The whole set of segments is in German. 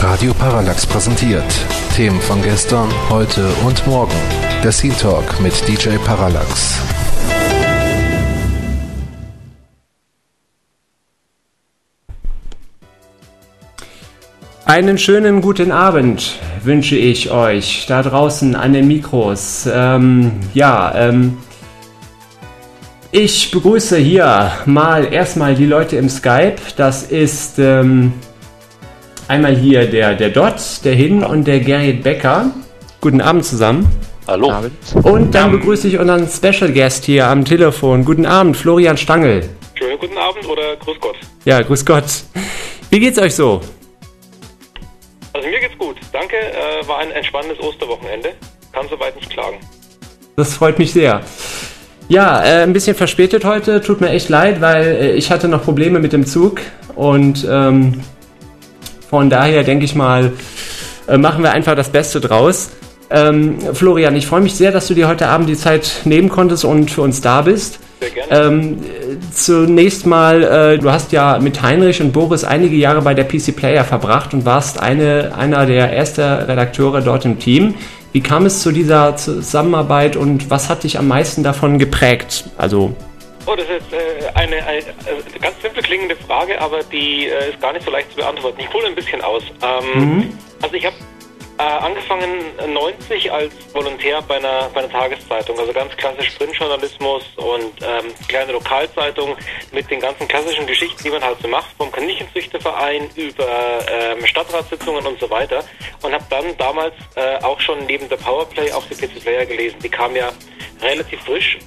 Radio Parallax präsentiert Themen von gestern, heute und morgen. Der Scene Talk mit DJ Parallax. Einen schönen guten Abend wünsche ich euch da draußen an den Mikros. Ähm, ja, ähm, ich begrüße hier mal erstmal die Leute im Skype. Das ist ähm, einmal hier der, der Dot, der Hin und der Gerrit Becker. Guten Abend zusammen. Hallo. Und dann begrüße ich unseren Special Guest hier am Telefon. Guten Abend, Florian Stangl. Schönen guten Abend oder Grüß Gott. Ja, grüß Gott. Wie geht's euch so? Also mir geht's gut. Danke, äh, war ein entspannendes Osterwochenende. Kann soweit nicht klagen. Das freut mich sehr. Ja, äh, ein bisschen verspätet heute, tut mir echt leid, weil äh, ich hatte noch Probleme mit dem Zug und ähm, von daher denke ich mal, äh, machen wir einfach das Beste draus. Ähm, Florian, ich freue mich sehr, dass du dir heute Abend die Zeit nehmen konntest und für uns da bist. Sehr gerne. Ähm, zunächst mal, äh, du hast ja mit Heinrich und Boris einige Jahre bei der PC Player verbracht und warst eine, einer der ersten Redakteure dort im Team. Wie kam es zu dieser Zusammenarbeit und was hat dich am meisten davon geprägt? Also Oh, das ist äh, eine, eine, eine ganz simple klingende Frage, aber die äh, ist gar nicht so leicht zu beantworten. Ich hole ein bisschen aus. Ähm, Mhm. Also ich habe äh, angefangen äh, 90 als Volontär bei einer, bei einer Tageszeitung, also ganz klassisch Printjournalismus und ähm, kleine Lokalzeitung mit den ganzen klassischen Geschichten, die man halt so macht, vom Kaninchenzüchterverein über ähm, Stadtratssitzungen und so weiter und habe dann damals äh, auch schon neben der Powerplay auf die PC Player gelesen. Die kam ja relativ frisch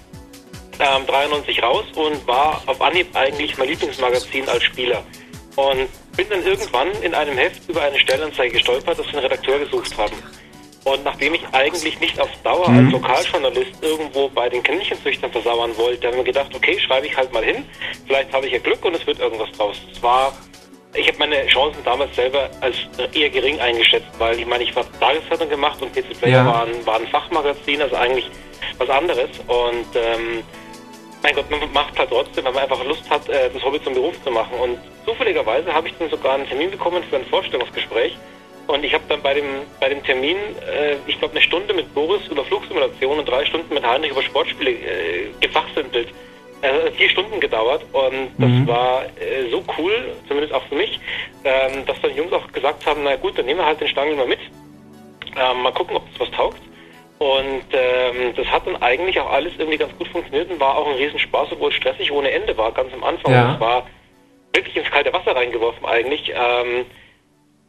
ähm, 93 raus und war auf Anhieb eigentlich mein Lieblingsmagazin als Spieler. Und bin dann irgendwann in einem Heft über eine Stellenanzeige gestolpert, dass sie einen Redakteur gesucht haben. Und nachdem ich eigentlich nicht auf Dauer als Lokaljournalist irgendwo bei den Kaninchenzüchtern versauern wollte, habe ich mir gedacht, okay, schreibe ich halt mal hin. Vielleicht habe ich ja Glück und es wird irgendwas draus. Es war, ich habe meine Chancen damals selber als eher gering eingeschätzt, weil ich meine, ich habe Tageszeitung gemacht und PC Player Ja. war, ein, war ein Fachmagazin, also eigentlich was anderes. Und ähm, mein Gott, man macht halt trotzdem, weil man einfach Lust hat, äh, das Hobby zum Beruf zu machen. Und zufälligerweise habe ich dann sogar einen Termin bekommen für ein Vorstellungsgespräch. Und ich habe dann bei dem, bei dem Termin, äh, ich glaube, eine Stunde mit Boris über Flugsimulation und drei Stunden mit Heinrich über Sportspiele äh, gefachsimpelt. Äh, vier Stunden gedauert und das war äh, so cool, zumindest auch für mich, ähm, dass dann die Jungs auch gesagt haben, na gut, dann nehmen wir halt den Stangl mal mit. Ähm, mal gucken, ob das was taugt. Und ähm, das hat dann eigentlich auch alles irgendwie ganz gut funktioniert und war auch ein Riesenspaß, obwohl es stressig ohne Ende war, ganz am Anfang. Ja. Und es war wirklich ins kalte Wasser reingeworfen eigentlich. Ähm,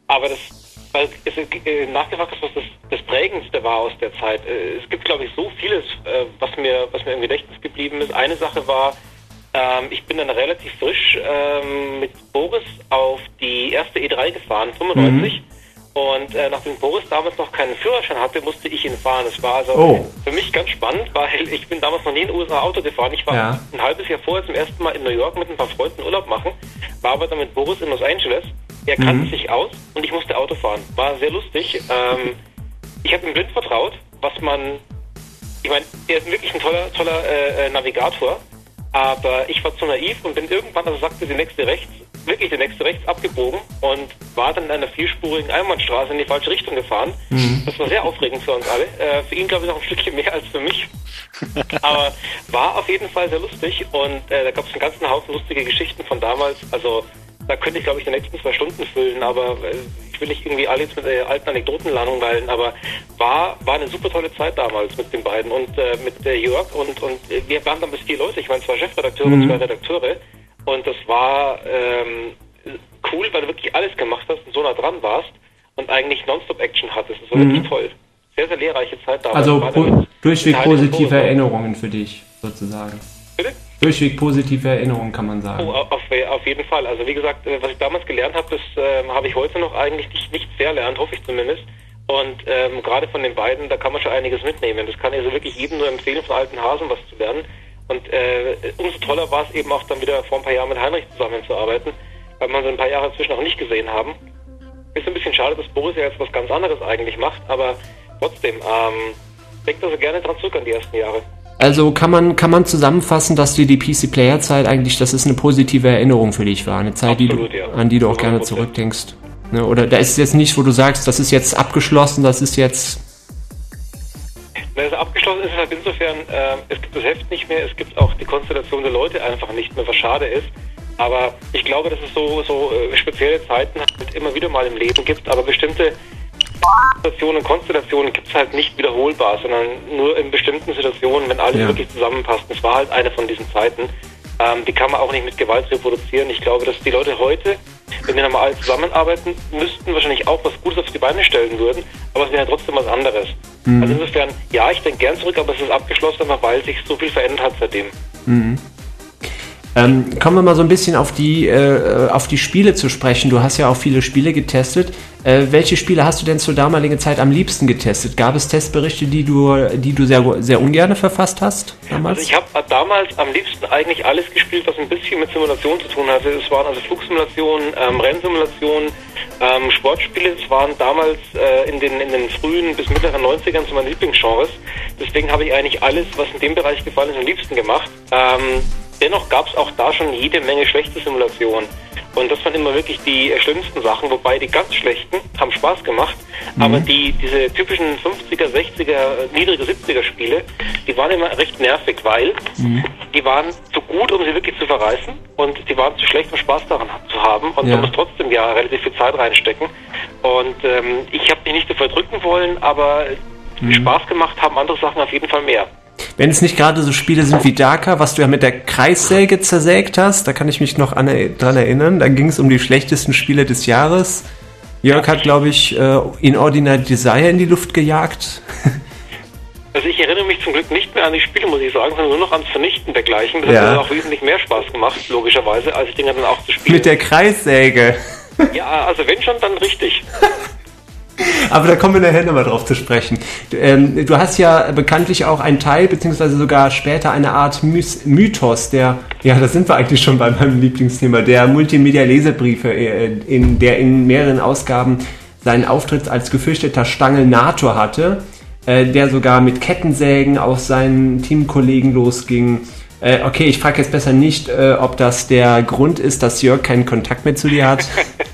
aber das, weil es äh, nachgefragt ist, was das, das Prägendste war aus der Zeit. Äh, es gibt, glaube ich, so vieles, äh, was mir, was mir im Gedächtnis geblieben ist. Eine Sache war, ähm, ich bin dann relativ frisch ähm, mit Boris auf die erste E3 gefahren, 95. Und äh, nachdem Boris damals noch keinen Führerschein hatte, musste ich ihn fahren. Es war also Oh. für mich ganz spannend, weil ich bin damals noch nie in den USA Auto gefahren. Ich war Ja. ein halbes Jahr vorher zum ersten Mal in New York mit ein paar Freunden Urlaub machen, war aber dann mit Boris in Los Angeles. Er kannte sich aus und ich musste Auto fahren. War sehr lustig. Ähm, ich habe ihm blind vertraut, was man. Ich meine, er ist wirklich ein toller, toller äh, äh, Navigator, aber ich war zu naiv und bin irgendwann, also sagte die nächste rechts, wirklich die nächste rechts abgebogen und war dann in einer vierspurigen Einbahnstraße in die falsche Richtung gefahren. Das war sehr aufregend für uns alle. Äh, für ihn, glaube ich, noch ein Stückchen mehr als für mich. Aber war auf jeden Fall sehr lustig und äh, da gab es einen ganzen Haufen lustige Geschichten von damals. Also da könnte ich, glaube ich, die nächsten zwei Stunden füllen, aber äh, ich will nicht irgendwie alle jetzt mit äh, alten Anekdoten langweilen, aber war, war eine super tolle Zeit damals mit den beiden und äh, mit äh, Jörg und, und äh, wir waren dann bis vier Leute, ich meine zwei Chefredakteure und zwei Redakteure und das war ähm, cool, weil du wirklich alles gemacht hast und so nah dran warst und eigentlich Nonstop-Action hattest. Das war wirklich toll. Sehr, sehr lehrreiche Zeit damals. Also po durchweg positive. Erinnerungen für dich, sozusagen. Bitte? Durchweg positive Erinnerungen, kann man Oh, sagen. auf, auf jeden Fall. Also wie gesagt, äh, was ich damals gelernt habe, das ähm, habe ich heute noch eigentlich nicht, nicht sehr lernt, hoffe ich zumindest. Und ähm, gerade von den beiden, da kann man schon einiges mitnehmen. Das kann also wirklich jedem nur empfehlen, von alten Hasen was zu lernen. Und äh, umso toller war es eben auch dann wieder vor ein paar Jahren mit Heinrich zusammenzuarbeiten, weil wir uns ein paar Jahre inzwischen auch nicht gesehen haben. Ist ein bisschen schade, dass Boris ja jetzt was ganz anderes eigentlich macht, aber trotzdem, ähm, denkt also gerne dran zurück an die ersten Jahre. Also kann man, kann man zusammenfassen, dass dir die PC-Player-Zeit eigentlich, das ist eine positive Erinnerung für dich war. Eine Zeit, Absolut, die du, ja. an die du auch gerne 100%. zurückdenkst. Ne? Oder da ist jetzt nicht, wo du sagst, das ist jetzt abgeschlossen, das ist jetzt. Also abgeschlossen ist es halt insofern, äh, es gibt das Heft nicht mehr, es gibt auch die Konstellation der Leute einfach nicht mehr, was schade ist. Aber ich glaube, dass es so, so äh, spezielle Zeiten halt immer wieder mal im Leben gibt, aber bestimmte Situationen, Konstellationen gibt es halt nicht wiederholbar, sondern nur in bestimmten Situationen, wenn alles Ja. wirklich zusammenpasst. Das war halt eine von diesen Zeiten. Ähm, die kann man auch nicht mit Gewalt reproduzieren. Ich glaube, dass die Leute heute, wenn wir alle zusammenarbeiten müssten, wahrscheinlich auch was Gutes auf die Beine stellen würden, aber es wäre trotzdem was anderes. Also insofern, ja, ich denke gern zurück, aber es ist abgeschlossen, weil sich so viel verändert hat seitdem. Ähm, kommen wir mal so ein bisschen auf die, äh, auf die Spiele zu sprechen. Du hast ja auch viele Spiele getestet. Äh, welche Spiele hast du denn zur damaligen Zeit am liebsten getestet? Gab es Testberichte, die du, die du sehr, sehr ungern verfasst hast damals? Also ich habe damals am liebsten eigentlich alles gespielt, was ein bisschen mit Simulation zu tun hatte. Es waren also Flugsimulationen, ähm, Rennsimulationen, ähm, Sportspiele. Waren damals äh, in, den, in den frühen bis mittleren 90ern zu meinen Lieblingsgenres. Deswegen habe ich eigentlich alles, was in dem Bereich gefallen ist, am liebsten gemacht. Ähm, dennoch gab es auch da schon jede Menge schlechte Simulationen. Und das waren immer wirklich die schlimmsten Sachen, wobei die ganz schlechten haben Spaß gemacht, aber die diese typischen 50er, 60er, äh, niedrige 70er Spiele, die waren immer recht nervig, weil die waren zu gut, um sie wirklich zu verreißen und die waren zu schlecht, um Spaß daran zu haben und Ja. man muss trotzdem ja relativ viel Zeit reinstecken. Und ähm, ich habe mich nicht so verdrücken wollen, aber Spaß gemacht haben andere Sachen auf jeden Fall mehr. Wenn es nicht gerade so Spiele sind wie Darker, was du ja mit der Kreissäge zersägt hast, da kann ich mich noch an, dran erinnern. Da ging es um die schlechtesten Spiele des Jahres. Jörg hat, glaube ich, äh, Inordinate Desire in die Luft gejagt. Also ich erinnere mich zum Glück nicht mehr an die Spiele, muss ich sagen, sondern nur noch ans Vernichten dergleichen. Das Ja. hat mir auch wesentlich mehr Spaß gemacht, logischerweise, als Dinge dann auch zu spielen. Mit der Kreissäge. ja, also wenn schon, dann richtig. Aber da kommen wir nachher nochmal drauf zu sprechen. Du, ähm, du hast ja bekanntlich auch einen Teil, beziehungsweise sogar später eine Art Mythos, der, ja, da sind wir eigentlich schon bei meinem Lieblingsthema, der Multimedia-Leserbriefe, äh, in, der in mehreren Ausgaben seinen Auftritt als gefürchteter Stangelnator hatte, äh, der sogar mit Kettensägen auf seinen Teamkollegen losging. Äh, okay, ich frage jetzt besser nicht, äh, ob das der Grund ist, dass Jörg keinen Kontakt mehr zu dir hat.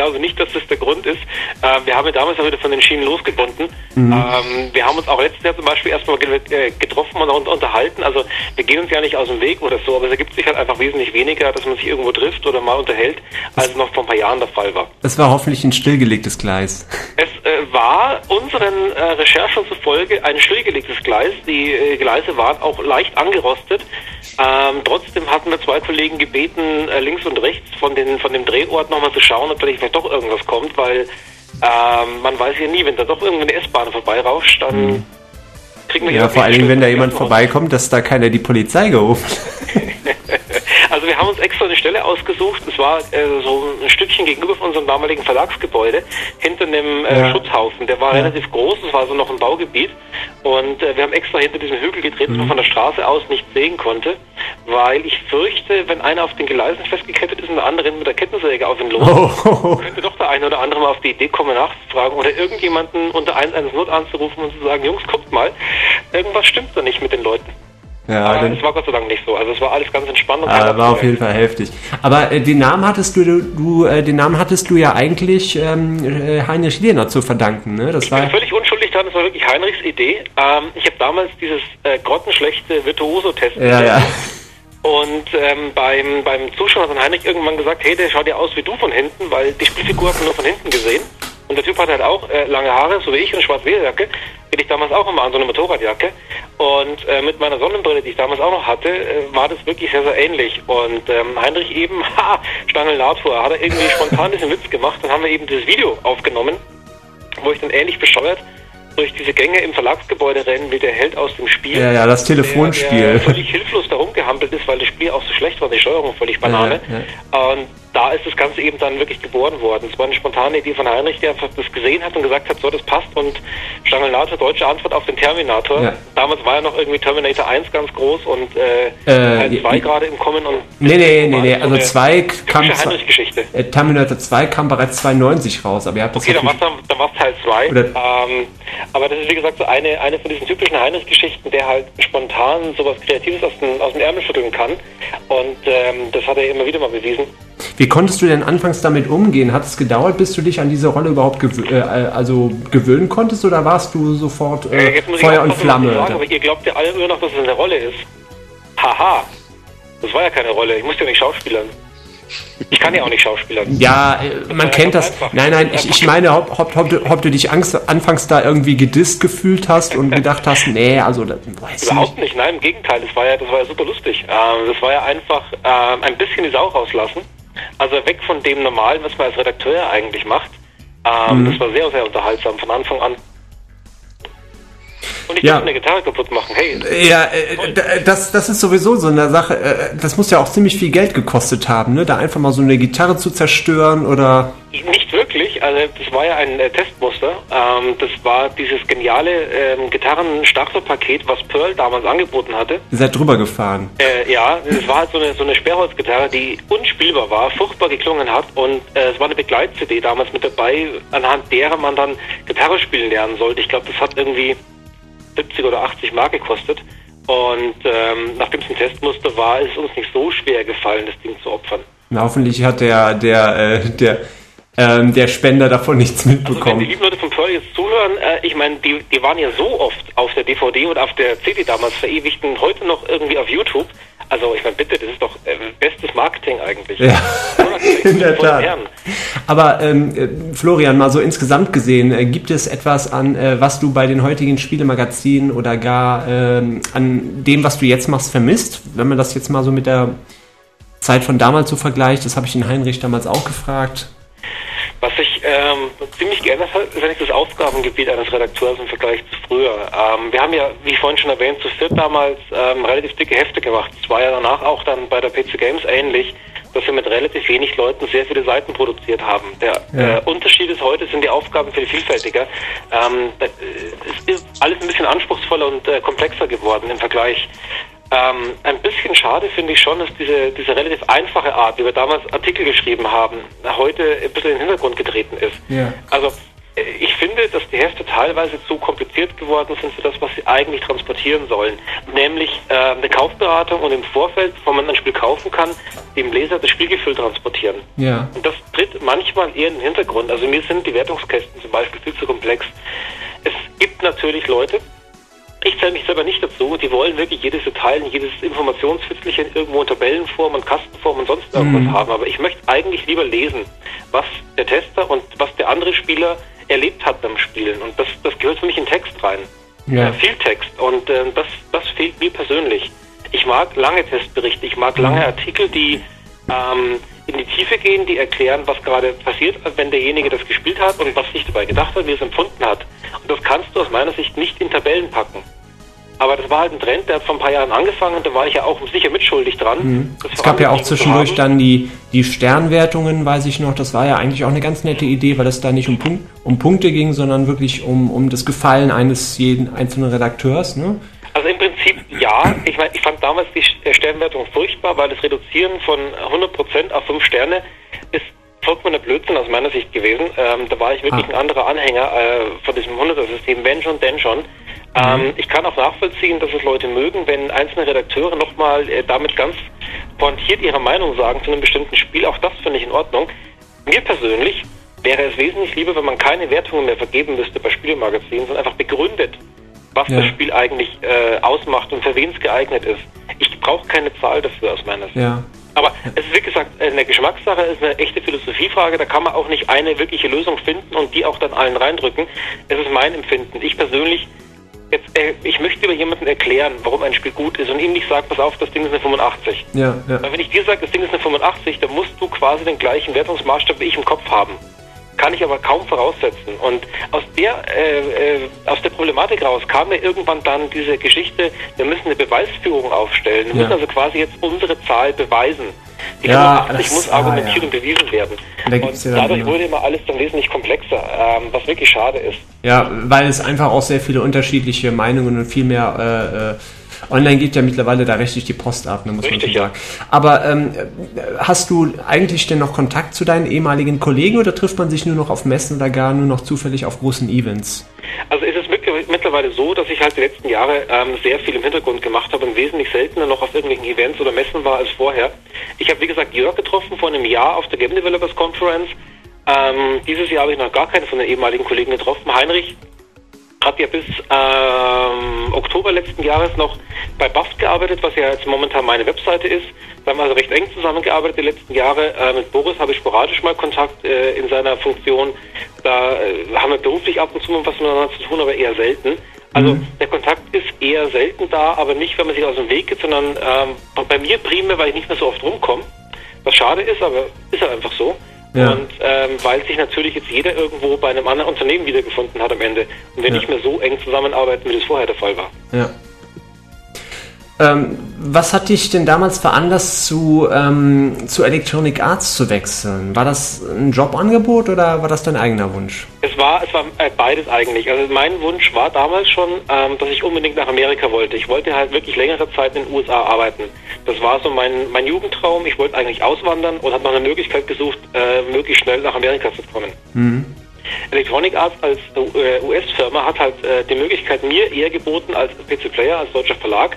Glaube nicht, dass das der Grund ist. Ähm, wir haben ja damals auch wieder von den Schienen losgebunden. Ähm, wir haben uns auch letztes Jahr zum Beispiel erstmal äh, getroffen und un- unterhalten. Also wir gehen uns ja nicht aus dem Weg oder so, aber es ergibt sich halt einfach wesentlich weniger, dass man sich irgendwo trifft oder mal unterhält, als noch vor ein paar Jahren der Fall war. Das war hoffentlich ein stillgelegtes Gleis. Es äh, war unseren äh, Recherchen zufolge ein stillgelegtes Gleis. Die äh, Gleise waren auch leicht angerostet. Ähm, trotzdem hatten wir zwei Kollegen gebeten, äh, links und rechts von, den, von dem Drehort nochmal zu schauen, ob da nicht vielleicht doch irgendwas kommt, weil ähm, man weiß ja nie, wenn da doch irgendwie eine S-Bahn vorbeirauscht, dann kriegen wir Ja, vor allen Dingen, wenn da jemand vorbei vorbeikommt, dass da keiner die Polizei gerufen. Also wir haben uns extra eine Stelle ausgesucht. Es war äh, so ein Stückchen gegenüber von unserem damaligen Verlagsgebäude, hinter einem äh, Ja. Schutzhaufen. Der war Ja. relativ groß, es war so noch ein Baugebiet. Und äh, wir haben extra hinter diesem Hügel gedreht, dass man Mhm. von der Straße aus nicht sehen konnte, weil ich fürchte, wenn einer auf den Gleisen festgekettet ist und der andere mit der Kettensäge auf ihn los, Oh, könnte doch der eine oder andere mal auf die Idee kommen, nachzufragen oder irgendjemanden unter 110 anzurufen und zu sagen, Jungs, guckt mal, irgendwas stimmt da nicht mit den Leuten. ja, Aber dann, es war Gott sei Dank nicht so. Also es war alles ganz entspannt. und ah, keiner war auf jeden Fall heftig. Aber äh, den Namen hattest du, du, äh, den Namen hattest du ja eigentlich ähm, äh, Heinrich Lehner zu verdanken, ne? Das Ich bin war völlig unschuldig daran, das war wirklich Heinrichs Idee. Ähm, ich habe damals dieses äh, grottenschlechte Virtuoso-Test ja, ja. und ähm, beim, beim Zuschauen hat dann Heinrich irgendwann gesagt, hey, der schaut ja aus wie du von hinten, weil die Spielfigur hat man nur von hinten gesehen. Und der Typ hat halt auch äh, lange Haare, so wie ich, und eine schwarz-Lederjacke. Hätte ich damals auch immer an, so eine Motorradjacke. Und äh, mit meiner Sonnenbrille, die ich damals auch noch hatte, äh, war das wirklich sehr, sehr ähnlich. Und ähm, Heinrich eben, ha, Stangelnator, hat er irgendwie spontan diesen Witz gemacht. Dann haben wir eben dieses Video aufgenommen, wo ich dann ähnlich bescheuert durch diese Gänge im Verlagsgebäude rennen, wie der Held aus dem Spiel. ja, ja, das Der, Telefonspiel. der völlig hilflos da rumgehampelt ist, weil das Spiel auch so schlecht war, die Steuerung völlig Banane. Ja, Und da ist das Ganze eben dann wirklich geboren worden. Es war eine spontane Idee von Heinrich, der einfach das gesehen hat und gesagt hat, so, das passt und Strangulator, deutsche Antwort auf den Terminator. Ja. Damals war ja noch irgendwie Terminator 1 ganz groß und äh, äh 2 gerade im Kommen und Nee, nee, nee, nee, also 2 kam Heinrich-Geschichte. Äh, Terminator 2 kam bereits 92 raus, aber ihr habt das Okay, dann war es dann war's Teil 2. Ähm, aber das ist wie gesagt so eine, eine von diesen typischen Heinrich-Geschichten, der halt spontan sowas Kreatives aus dem, aus dem Ärmel schütteln kann und ähm, das hat er immer wieder mal bewiesen. Wie konntest du denn anfangs damit umgehen? Hat es gedauert, bis du dich an diese Rolle überhaupt gewö äh, also gewöhnen konntest oder warst du sofort äh, äh Feuer und Flamme? Sagen, aber ihr glaubt ja alle immer noch, dass es eine Rolle ist. Haha, das war ja keine Rolle. Ich musste ja nicht schauspielern. Ich kann ja auch nicht schauspielern. Ja, äh, man kennt das. Einfach. Nein, nein, ich, ich meine, ob, ob, ob, du, ob, du dich Angst, anfangs da irgendwie gedisst gefühlt hast und gedacht hast, nee, also das weiß Überhaupt nicht. nicht, nein, im Gegenteil. Das war ja, das war ja super lustig. Ähm, das war ja einfach ähm, ein bisschen die Sau rauslassen. Also weg von dem Normalen, was man als Redakteur eigentlich macht. Ähm, mhm. Das war sehr, sehr unterhaltsam von Anfang an. Und ich ja. eine Gitarre kaputt machen. Hey. Ja, äh, das, das ist sowieso so eine Sache. Äh, das muss ja auch ziemlich viel Geld gekostet haben, ne? Da einfach mal so eine Gitarre zu zerstören oder. Nicht wirklich. Also das war ja ein äh, Testmuster. Ähm, das war dieses geniale ähm, Gitarren-Starterpaket, was Pearl damals angeboten hatte. Ihr seid drüber gefahren. Äh, ja, es war halt so eine, so eine Sperrholzgitarre, die unspielbar war, furchtbar geklungen hat und äh, es war eine Begleit-CD damals mit dabei, anhand derer man dann Gitarre spielen lernen sollte. Ich glaube, das hat irgendwie 70 oder 80 Mark gekostet. Und ähm, nachdem es ein Testmuster war, ist es uns nicht so schwer gefallen, das Ding zu opfern. Na, hoffentlich hat der, der, äh, der, ähm, der Spender davon nichts mitbekommen. Also wenn die lieben Leute von Pearl jetzt zuhören, äh, ich meine, die, die waren ja so oft auf der DVD und auf der CD damals verewigt und heute noch irgendwie auf YouTube. Also ich meine, bitte, das ist doch äh, bestes Marketing eigentlich. Ja, in der Tat. Aber ähm, äh, Florian, mal so insgesamt gesehen, äh, gibt es etwas an, äh, was du bei den heutigen Spielemagazinen oder gar ähm, an dem, was du jetzt machst, vermisst? Wenn man das jetzt mal so mit der Zeit von damals so vergleicht, das habe ich den Heinrich damals auch gefragt. Was sich ähm, ziemlich geändert hat, ist eigentlich das Aufgabengebiet eines Redakteurs im Vergleich zu früher. Ähm, wir haben ja, wie vorhin schon erwähnt, zu viert damals ähm, relativ dicke Hefte gemacht. Es war ja danach auch dann bei der PC Games ähnlich, dass wir mit relativ wenig Leuten sehr viele Seiten produziert haben. Der ja. äh, Unterschied ist heute, sind die Aufgaben viel vielfältiger. Ähm, es ist alles ein bisschen anspruchsvoller und äh, komplexer geworden im Vergleich ähm, ein bisschen schade finde ich schon, dass diese, diese relativ einfache Art, wie wir damals Artikel geschrieben haben, heute ein bisschen in den Hintergrund getreten ist. Ja. Also äh, ich finde, dass die Hefte teilweise zu kompliziert geworden sind für das, was sie eigentlich transportieren sollen. Nämlich äh, eine Kaufberatung und im Vorfeld, bevor man ein Spiel kaufen kann, dem Leser das Spielgefühl transportieren. Ja. Und das tritt manchmal eher in den Hintergrund. Also mir sind die Wertungskästen zum Beispiel viel zu komplex. Es gibt natürlich Leute, ich zähle mich selber nicht dazu. Die wollen wirklich jedes Detail, jedes Informationsfitzelchen irgendwo in Tabellenform und Kastenform und sonst irgendwas mhm. haben. Aber ich möchte eigentlich lieber lesen, was der Tester und was der andere Spieler erlebt hat beim Spielen. Und das, das gehört für mich in Text rein. Ja. Äh, viel Text. Und äh, das, das fehlt mir persönlich. Ich mag lange Testberichte, ich mag lange. Artikel, die ähm, in die Tiefe gehen, die erklären, was gerade passiert, wenn derjenige das gespielt hat und was sich dabei gedacht hat, wie es empfunden hat. Und das kannst du aus meiner Sicht nicht in Tabellen packen. Aber das war halt ein Trend, der hat vor ein paar Jahren angefangen, da war ich ja auch sicher mitschuldig dran. Mhm. Es gab ja auch zwischendurch dann die, die Sternwertungen, weiß ich noch, das war ja eigentlich auch eine ganz nette Idee, weil es da nicht um, Punkt, um Punkte ging, sondern wirklich um, um das Gefallen eines jeden einzelnen Redakteurs. Ne? Ja. Ich meine, ich fand damals die Sternwertung furchtbar, weil das Reduzieren von 100% auf 5 Sterne ist vollkommener Blödsinn aus meiner Sicht gewesen. Ähm, da war ich wirklich ah. ein anderer Anhänger äh, von diesem 100er-System, wenn schon, denn schon. Ähm, mhm. ich kann auch nachvollziehen, dass es Leute mögen, wenn einzelne Redakteure nochmal äh, damit ganz pointiert ihre Meinung sagen zu einem bestimmten Spiel. Auch das finde ich in Ordnung. Mir persönlich wäre es wesentlich lieber, wenn man keine Wertungen mehr vergeben müsste bei Spielemagazinen, sondern einfach begründet, was ja. das Spiel eigentlich äh, ausmacht und für wen es geeignet ist. Ich brauche keine Zahl dafür aus meiner Sicht. Ja. Aber es ist wie gesagt eine Geschmackssache, es ist eine echte Philosophiefrage. Da kann man auch nicht eine wirkliche Lösung finden und die auch dann allen reindrücken. Es ist mein Empfinden. Ich persönlich, jetzt, äh, ich möchte über jemanden erklären, warum ein Spiel gut ist und ihm nicht sagen, pass auf, das Ding ist eine 85. Ja, ja. Weil wenn ich dir sage, das Ding ist eine 85, dann musst du quasi den gleichen Wertungsmaßstab wie ich im Kopf haben kann ich aber kaum voraussetzen. Und aus der, äh, äh, aus der Problematik raus kam mir irgendwann dann diese Geschichte, wir müssen eine Beweisführung aufstellen. Wir ja. müssen also quasi jetzt unsere Zahl beweisen. Die ja, 85 das, muss argumentiert ah, ja. und bewiesen werden. Da und ja dadurch wurde immer alles dann wesentlich komplexer, ähm, was wirklich schade ist. Ja, weil es einfach auch sehr viele unterschiedliche Meinungen und viel mehr äh, äh Online geht ja mittlerweile da richtig die Post ab, ne, muss Richtig, man schon sagen. Ja. Aber ähm, hast du eigentlich denn noch Kontakt zu deinen ehemaligen Kollegen oder trifft man sich nur noch auf Messen oder gar nur noch zufällig auf großen Events? Also ist es mittlerweile so, dass ich halt die letzten Jahre ähm, sehr viel im Hintergrund gemacht habe und wesentlich seltener noch auf irgendwelchen Events oder Messen war als vorher. Ich habe wie gesagt Jörg getroffen vor einem Jahr auf der Game Developers Conference. Ähm, dieses Jahr habe ich noch gar keinen von den ehemaligen Kollegen getroffen. Heinrich habe ja bis ähm, Oktober letzten Jahres noch bei BAFT gearbeitet, was ja jetzt momentan meine Webseite ist. Da haben wir also recht eng zusammengearbeitet die letzten Jahre. Äh, mit Boris habe ich sporadisch mal Kontakt äh, in seiner Funktion. Da äh, haben wir beruflich ab und zu mal was miteinander zu tun, aber eher selten. Also mhm. der Kontakt ist eher selten da, aber nicht, wenn man sich aus dem Weg geht, sondern ähm, bei mir primär, weil ich nicht mehr so oft rumkomme. Was schade ist, aber ist halt einfach so. Ja. Und ähm, weil sich natürlich jetzt jeder irgendwo bei einem anderen Unternehmen wiedergefunden hat am Ende und wir ja. nicht mehr so eng zusammenarbeiten, wie das vorher der Fall war. Ja. Ähm, was hat dich denn damals veranlasst, zu, ähm, zu Electronic Arts zu wechseln? War das ein Jobangebot oder war das dein eigener Wunsch? Es war, es war äh, beides eigentlich. Also mein Wunsch war damals schon, ähm, dass ich unbedingt nach Amerika wollte. Ich wollte halt wirklich längere Zeit in den USA arbeiten. Das war so mein, mein Jugendtraum. Ich wollte eigentlich auswandern und habe nach einer Möglichkeit gesucht, äh, möglichst schnell nach Amerika zu kommen. Mhm. Electronic Arts als äh, US-Firma hat halt äh, die Möglichkeit mir eher geboten als PC Player, als deutscher Verlag,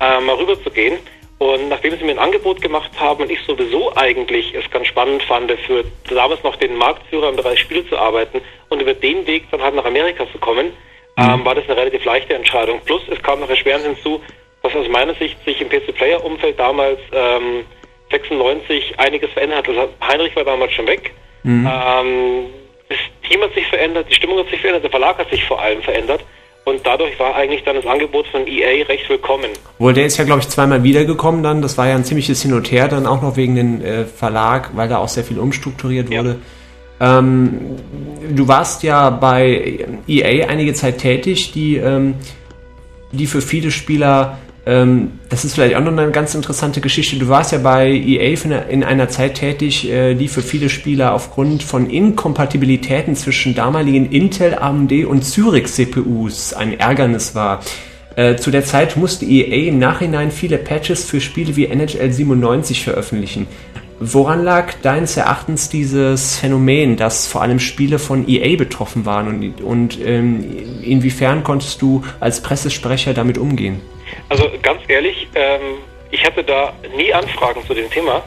äh, mal rüber zu gehen. Und nachdem sie mir ein Angebot gemacht haben und ich sowieso eigentlich es ganz spannend fand, für damals noch den Marktführer im Bereich Spiele zu arbeiten und über den Weg dann halt nach Amerika zu kommen, mhm. ähm, war das eine relativ leichte Entscheidung. Plus es kam noch erschwerend hinzu, dass aus meiner Sicht sich im PC-Player-Umfeld damals ähm, 96 einiges verändert hat. Also Heinrich war damals schon weg. Mhm. Ähm, das Team hat sich verändert, die Stimmung hat sich verändert, der Verlag hat sich vor allem verändert. Und dadurch war eigentlich dann das Angebot von EA recht willkommen. Wohl, der ist ja, glaube ich, zweimal wiedergekommen dann. Das war ja ein ziemliches Hin und Her dann auch noch wegen dem äh, Verlag, weil da auch sehr viel umstrukturiert wurde. Ja. Ähm, du warst ja bei EA einige Zeit tätig, die, ähm, die für viele Spieler das ist vielleicht auch noch eine ganz interessante Geschichte. Du warst ja bei EA in einer Zeit tätig, äh, die für viele Spieler aufgrund von Inkompatibilitäten zwischen damaligen Intel, AMD und Zürich CPUs ein Ärgernis war. Äh, zu der Zeit musste EA im Nachhinein viele Patches für Spiele wie NHL 97 veröffentlichen. Woran lag deines Erachtens dieses Phänomen, dass vor allem Spiele von EA betroffen waren und, und ähm, inwiefern konntest du als Pressesprecher damit umgehen? Also ganz ehrlich, ähm, ich hatte da nie Anfragen zu dem Thema.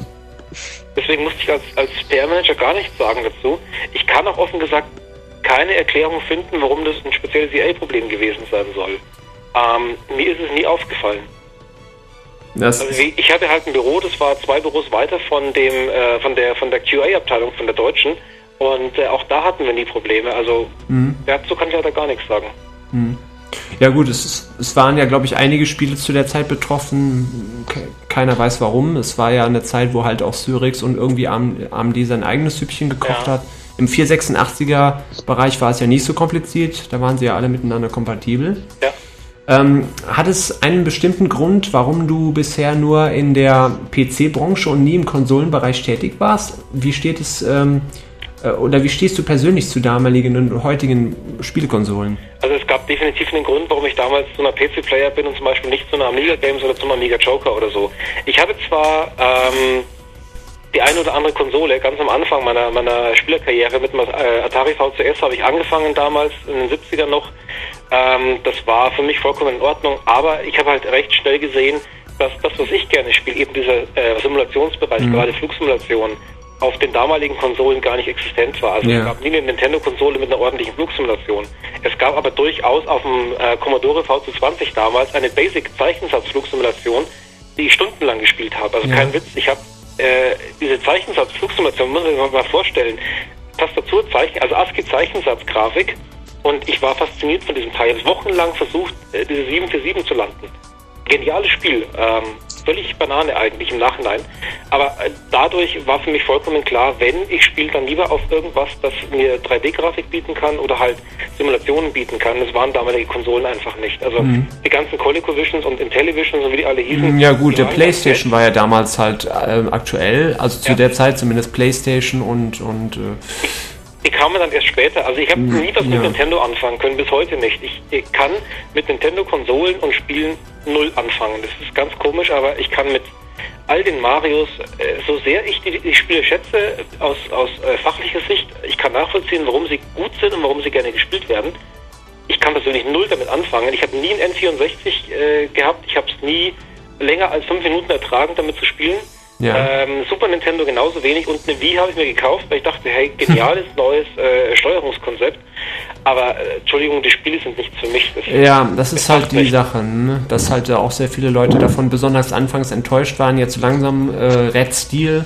Deswegen musste ich als, als PR-Manager gar nichts sagen dazu. Ich kann auch offen gesagt keine Erklärung finden, warum das ein spezielles EA-Problem gewesen sein soll. Ähm, mir ist es nie aufgefallen. Das also ich hatte halt ein Büro, das war zwei Büros weiter von dem äh, von der von der QA-Abteilung von der Deutschen und äh, auch da hatten wir nie Probleme. Also mhm. dazu kann ich leider gar nichts sagen. Mhm. Ja gut, es, es waren ja, glaube ich, einige Spiele zu der Zeit betroffen. Keiner weiß warum. Es war ja eine Zeit, wo halt auch Cyrix und irgendwie AMD sein eigenes Süppchen gekocht ja. hat. Im 486er Bereich war es ja nicht so kompliziert. Da waren sie ja alle miteinander kompatibel. Ja. Ähm, hat es einen bestimmten Grund, warum du bisher nur in der PC-Branche und nie im Konsolenbereich tätig warst? Wie steht es ähm, äh, oder wie stehst du persönlich zu damaligen und heutigen Spielkonsolen? Also es gab definitiv einen Grund, warum ich damals zu einer PC-Player bin und zum Beispiel nicht zu einer Amiga Games oder zum Amiga Joker oder so. Ich hatte zwar ähm, die eine oder andere Konsole, ganz am Anfang meiner, meiner Spielerkarriere mit dem äh, Atari VCS habe ich angefangen damals in den 70ern noch. Ähm, das war für mich vollkommen in Ordnung, aber ich habe halt recht schnell gesehen, dass das, was ich gerne spiele, eben dieser äh, Simulationsbereich, mhm. gerade Flugsimulationen, auf den damaligen Konsolen gar nicht existent war. Also ja. es gab nie eine Nintendo-Konsole mit einer ordentlichen Flugsimulation. Es gab aber durchaus auf dem äh, Commodore VC20 damals eine Basic-Zeichensatz-Flugsimulation, die ich stundenlang gespielt habe. Also ja. kein Witz, ich habe äh, diese Zeichensatz-Flugsimulation, muss man sich mal vorstellen, Tastatur, Zeichen, also ASCII-Zeichensatz-Grafik und ich war fasziniert von diesem Teil. Ich habe wochenlang versucht, äh, diese 747 zu landen. Geniales Spiel. Ähm, völlig Banane eigentlich im Nachhinein. Aber äh, dadurch war für mich vollkommen klar, wenn ich spiele, dann lieber auf irgendwas, das mir 3D-Grafik bieten kann oder halt Simulationen bieten kann. Das waren damalige Konsolen einfach nicht. Also mhm. die ganzen ColecoVisions und Intellivision, so wie die alle hießen. Ja gut, der PlayStation war ja damals halt äh, aktuell, also zu ja. der Zeit zumindest PlayStation und und äh, die kamen dann erst später. Also ich habe hm, nie was mit Nintendo anfangen können, bis heute nicht. Ich, ich kann mit Nintendo-Konsolen und Spielen null anfangen. Das ist ganz komisch, aber ich kann mit all den Marios, äh, so sehr ich die, die Spiele schätze, aus, aus äh, fachlicher Sicht, ich kann nachvollziehen, warum sie gut sind und warum sie gerne gespielt werden. Ich kann persönlich null damit anfangen. Ich habe nie ein N64 äh, gehabt. Ich habe es nie länger als fünf Minuten ertragen, damit zu spielen. Ja. Ähm, Super Nintendo genauso wenig und eine Wii habe ich mir gekauft, weil ich dachte, hey, geniales neues äh, Steuerungskonzept. Aber äh, Entschuldigung, die Spiele sind nichts für mich. Das ja, das ist halt die nicht. Sache, ne? dass halt auch sehr viele Leute davon besonders anfangs enttäuscht waren, jetzt langsam äh, Red Steel.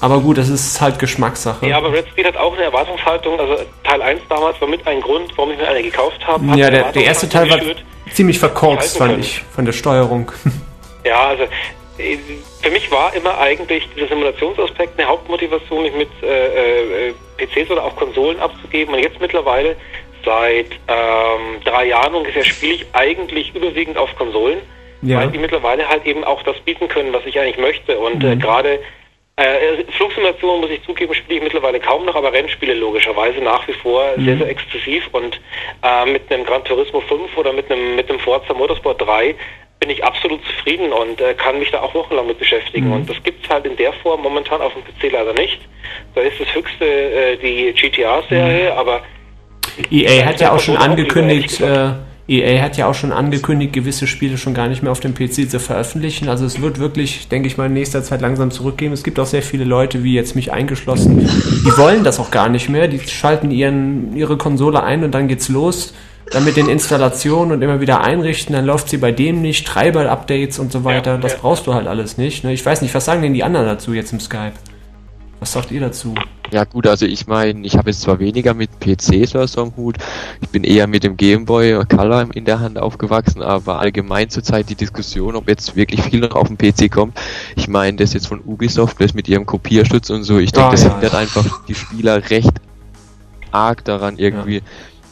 Aber gut, das ist halt Geschmackssache. Ja, aber Red Steel hat auch eine Erwartungshaltung. Also Teil 1 damals war mit ein Grund, warum ich mir eine gekauft habe. Ja, der, der erste Teil war ziemlich verkorkst, fand ich, von der Steuerung. Ja, also für mich war immer eigentlich dieser Simulationsaspekt eine Hauptmotivation, mich mit äh, äh, PCs oder auch Konsolen abzugeben. Und jetzt mittlerweile seit ähm, drei Jahren ungefähr spiele ich eigentlich überwiegend auf Konsolen, ja. weil die mittlerweile halt eben auch das bieten können, was ich eigentlich möchte. Und äh, mhm. äh, gerade äh, Flugsimulationen, muss ich zugeben, spiele ich mittlerweile kaum noch, aber Rennspiele logischerweise nach wie vor mhm. sehr, sehr exklusiv. Und äh, mit einem Gran Turismo 5 oder mit einem, mit einem Forza Motorsport 3 bin ich absolut zufrieden und äh, kann mich da auch wochenlang mit beschäftigen. Mhm. Und das gibt es halt in der Form momentan auf dem PC leider nicht. Da ist das höchste äh, die GTA-Serie, mhm. aber EA hat ja auch schon angekündigt, äh, EA hat ja auch schon angekündigt, gewisse Spiele schon gar nicht mehr auf dem PC zu veröffentlichen. Also es wird wirklich, denke ich mal, in nächster Zeit langsam zurückgehen. Es gibt auch sehr viele Leute, wie jetzt mich eingeschlossen, die wollen das auch gar nicht mehr. Die schalten ihren, ihre Konsole ein und dann geht's los dann mit den Installationen und immer wieder einrichten, dann läuft sie bei dem nicht, Treiber-Updates und so weiter. Ja, das ja. brauchst du halt alles nicht. Ne? Ich weiß nicht, was sagen denn die anderen dazu jetzt im Skype? Was sagt ihr dazu? Ja gut, also ich meine, ich habe jetzt zwar weniger mit PCs oder so am Hut, ich bin eher mit dem Game Boy Color in der Hand aufgewachsen, aber allgemein zurzeit die Diskussion, ob jetzt wirklich viel noch auf dem PC kommt. Ich meine, das jetzt von Ubisoft, das mit ihrem Kopierschutz und so, ich denke, ah, das ja. hindert einfach die Spieler recht arg daran, irgendwie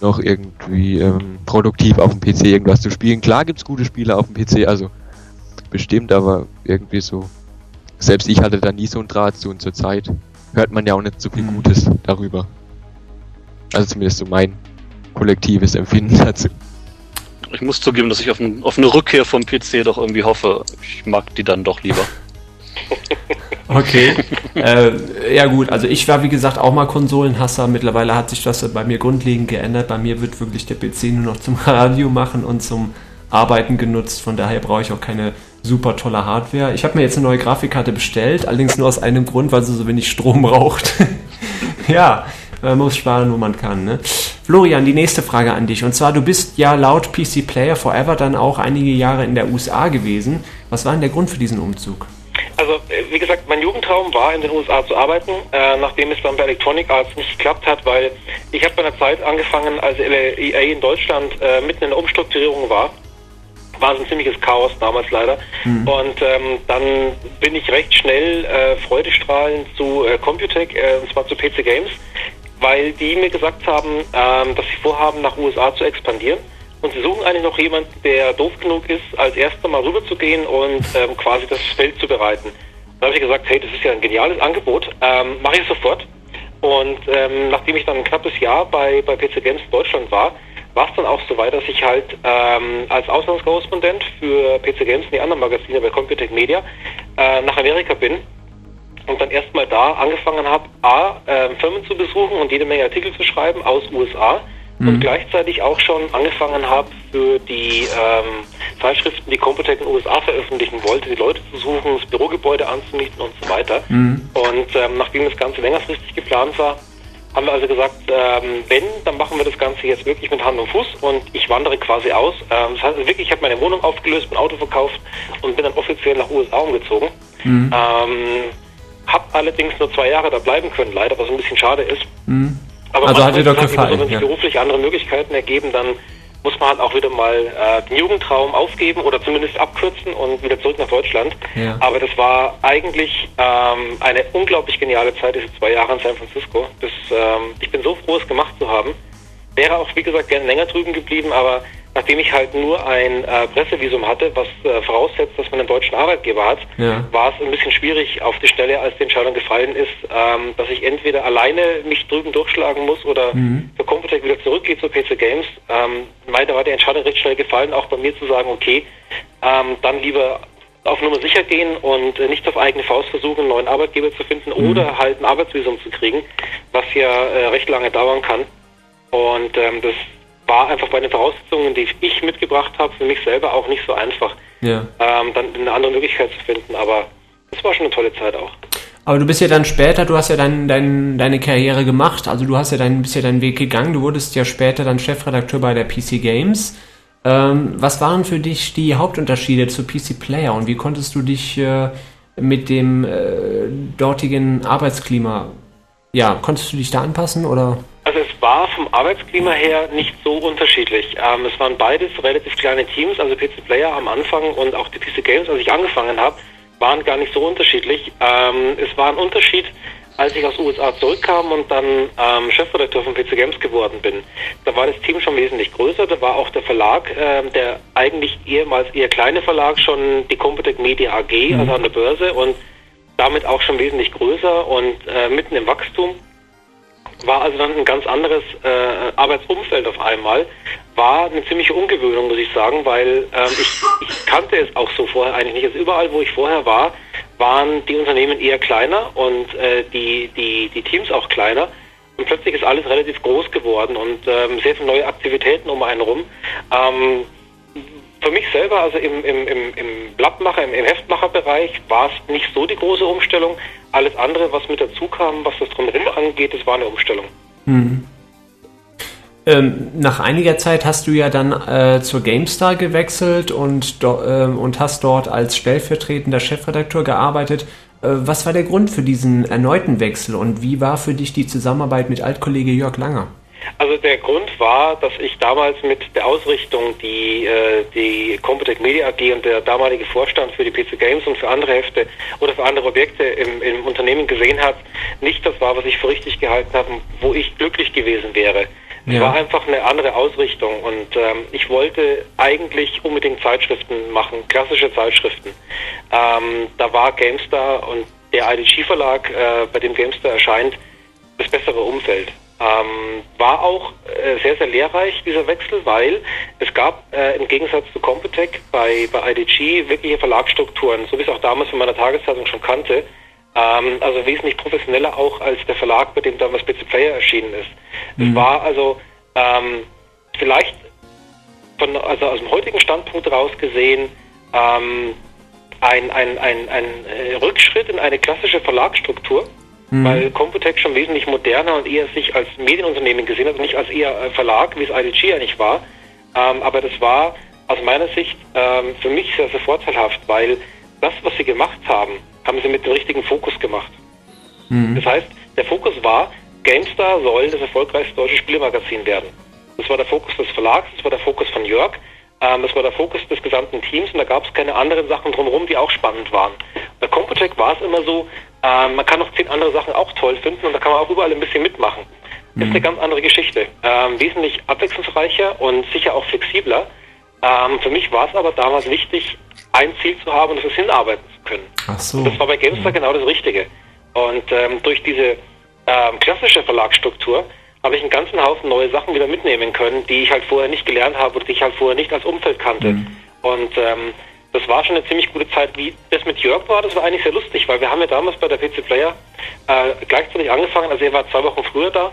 noch irgendwie ähm, produktiv auf dem PC irgendwas zu spielen. Klar gibt's gute Spiele auf dem PC, also bestimmt, aber irgendwie so. Selbst ich hatte da nie so einen Draht zu und zur Zeit hört man ja auch nicht so viel mhm. Gutes darüber. Also zumindest so mein kollektives Empfinden dazu. Ich muss zugeben, dass ich auf, ein, auf eine Rückkehr vom PC doch irgendwie hoffe. Ich mag die dann doch lieber. Okay. äh, ja gut, also ich war wie gesagt auch mal Konsolenhasser. Mittlerweile hat sich das bei mir grundlegend geändert. Bei mir wird wirklich der PC nur noch zum Radio machen und zum Arbeiten genutzt. Von daher brauche ich auch keine super tolle Hardware. Ich habe mir jetzt eine neue Grafikkarte bestellt, allerdings nur aus einem Grund, weil sie so wenig Strom braucht. ja, man muss sparen, wo man kann. Ne? Florian, die nächste Frage an dich. Und zwar, du bist ja laut PC Player Forever dann auch einige Jahre in der USA gewesen. Was war denn der Grund für diesen Umzug? Also, wie gesagt, mein Jugendtraum war, in den USA zu arbeiten, äh, nachdem es dann bei Electronic Arts nicht geklappt hat, weil ich habe bei einer Zeit angefangen, als EA in Deutschland äh, mitten in der Umstrukturierung war. War so ein ziemliches Chaos damals leider. Mhm. Und ähm, dann bin ich recht schnell äh, freudestrahlend zu äh, Computec, äh, und zwar zu PC Games, weil die mir gesagt haben, ähm, dass sie vorhaben, nach USA zu expandieren und sie suchen eigentlich noch jemanden, der doof genug ist, als erster mal rüberzugehen und ähm, quasi das Feld zu bereiten. Da habe ich gesagt, hey, das ist ja ein geniales Angebot, ähm, mache ich sofort. Und ähm, nachdem ich dann ein knappes Jahr bei, bei PC Games Deutschland war, war es dann auch so weit, dass ich halt ähm, als Auslandskorrespondent für PC Games und die anderen Magazine bei Computec Media äh, nach Amerika bin und dann erstmal da angefangen habe, A, äh, Firmen zu besuchen und jede Menge Artikel zu schreiben aus USA mhm. und gleichzeitig auch schon angefangen habe, für die ähm, Zeitschriften, die Computec in den USA veröffentlichen wollte, die Leute zu suchen, das Bürogebäude anzumieten und so weiter. Mhm. Und ähm, nachdem das Ganze längerfristig geplant war, haben wir also gesagt, ähm, wenn, dann machen wir das Ganze jetzt wirklich mit Hand und Fuß und ich wandere quasi aus. Ähm, das heißt wirklich, ich habe meine Wohnung aufgelöst, mein Auto verkauft und bin dann offiziell nach USA umgezogen. Mhm. Ähm, hab allerdings nur zwei Jahre da bleiben können, leider, was ein bisschen schade ist. Mhm. Aber also hat dir doch gefallen. Wenn sich ja. beruflich andere Möglichkeiten ergeben, dann muss man halt auch wieder mal äh, den Jugendtraum aufgeben oder zumindest abkürzen und wieder zurück nach Deutschland. Ja. Aber das war eigentlich ähm, eine unglaublich geniale Zeit, diese zwei Jahre in San Francisco. Das, ähm, ich bin so froh, es gemacht zu haben. Wäre auch, wie gesagt, gerne länger drüben geblieben, aber nachdem ich halt nur ein äh, Pressevisum hatte, was äh, voraussetzt, dass man einen deutschen Arbeitgeber hat, ja. war es ein bisschen schwierig auf die Stelle, als die Entscheidung gefallen ist, ähm, dass ich entweder alleine mich drüben durchschlagen muss oder mhm. zur Computec wieder zurückgehe zu PC Games. Ähm, da war die Entscheidung recht schnell gefallen, auch bei mir zu sagen, okay, ähm, dann lieber auf Nummer sicher gehen und äh, nicht auf eigene Faust versuchen, einen neuen Arbeitgeber zu finden mhm. oder halt ein Arbeitsvisum zu kriegen, was ja äh, recht lange dauern kann. Und ähm, das war einfach bei den Voraussetzungen, die ich mitgebracht habe, für mich selber auch nicht so einfach, ja. ähm, dann eine andere Möglichkeit zu finden. Aber das war schon eine tolle Zeit auch. Aber du bist ja dann später, du hast ja dein, dein, deine Karriere gemacht, also du hast ja dein, bist ja deinen Weg gegangen, du wurdest ja später dann Chefredakteur bei der PC Games. Ähm, was waren für dich die Hauptunterschiede zu PC Player und wie konntest du dich äh, mit dem äh, dortigen Arbeitsklima, ja, konntest du dich da anpassen oder? War vom Arbeitsklima her nicht so unterschiedlich. Ähm, es waren beides relativ kleine Teams, also PC Player am Anfang und auch die PC Games, als ich angefangen habe, waren gar nicht so unterschiedlich. Ähm, es war ein Unterschied, als ich aus den USA zurückkam und dann ähm, Chefredakteur von PC Games geworden bin. Da war das Team schon wesentlich größer. Da war auch der Verlag, äh, der eigentlich ehemals eher kleine Verlag, schon die Computec Media AG, mhm. also an der Börse und damit auch schon wesentlich größer und äh, mitten im Wachstum war also dann ein ganz anderes äh, Arbeitsumfeld auf einmal. War eine ziemliche Ungewöhnung, muss ich sagen, weil ähm, ich, ich kannte es auch so vorher eigentlich nicht. Also überall, wo ich vorher war, waren die Unternehmen eher kleiner und äh, die, die, die Teams auch kleiner. Und plötzlich ist alles relativ groß geworden und ähm, sehr viele neue Aktivitäten um einen rum. Ähm, für mich selber, also im, im, im, im Blattmacher, im, im Heftmacherbereich, war es nicht so die große Umstellung. Alles andere, was mit dazu kam, was das drumherum angeht, das war eine Umstellung. Mhm. Ähm, nach einiger Zeit hast du ja dann äh, zur GameStar gewechselt und, do, äh, und hast dort als stellvertretender Chefredakteur gearbeitet. Äh, was war der Grund für diesen erneuten Wechsel und wie war für dich die Zusammenarbeit mit Altkollege Jörg Langer? Also der Grund war, dass ich damals mit der Ausrichtung, die äh, die Computec Media AG und der damalige Vorstand für die PC Games und für andere Hefte oder für andere Objekte im, im Unternehmen gesehen hat, nicht das war, was ich für richtig gehalten habe, wo ich glücklich gewesen wäre. Es ja. war einfach eine andere Ausrichtung und ähm, ich wollte eigentlich unbedingt Zeitschriften machen, klassische Zeitschriften. Ähm, da war GameStar und der IDG Verlag, äh, bei dem GameStar erscheint, das bessere Umfeld. Ähm, war auch äh, sehr, sehr lehrreich, dieser Wechsel, weil es gab äh, im Gegensatz zu Computec bei, bei IDG wirkliche Verlagsstrukturen, so wie es auch damals von meiner Tageszeitung schon kannte, ähm, also wesentlich professioneller auch als der Verlag, bei dem damals PC Player erschienen ist. Es mhm. war also ähm, vielleicht von, also aus dem heutigen Standpunkt heraus gesehen ähm, ein, ein, ein, ein äh, Rückschritt in eine klassische Verlagsstruktur mhm. weil Computec schon wesentlich moderner und eher sich als Medienunternehmen gesehen hat und nicht als eher Verlag, wie es IDG eigentlich war. Ähm, aber das war aus meiner Sicht ähm, für mich sehr, sehr vorteilhaft, weil das, was sie gemacht haben, haben sie mit dem richtigen Fokus gemacht. Mhm. Das heißt, der Fokus war, GameStar soll das erfolgreichste deutsche Spielmagazin werden. Das war der Fokus des Verlags, das war der Fokus von Jörg, ähm, das war der Fokus des gesamten Teams und da gab es keine anderen Sachen drumherum, die auch spannend waren. Bei Computec war es immer so, ähm, man kann noch zehn andere Sachen auch toll finden und da kann man auch überall ein bisschen mitmachen. Das ist eine mhm. ganz andere Geschichte. Ähm, wesentlich abwechslungsreicher und sicher auch flexibler. Ähm, für mich war es aber damals wichtig, ein Ziel zu haben und das hinarbeiten zu können. Ach so. Und das war bei GameStar mhm. genau das Richtige. Und ähm, durch diese ähm, klassische Verlagsstruktur habe ich einen ganzen Haufen neue Sachen wieder mitnehmen können, die ich halt vorher nicht gelernt habe oder die ich halt vorher nicht als Umfeld kannte. Mhm. Und ähm, das war schon eine ziemlich gute Zeit. Wie das mit Jörg war, das war eigentlich sehr lustig, weil wir haben ja damals bei der PC Player äh, gleichzeitig angefangen, also er war zwei Wochen früher da,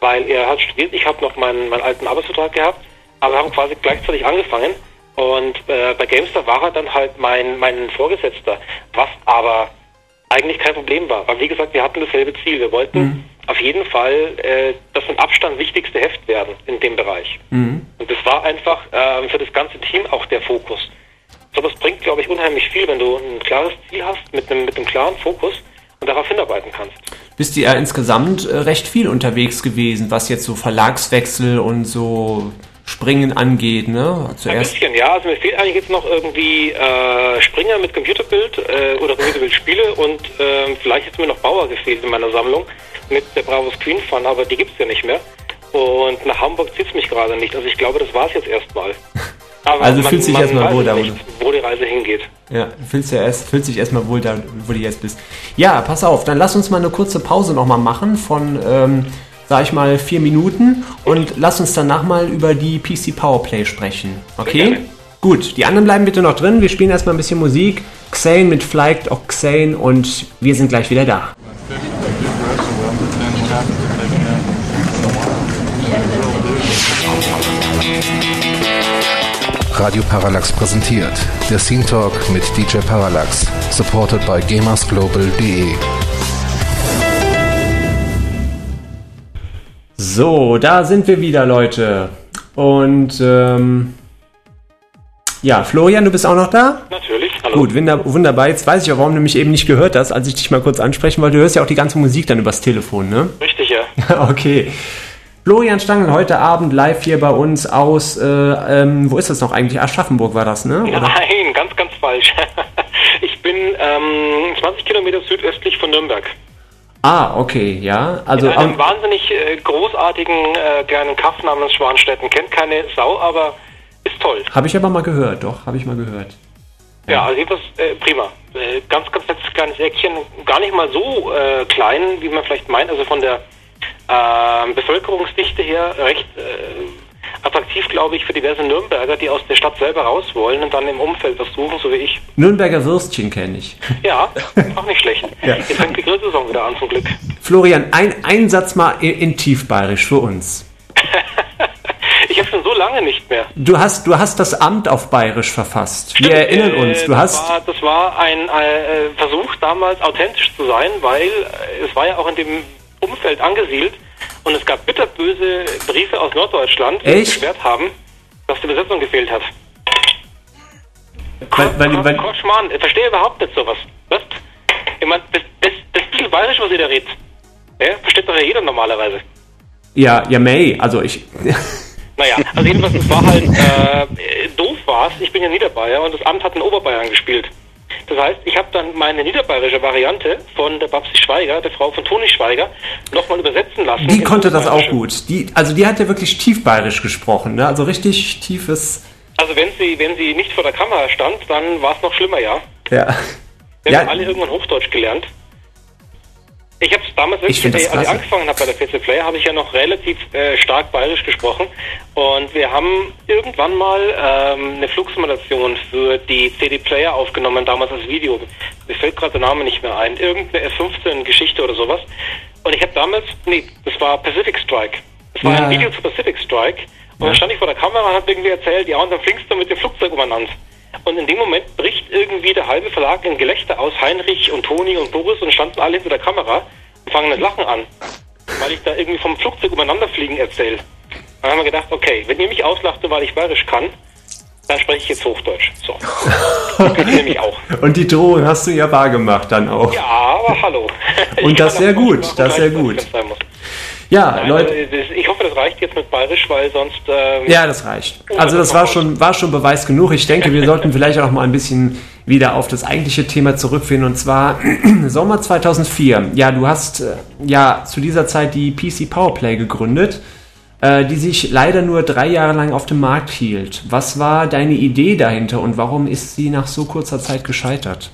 weil er hat studiert, ich habe noch meinen, meinen alten Arbeitsvertrag gehabt, aber wir haben quasi gleichzeitig angefangen und äh, bei Gamestar war er dann halt mein, mein Vorgesetzter, was aber eigentlich kein Problem war, weil wie gesagt, wir hatten dasselbe Ziel, wir wollten mhm. auf jeden Fall äh, das mit Abstand wichtigste Heft werden in dem Bereich. Mhm. Und das war einfach äh, für das ganze Team auch der Fokus sowas bringt, glaube ich, unheimlich viel, wenn du ein klares Ziel hast mit einem, mit einem klaren Fokus und darauf hinarbeiten kannst. Bist du ja insgesamt äh, recht viel unterwegs gewesen, was jetzt so Verlagswechsel und so Springen angeht, ne? Ein Zuerst. bisschen, ja. Also mir fehlt eigentlich jetzt noch irgendwie äh, Springer mit Computerbild äh, oder Computerbildspiele und ähm, vielleicht hätte mir noch Bauer gefehlt in meiner Sammlung mit der Bravos Queen Fun, aber die gibt's ja nicht mehr. Und nach Hamburg zieht's mich gerade nicht. Also ich glaube, das war's jetzt erstmal. Aber Also fühlst dich erstmal wohl da, wo die Reise hingeht. Ja, fühlst ja erst, fühlst dich erstmal wohl da, wo du jetzt bist. Ja, pass auf, dann lass uns mal eine kurze Pause nochmal machen von, ähm, sag ich mal, vier Minuten und lass uns danach mal über die PC Powerplay sprechen. Okay? Gut, die anderen bleiben bitte noch drin. Wir spielen erstmal ein bisschen Musik. Xane mit Flight auch Xane und wir sind gleich wieder da. Radio Parallax präsentiert der Scene Talk mit DJ Parallax, supported by gamersglobal.de. So, da sind wir wieder, Leute. Und ähm, ja, Florian, du bist auch noch da? Natürlich. Hallo. Gut, wunder- wunderbar. Jetzt weiß ich auch, warum du mich eben nicht gehört hast, als ich dich mal kurz ansprechen wollte. Du hörst ja auch die ganze Musik dann übers Telefon, ne? Richtig, ja. okay. Florian Stangl heute Abend live hier bei uns aus, äh, ähm, wo ist das noch eigentlich? Aschaffenburg war das, ne? Oder? Nein, ganz, ganz falsch. ich bin ähm, 20 Kilometer südöstlich von Nürnberg. Ah, okay, ja. Also, in einem ähm, wahnsinnig äh, großartigen äh, kleinen Kaff namens Schwanstetten. Kennt keine Sau, aber ist toll. habe ich aber mal gehört, doch, habe ich mal gehört. Ja, also jedenfalls äh, prima. Äh, ganz, ganz nettes kleines Eckchen. Gar nicht mal so äh, klein, wie man vielleicht meint. Also von der ähm, Bevölkerungsdichte her recht äh, attraktiv, glaube ich, für diverse Nürnberger, die aus der Stadt selber raus wollen und dann im Umfeld was suchen, so wie ich. Nürnberger Würstchen kenne ich. Ja, auch nicht schlecht. Jetzt fängt die Grillsaison wieder an, zum Glück. Florian, ein, ein Satz mal in, in Tiefbayerisch für uns. Ich habe schon so lange nicht mehr. Du hast, du hast das Amt auf Bayerisch verfasst. Wir erinnern Äh, uns. Du das hast. War, das war ein äh, Versuch, damals authentisch zu sein, weil es war ja auch in dem Umfeld angesiedelt und es gab bitterböse Briefe aus Norddeutschland, die sich beschwert haben, dass die Besetzung gefehlt hat. Weil, weil, weil, Koschmann, ich verstehe überhaupt nicht sowas. Was? Ich meine, das, das, das bisschen bayerisch, was ihr da redet. Ja, versteht doch ja jeder normalerweise. ja, ja, May. Also ich. Naja, also jedenfalls, es war halt, äh, doof war's. Ich bin ja Niederbayer und das Amt hat in Oberbayern gespielt. Das heißt, ich habe dann meine niederbayerische Variante von der Babsi Schweiger, der Frau von Toni Schweiger, nochmal übersetzen lassen. Die konnte das auch gut. Die, also die hat ja wirklich tiefbayerisch gesprochen, ne? Also richtig tiefes. Also wenn sie, wenn sie nicht vor der Kamera stand, dann war es noch schlimmer, ja. Ja. Wir Ja. haben alle irgendwann Hochdeutsch gelernt. Ich habe es damals Ich wirklich, als ich angefangen habe bei der PC Player, habe ich ja noch relativ äh, stark bayerisch gesprochen. Und wir haben irgendwann mal ähm, eine Flugsimulation für die CD Player aufgenommen, damals als Video. Mir fällt gerade der Name nicht mehr ein. Irgendeine F-15-Geschichte oder sowas. Und ich habe damals, nee, das war Pacific Strike. Das war Ja. ein Video zu Pacific Strike. Und dann stand ich vor der Kamera und habe irgendwie erzählt, ja, und dann fliegst du mit dem Flugzeug umeinander. Und in dem Moment bricht irgendwie der halbe Verlag in Gelächter aus, Heinrich und Toni und Boris und standen alle hinter der Kamera und fangen mit Lachen an, weil ich da irgendwie vom Flugzeug umeinander fliegen erzähle. Dann haben wir gedacht, okay, wenn ihr mich auslachte, weil ich bayerisch kann, dann spreche ich jetzt Hochdeutsch. So. Das nämlich auch. Und die Drohung hast du ja wahr gemacht dann auch. Ja, aber hallo. Und das sehr gut, das sehr gut. Ja, Nein, Leute. also, das- Ich hoffe, das reicht jetzt mit bayerisch, weil sonst... Ähm, Ja, das reicht. Also das war schon, war schon Beweis genug. Ich denke, wir sollten vielleicht auch mal ein bisschen wieder auf das eigentliche Thema zurückfinden und zwar Sommer 2004. Ja, du hast äh, ja zu dieser Zeit die PC Powerplay gegründet, äh, die sich leider nur drei Jahre lang auf dem Markt hielt. Was war deine Idee dahinter und warum ist sie nach so kurzer Zeit gescheitert?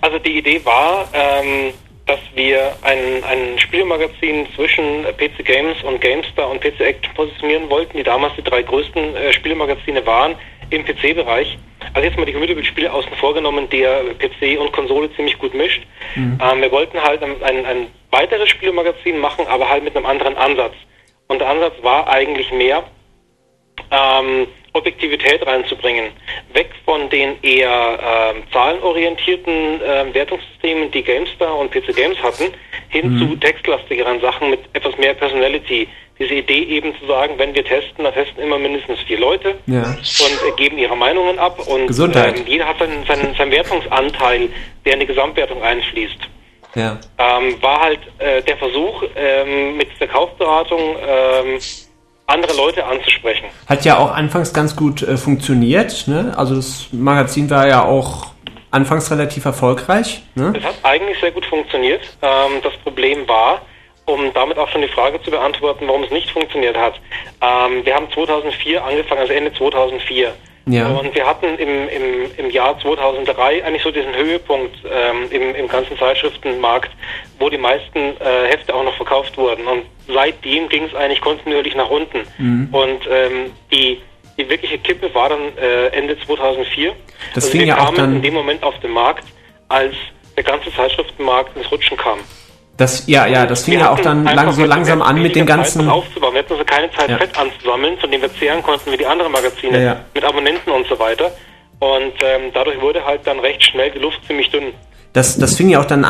Also die Idee war, ähm, dass wir ein, ein Spielmagazin zwischen PC Games und GameStar und PC Action positionieren wollten, die damals die drei größten äh, Spielmagazine waren im PC-Bereich. Also jetzt mal die Computerspiele außen vorgenommen, der PC und Konsole ziemlich gut mischt. Ähm, wir wollten halt ein, ein, ein weiteres Spielmagazin machen, aber halt mit einem anderen Ansatz. Und der Ansatz war eigentlich mehr, ähm, Objektivität reinzubringen. Weg von den eher ähm, zahlenorientierten ähm, Wertungssystemen, die GameStar und PC Games hatten, hin zu textlastigeren Sachen mit etwas mehr Personality. Diese Idee eben zu sagen, wenn wir testen, dann testen immer mindestens vier Leute Ja. und äh, geben ihre Meinungen ab und. Ähm, jeder hat seinen, seinen, seinen Wertungsanteil, der in die Gesamtwertung einfließt Ja. ähm, war halt äh, der Versuch, ähm, mit der Kaufberatung ähm, andere Leute anzusprechen. Hat ja auch anfangs ganz gut äh, funktioniert. Ne? Also das Magazin war ja auch anfangs relativ erfolgreich. Ne? Es hat eigentlich sehr gut funktioniert. Ähm, das Problem war, um damit auch schon die Frage zu beantworten, warum es nicht funktioniert hat. Ähm, wir haben 2004 angefangen, also Ende 2004. Ja. Und wir hatten im, im, im Jahr 2003 eigentlich so diesen Höhepunkt ähm, im, im ganzen Zeitschriftenmarkt, wo die meisten äh, Hefte auch noch verkauft wurden. Und seitdem ging es eigentlich kontinuierlich nach unten. Mhm. Und ähm, die, die wirkliche Kippe war dann äh, Ende 2004. Das also fing wir ja kamen auch dann in dem Moment auf den Markt, als der ganze Zeitschriftenmarkt ins Rutschen kam. Das, ja, ja, das fing ja auch dann lang, so langsam an mit den ganzen. Aufzubauen. Wir hatten also keine Zeit, ja. Fett anzusammeln, von dem wir zehren konnten wie die anderen Magazine, ja, ja. mit Abonnenten und so weiter. Und ähm, dadurch wurde halt dann recht schnell die Luft ziemlich dünn. Das, das fing ja auch dann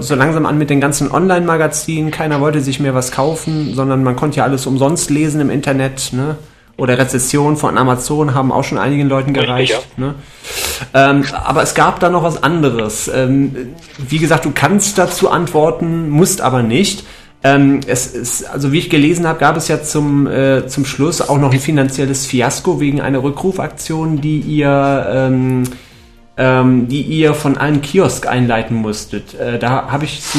so langsam an mit den ganzen Online-Magazinen. Keiner wollte sich mehr was kaufen, sondern man konnte ja alles umsonst lesen im Internet. Ne? Oder Rezession von Amazon haben auch schon einigen Leuten gereicht. Richtig, ja. ne? ähm, aber es gab da noch was anderes. Ähm, wie gesagt, du kannst dazu antworten, musst aber nicht. Ähm, es ist, also wie ich gelesen habe, gab es ja zum, äh, zum Schluss auch noch ein finanzielles Fiasko wegen einer Rückrufaktion, die ihr, ähm, ähm, die ihr von allen Kiosk einleiten musstet. Äh, da habe ich zu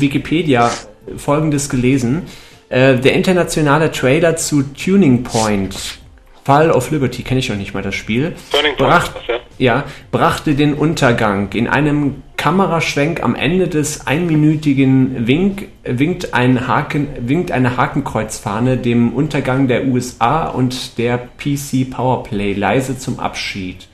Wikipedia Folgendes gelesen. Äh, der internationale Trailer zu Tuning Point, Fall of Liberty, kenne ich noch nicht mal das Spiel, brach, ja, brachte den Untergang. In einem Kameraschwenk am Ende des einminütigen Wink winkt, ein Haken, winkt eine Hakenkreuzfahne dem Untergang der USA und der PC Powerplay leise zum Abschied.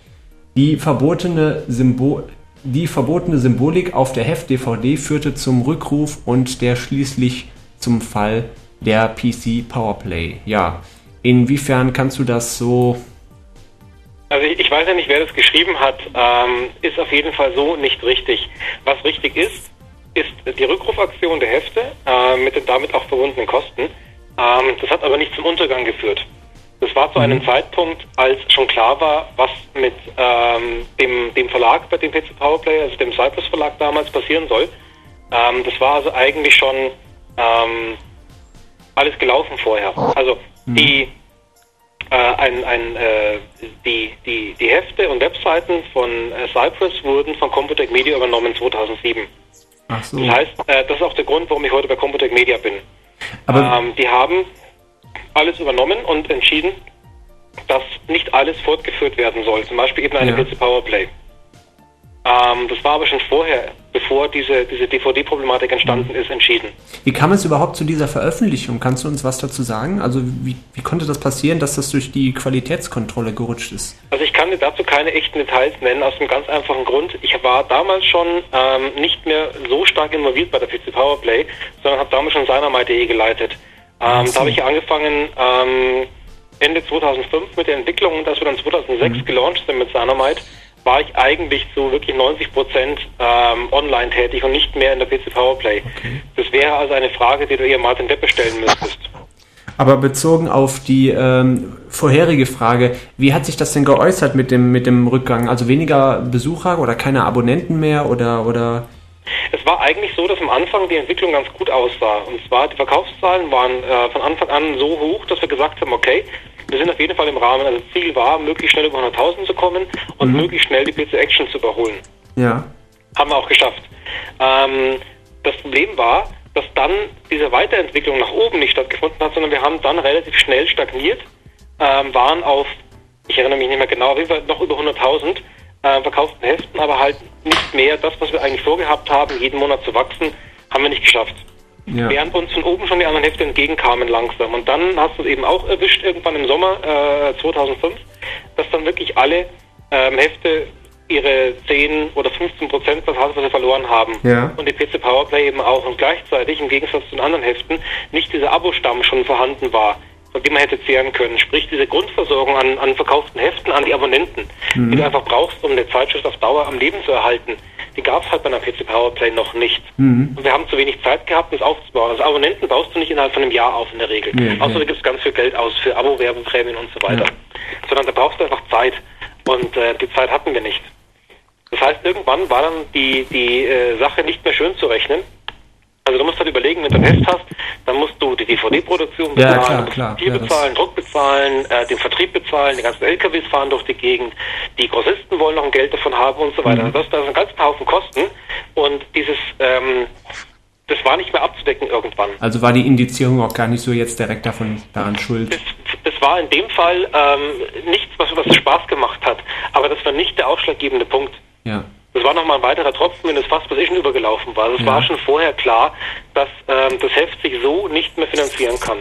Die verbotene, Symbol, die verbotene Symbolik auf der Heft-DVD führte zum Rückruf und der schließlich zum Fall der PC Powerplay. Ja, inwiefern kannst du das so also ich, weiß ja nicht, wer das geschrieben hat, ähm, ist auf jeden Fall so nicht richtig. Was richtig ist, ist die Rückrufaktion der Hefte äh, mit den damit auch verbundenen Kosten. Ähm, das hat aber nicht zum Untergang geführt. Das war zu einem mhm. Zeitpunkt, als schon klar war, was mit ähm, dem, dem Verlag bei dem PC Powerplay, also dem Cypress Verlag damals passieren soll. Ähm, das war also eigentlich schon ähm, alles gelaufen vorher. Also mhm. die, äh, ein, ein, äh, die, die, die Hefte und Webseiten von äh, Cypress wurden von Computec Media übernommen 2007. Ach so. Das heißt, äh, das ist auch der Grund, warum ich heute bei Computec Media bin. Aber ähm, die haben alles übernommen und entschieden, dass nicht alles fortgeführt werden soll. Zum Beispiel eben eine ja. PC Powerplay. Ähm, das war aber schon vorher, bevor diese, diese DVD-Problematik entstanden ist, entschieden. Wie kam es überhaupt zu dieser Veröffentlichung? Kannst du uns was dazu sagen? Also wie, wie konnte das passieren, dass das durch die Qualitätskontrolle gerutscht ist? Also ich kann dir dazu keine echten Details nennen, aus einem ganz einfachen Grund. Ich war damals schon ähm, nicht mehr so stark involviert bei der PC Powerplay, sondern habe damals schon Dynamite.de geleitet. Ähm, so. Da habe ich angefangen ähm, Ende 2005 mit der Entwicklung und dass wir dann 2006 mhm. gelauncht sind mit Dynamite war ich eigentlich zu wirklich 90 Prozent ähm, online tätig und nicht mehr in der PC Powerplay. Okay. Das wäre also eine Frage, die du eher Martin Deppe stellen müsstest. Aber bezogen auf die ähm, vorherige Frage, wie hat sich das denn geäußert mit dem, mit dem Rückgang? Also weniger Besucher oder keine Abonnenten mehr oder, oder? Es war eigentlich so, dass am Anfang die Entwicklung ganz gut aussah. Und zwar die Verkaufszahlen waren äh, von Anfang an so hoch, dass wir gesagt haben, okay, wir sind auf jeden Fall im Rahmen. Also Ziel war, möglichst schnell über 100.000 zu kommen und mhm. möglichst schnell die PC Action zu überholen. Ja. Haben wir auch geschafft. Ähm, das Problem war, dass dann diese Weiterentwicklung nach oben nicht stattgefunden hat, sondern wir haben dann relativ schnell stagniert, ähm, waren auf, ich erinnere mich nicht mehr genau, auf jeden Fall noch über 100.000 äh, verkauften Heften, aber halt nicht mehr das, was wir eigentlich vorgehabt haben, jeden Monat zu wachsen, haben wir nicht geschafft. Ja. Während uns von oben schon die anderen Hefte entgegenkamen langsam. Und dann hast du es eben auch erwischt, irgendwann im Sommer äh, 2005, dass dann wirklich alle ähm, Hefte ihre 10 oder 15 Prozent was was sie verloren haben. Ja. Und die PC Powerplay eben auch. Und gleichzeitig, im Gegensatz zu den anderen Heften, nicht dieser Abo-Stamm schon vorhanden war, von dem man hätte zehren können. Sprich, diese Grundversorgung an, an verkauften Heften an die Abonnenten, mhm. die du einfach brauchst, um eine Zeitschrift auf Dauer am Leben zu erhalten die gab es halt bei einer PC Powerplay noch nicht. Mhm. Und wir haben zu wenig Zeit gehabt, das aufzubauen. Also Abonnenten baust du nicht innerhalb von einem Jahr auf in der Regel. Nee, Außer nee. du gibst ganz viel Geld aus für Abo-Werbeprämien und so weiter. Ja. Sondern da brauchst du einfach Zeit. Und äh, die Zeit hatten wir nicht. Das heißt, irgendwann war dann die, die äh, Sache nicht mehr schön zu rechnen. Also du musst halt überlegen, wenn du ein Heft hast, dann musst du die DVD-Produktion Ja, bezahlen, klar, du musst klar. Papier Ja, bezahlen, Druck bezahlen, äh, den Vertrieb bezahlen, die ganzen LKWs fahren durch die Gegend, die Grossisten wollen noch ein Geld davon haben und so Mhm. weiter. Das, das ist ein ganzen Haufen Kosten und dieses, ähm, das war nicht mehr abzudecken irgendwann. Also war die Indizierung auch gar nicht so jetzt direkt davon daran schuld. Das, das war in dem Fall ähm, nichts, was, was Spaß gemacht hat, aber das war nicht der ausschlaggebende Punkt. Ja. Das war nochmal ein weiterer Tropfen in das Fass, was eh schon übergelaufen war. Also Es Ja. war schon vorher klar, dass ähm, das Heft sich so nicht mehr finanzieren kann.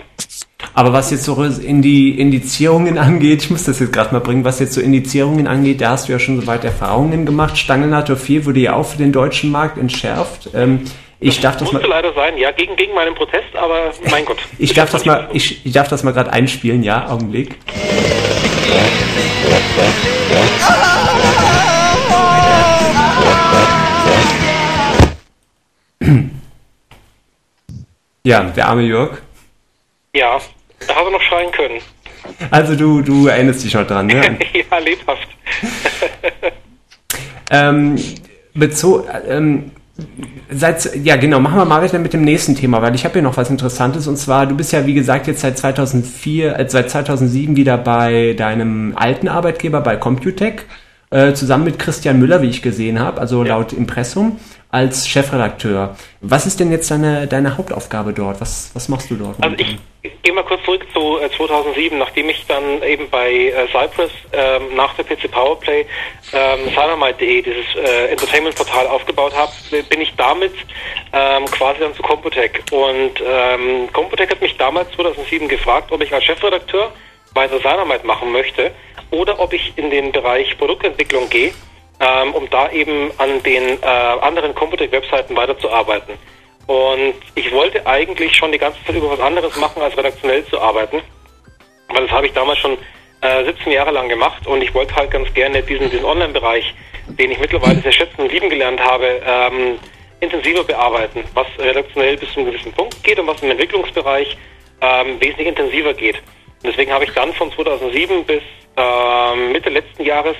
Aber was jetzt so in die Indizierungen angeht, ich muss das jetzt gerade mal bringen, was jetzt so Indizierungen angeht, da hast du ja schon soweit Erfahrungen gemacht. Stangelnator 4 wurde ja auch für den deutschen Markt entschärft. Ähm, ich darf das Musste mal, leider sein, ja, gegen, gegen meinen Protest, aber mein Gott. ich darf das mal, ich, ich darf das mal gerade einspielen, ja, Augenblick. Ja, der arme Jörg. Ja, da habe ich noch schreien können. Also du, du erinnerst dich noch dran, ne? ja, lebhaft. Ähm, bezo ähm, seit, ja genau, machen wir mal weiter mit dem nächsten Thema, weil ich habe hier noch was Interessantes und zwar, du bist ja wie gesagt jetzt seit 2004, äh, seit 2007 wieder bei deinem alten Arbeitgeber bei Computec, äh, zusammen mit Christian Müller, wie ich gesehen habe, also laut Impressum, als Chefredakteur. Was ist denn jetzt deine, deine Hauptaufgabe dort? Was, was machst du dort? Also ich gehe mal kurz zurück zu äh, 2007, nachdem ich dann eben bei äh, Cypress ähm, nach der PC Powerplay ähm, Dynamite.de, dieses äh, Entertainment-Portal aufgebaut habe, bin ich damit ähm, quasi dann zu Computec. Und ähm, Computec hat mich damals 2007 gefragt, ob ich als Chefredakteur weiter Dynamite machen möchte oder ob ich in den Bereich Produktentwicklung gehe, ähm, um da eben an den äh, anderen Computec-Webseiten weiterzuarbeiten. Und ich wollte eigentlich schon die ganze Zeit über was anderes machen, als redaktionell zu arbeiten. Weil das habe ich damals schon äh, 17 Jahre lang gemacht und ich wollte halt ganz gerne diesen, diesen Online-Bereich, den ich mittlerweile sehr schätzen und lieben gelernt habe, ähm, intensiver bearbeiten, was redaktionell bis zu einem gewissen Punkt geht und was im Entwicklungsbereich ähm, wesentlich intensiver geht. Und deswegen habe ich dann von 2007 bis ähm, Mitte letzten Jahres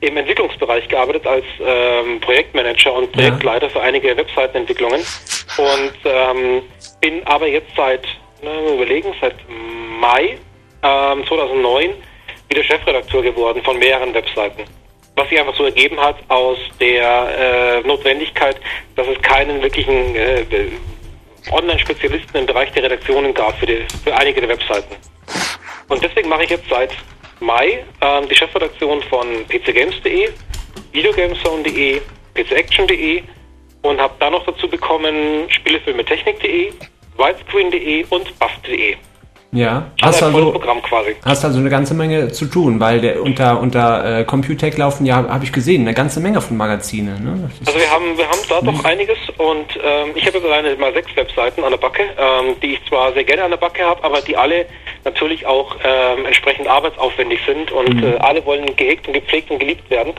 im Entwicklungsbereich gearbeitet als ähm, Projektmanager und Projektleiter für einige Webseitenentwicklungen und ähm, bin aber jetzt seit, mal überlegen, seit Mai ähm, 2009 wieder Chefredakteur geworden von mehreren Webseiten. Was sich einfach so ergeben hat aus der äh, Notwendigkeit, dass es keinen wirklichen äh, Online-Spezialisten im Bereich der Redaktionen gab für, die, für einige der Webseiten. Und deswegen mache ich jetzt seit Mai ähm, die Chefredaktion von pcgames.de, videogamezone.de, pcaction.de und habe dann noch dazu bekommen Spielefilmetechnik.de, widescreen.de und buff.de. Ja, hast also, hast also eine ganze Menge zu tun, weil der unter, unter äh, Computec laufen ja, habe ich gesehen, eine ganze Menge von Magazine. Ne? Also wir haben, wir haben da doch einiges und ähm, ich habe jetzt alleine mal sechs Webseiten an der Backe, ähm, die ich zwar sehr gerne an der Backe habe, aber die alle natürlich auch ähm, entsprechend arbeitsaufwendig sind und äh, alle wollen gehegt und gepflegt und geliebt werden.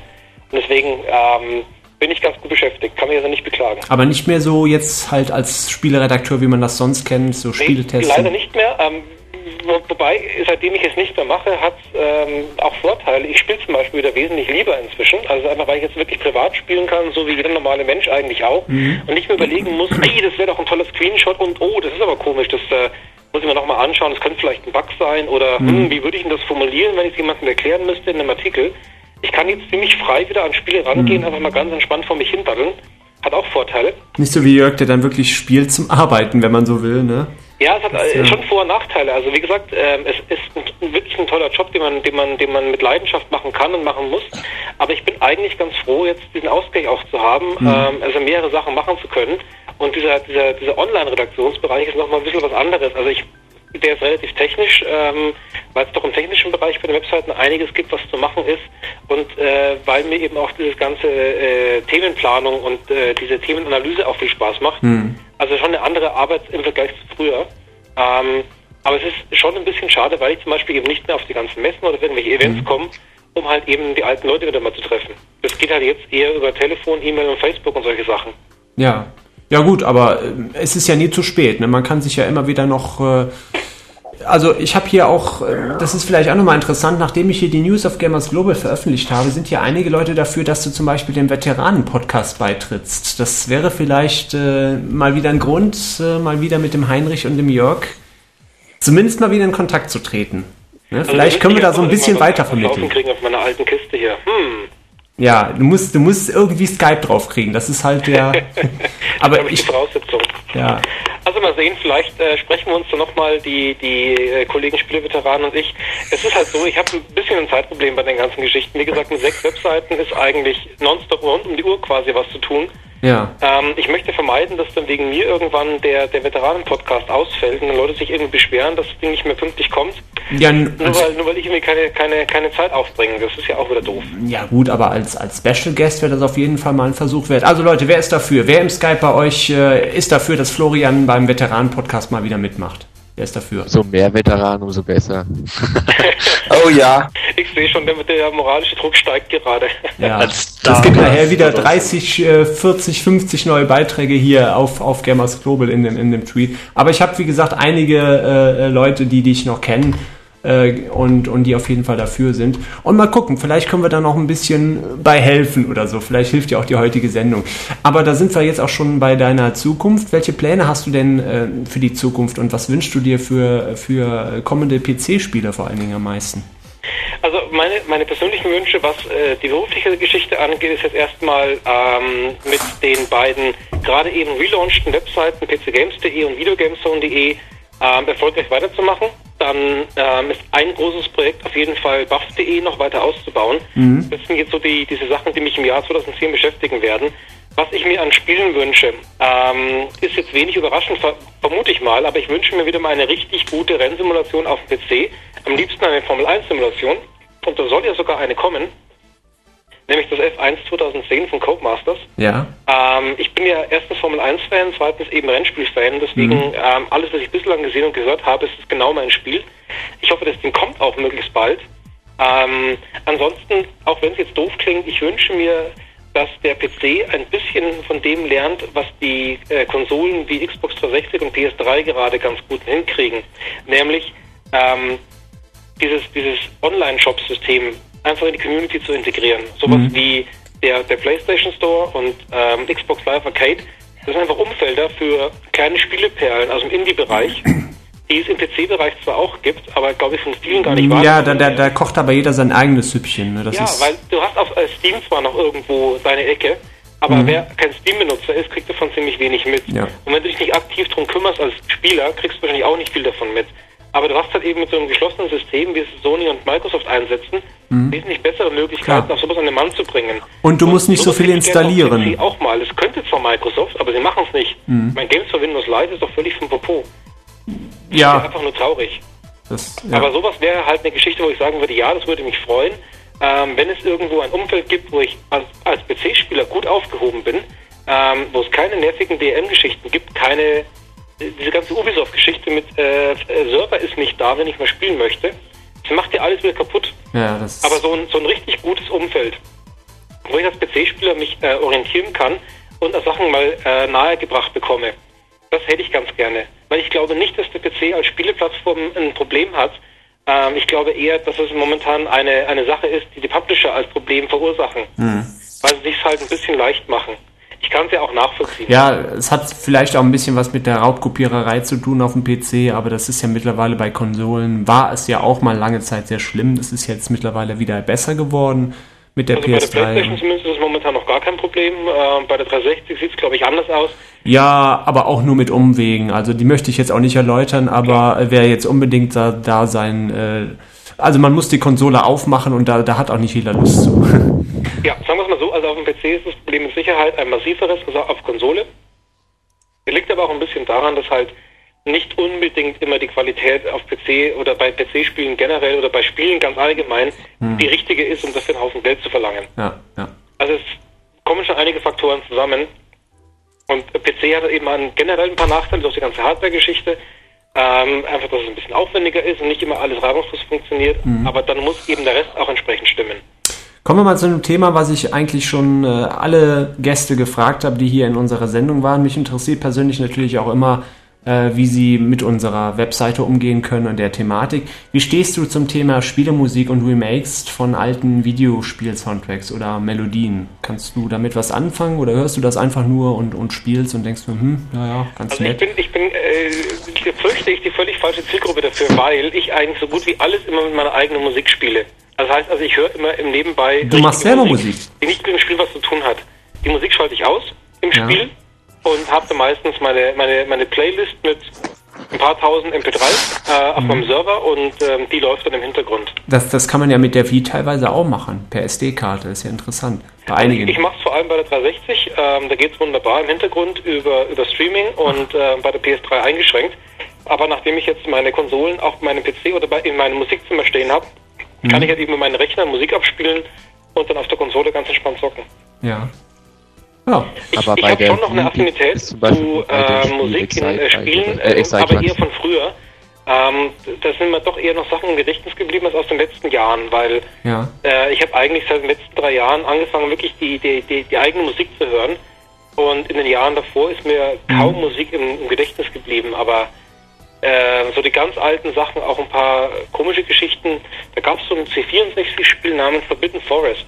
Und deswegen ähm, bin ich ganz gut beschäftigt, kann mich also nicht beklagen. Aber nicht mehr so jetzt halt als Spieleredakteur, wie man das sonst kennt, so Nee, testen. leider nicht mehr. Wo, wobei, seitdem ich es nicht mehr mache, hat ähm, auch Vorteile. Ich spiele zum Beispiel wieder wesentlich lieber inzwischen. Also einfach, weil ich jetzt wirklich privat spielen kann, so wie jeder normale Mensch eigentlich auch. Mhm. Und nicht mehr überlegen muss, ey, das wäre doch ein toller Screenshot und oh, das ist aber komisch, das äh, muss ich mir nochmal anschauen, das könnte vielleicht ein Bug sein oder Mhm. hm, wie würde ich denn das formulieren, wenn ich es jemandem erklären müsste in einem Artikel. Ich kann jetzt ziemlich frei wieder an Spiele Mhm. rangehen, einfach mal ganz entspannt vor mich hin daddeln. Hat auch Vorteile. Nicht so wie Jörg, der dann wirklich spielt zum Arbeiten, wenn man so will, ne? Ja, es hat Das, ja. schon Vor- und Nachteile. Also wie gesagt, ähm, es ist ein, wirklich ein toller Job, den man, den man, den man mit Leidenschaft machen kann und machen muss. Aber ich bin eigentlich ganz froh, jetzt diesen Ausgleich auch zu haben, ähm, also mehrere Sachen machen zu können. Und dieser, dieser, dieser Online-Redaktionsbereich ist nochmal ein bisschen was anderes. Also ich, der ist relativ technisch, ähm, weil es doch im technischen Bereich bei den Webseiten einiges gibt, was zu machen ist. Und äh, weil mir eben auch dieses ganze äh, Themenplanung und äh, diese Themenanalyse auch viel Spaß macht. Also schon eine andere Arbeit im Vergleich zu früher. Ähm, aber es ist schon ein bisschen schade, weil ich zum Beispiel eben nicht mehr auf die ganzen Messen oder irgendwelche Events komme, um halt eben die alten Leute wieder mal zu treffen. Das geht halt jetzt eher über Telefon, E-Mail und Facebook und solche Sachen. Ja. Ja gut, aber äh, es ist ja nie zu spät. Ne? Man kann sich ja immer wieder noch äh, also ich habe hier auch, äh, das ist vielleicht auch nochmal interessant, nachdem ich hier die News of Gamers Global veröffentlicht habe, sind hier einige Leute dafür, dass du zum Beispiel dem Veteranen-Podcast beitrittst. Das wäre vielleicht äh, mal wieder ein Grund, äh, mal wieder mit dem Heinrich und dem Jörg zumindest mal wieder in Kontakt zu treten. Ne? Also vielleicht können wir da so ein bisschen weiter vermitteln. auf meiner alten Kiste hier. Hm. Ja, du musst, du musst irgendwie Skype draufkriegen. Das ist halt der. aber ich, die Voraussetzung. Ja. Also mal sehen, vielleicht äh, sprechen wir uns dann nochmal, die, die äh, Kollegen Spieleveteranen und ich. Es ist halt so, ich habe ein bisschen ein Zeitproblem bei den ganzen Geschichten. Wie gesagt, mit sechs Webseiten ist eigentlich nonstop rund um die Uhr quasi was zu tun. Ja. Ähm, ich möchte vermeiden, dass dann wegen mir irgendwann der, der Veteranen-Podcast ausfällt und dann Leute sich irgendwie beschweren, dass das Ding nicht mehr pünktlich kommt. Ja, nur, weil, nur weil ich irgendwie keine, keine, keine Zeit aufbringe. Das ist ja auch wieder doof. Ja, gut, aber als, als Special Guest wäre das auf jeden Fall mal ein Versuch wert. Also Leute, wer ist dafür? Wer im Skype bei euch äh, ist dafür, dass Florian beim Veteranen-Podcast mal wieder mitmacht? Wer ist dafür? So mehr Veteranen, umso besser. oh ja. Ich sehe schon, der, der moralische Druck steigt gerade. Ja. Es gibt nachher wieder 30, 40, 50 neue Beiträge hier auf, auf Gamers Global in dem, in dem Tweet. Aber ich habe, wie gesagt, einige äh, Leute, die dich noch kennen äh, und, und die auf jeden Fall dafür sind. Und mal gucken, vielleicht können wir da noch ein bisschen bei helfen oder so. Vielleicht hilft dir auch die heutige Sendung. Aber da sind wir jetzt auch schon bei deiner Zukunft. Welche Pläne hast du denn äh, für die Zukunft und was wünschst du dir für, für kommende PC-Spieler vor allen Dingen am meisten? Also meine, meine persönlichen Wünsche, was äh, die berufliche Geschichte angeht, ist jetzt erstmal ähm, mit den beiden gerade eben relaunchten Webseiten pcgames.de und videogamezone.de ähm, erfolgreich weiterzumachen. Dann ähm, ist ein großes Projekt auf jeden Fall buff.de noch weiter auszubauen. Mhm. Das sind jetzt so die, diese Sachen, die mich im Jahr 2010 beschäftigen werden. Was ich mir an Spielen wünsche, ähm, ist jetzt wenig überraschend, ver vermute ich mal, aber ich wünsche mir wieder mal eine richtig gute Rennsimulation auf dem PC. Am liebsten eine Formel 1 Simulation. Und da soll ja sogar eine kommen nämlich das F1 2010 von Codemasters. Ja. Ähm, ich bin ja erstens Formel 1-Fan, zweitens eben Rennspiel-Fan, deswegen mhm. ähm, alles, was ich bislang gesehen und gehört habe, ist genau mein Spiel. Ich hoffe, das Ding kommt auch möglichst bald. Ähm, ansonsten, auch wenn es jetzt doof klingt, ich wünsche mir, dass der PC ein bisschen von dem lernt, was die äh, Konsolen wie Xbox 360 und PS3 gerade ganz gut hinkriegen. Nämlich ähm, dieses, dieses Online-Shop-System einfach in die Community zu integrieren. Sowas mhm. wie der, der PlayStation Store und ähm, Xbox Live Arcade. Das sind einfach Umfelder für kleine Spieleperlen aus dem Indie-Bereich, die es im PC-Bereich zwar auch gibt, aber glaube ich von vielen gar nicht wahr. Ja, da, da, da, kocht aber jeder sein eigenes Süppchen. Ne? Ja, weil du hast auf äh, Steam zwar noch irgendwo deine Ecke, aber mhm. wer kein Steam-Benutzer ist, kriegt davon ziemlich wenig mit. Ja. Und wenn du dich nicht aktiv darum kümmerst als Spieler, kriegst du wahrscheinlich auch nicht viel davon mit. Aber du hast halt eben mit so einem geschlossenen System, wie es Sony und Microsoft einsetzen, mhm. wesentlich bessere Möglichkeiten, Klar. auf sowas an den Mann zu bringen. Und du und musst nicht so viel installieren. Auch mal. Es könnte zwar Microsoft, aber sie machen es nicht. Mhm. Mein Games for Windows Live ist doch völlig vom Popo. Ja. Das ist einfach nur traurig. Das, ja. Aber sowas wäre halt eine Geschichte, wo ich sagen würde, ja, das würde mich freuen. Ähm, wenn es irgendwo ein Umfeld gibt, wo ich als, als PC-Spieler gut aufgehoben bin, ähm, wo es keine nervigen DM-Geschichten gibt, keine diese ganze Ubisoft-Geschichte mit äh, Server ist nicht da, wenn ich mal spielen möchte. Das macht ja alles wieder kaputt. Ja, Aber so ein, so ein richtig gutes Umfeld, wo ich als PC-Spieler mich äh, orientieren kann und Sachen mal äh, nahegebracht bekomme, das hätte ich ganz gerne. Weil ich glaube nicht, dass der PC als Spieleplattform ein Problem hat. Ähm, ich glaube eher, dass es momentan eine, eine Sache ist, die die Publisher als Problem verursachen. Mhm. Weil sie sich halt ein bisschen leicht machen. Ich kann es ja auch nachvollziehen. Ja, es hat vielleicht auch ein bisschen was mit der Raubkopiererei zu tun auf dem PC, aber das ist ja mittlerweile bei Konsolen, war es ja auch mal lange Zeit sehr schlimm. Das ist jetzt mittlerweile wieder besser geworden mit der also PS3. Bei der PlayStation zumindest ist es momentan noch gar kein Problem. Äh, bei der 360 sieht es, glaube ich, anders aus. Ja, aber auch nur mit Umwegen. Also die möchte ich jetzt auch nicht erläutern, aber Klar. wer jetzt unbedingt da, da sein... Äh, also man muss die Konsole aufmachen und da, da hat auch nicht jeder Lust zu. Ja, sagen wir es mal auf dem PC ist das Problem mit Sicherheit ein massiveres als auf Konsole. Liegt aber auch ein bisschen daran, dass halt nicht unbedingt immer die Qualität auf PC oder bei PC-Spielen generell oder bei Spielen ganz allgemein hm. die richtige ist, um dafür einen Haufen Geld zu verlangen. Ja, ja. Also es kommen schon einige Faktoren zusammen. Und PC hat eben einen, generell ein paar Nachteile durch die ganze Hardware-Geschichte. Ähm, einfach, dass es ein bisschen aufwendiger ist und nicht immer alles reibungslos funktioniert. Mhm. Aber dann muss eben der Rest auch entsprechend stimmen. Kommen wir mal zu einem Thema, was ich eigentlich schon äh, alle Gäste gefragt habe, die hier in unserer Sendung waren. Mich interessiert persönlich natürlich auch immer, äh, wie sie mit unserer Webseite umgehen können und der Thematik. Wie stehst du zum Thema Spielemusik und Remakes von alten Videospiel-Soundtracks oder Melodien? Kannst du damit was anfangen oder hörst du das einfach nur und, und spielst und denkst du, hm, naja, ganz Also nett? ich bin, ich bin, äh, fürchte ich die völlig falsche Zielgruppe dafür, weil ich eigentlich so gut wie alles immer mit meiner eigenen Musik spiele. Das heißt also, ich höre immer im Nebenbei. Du machst selber Musik? Die nicht mit dem Spiel was zu tun hat. Die Musik schalte ich aus im Ja. Spiel und habe dann meistens meine, meine, meine Playlist mit ein paar tausend MP3s äh, auf Mhm. meinem Server und ähm, die läuft dann im Hintergrund. Das, das kann man ja mit der Wii teilweise auch machen, per SD-Karte, ist ja interessant. Bei Ich einigen. mache es vor allem bei der 360, ähm, da geht es wunderbar im Hintergrund über, über Streaming und äh, bei der PS3 eingeschränkt. Aber nachdem ich jetzt meine Konsolen auf meinem PC oder bei, in meinem Musikzimmer stehen habe, Mhm. kann ich halt eben mit meinen Rechner Musik abspielen und dann auf der Konsole ganz entspannt zocken. Ja. Ja. Ich, Aber ich habe schon noch eine Affinität zu äh, Musik in äh, Spielen, äh, aber eher von früher. Ähm, da sind mir doch eher noch Sachen im Gedächtnis geblieben als aus den letzten Jahren, weil Ja. äh, ich habe eigentlich seit den letzten drei Jahren angefangen, wirklich die, die, die, die eigene Musik zu hören. Und in den Jahren davor ist mir kaum Musik im, im Gedächtnis geblieben, aber äh, so die ganz alten Sachen, auch ein paar komische Geschichten. Da gab es so ein C64-Spiel namens Forbidden Forest.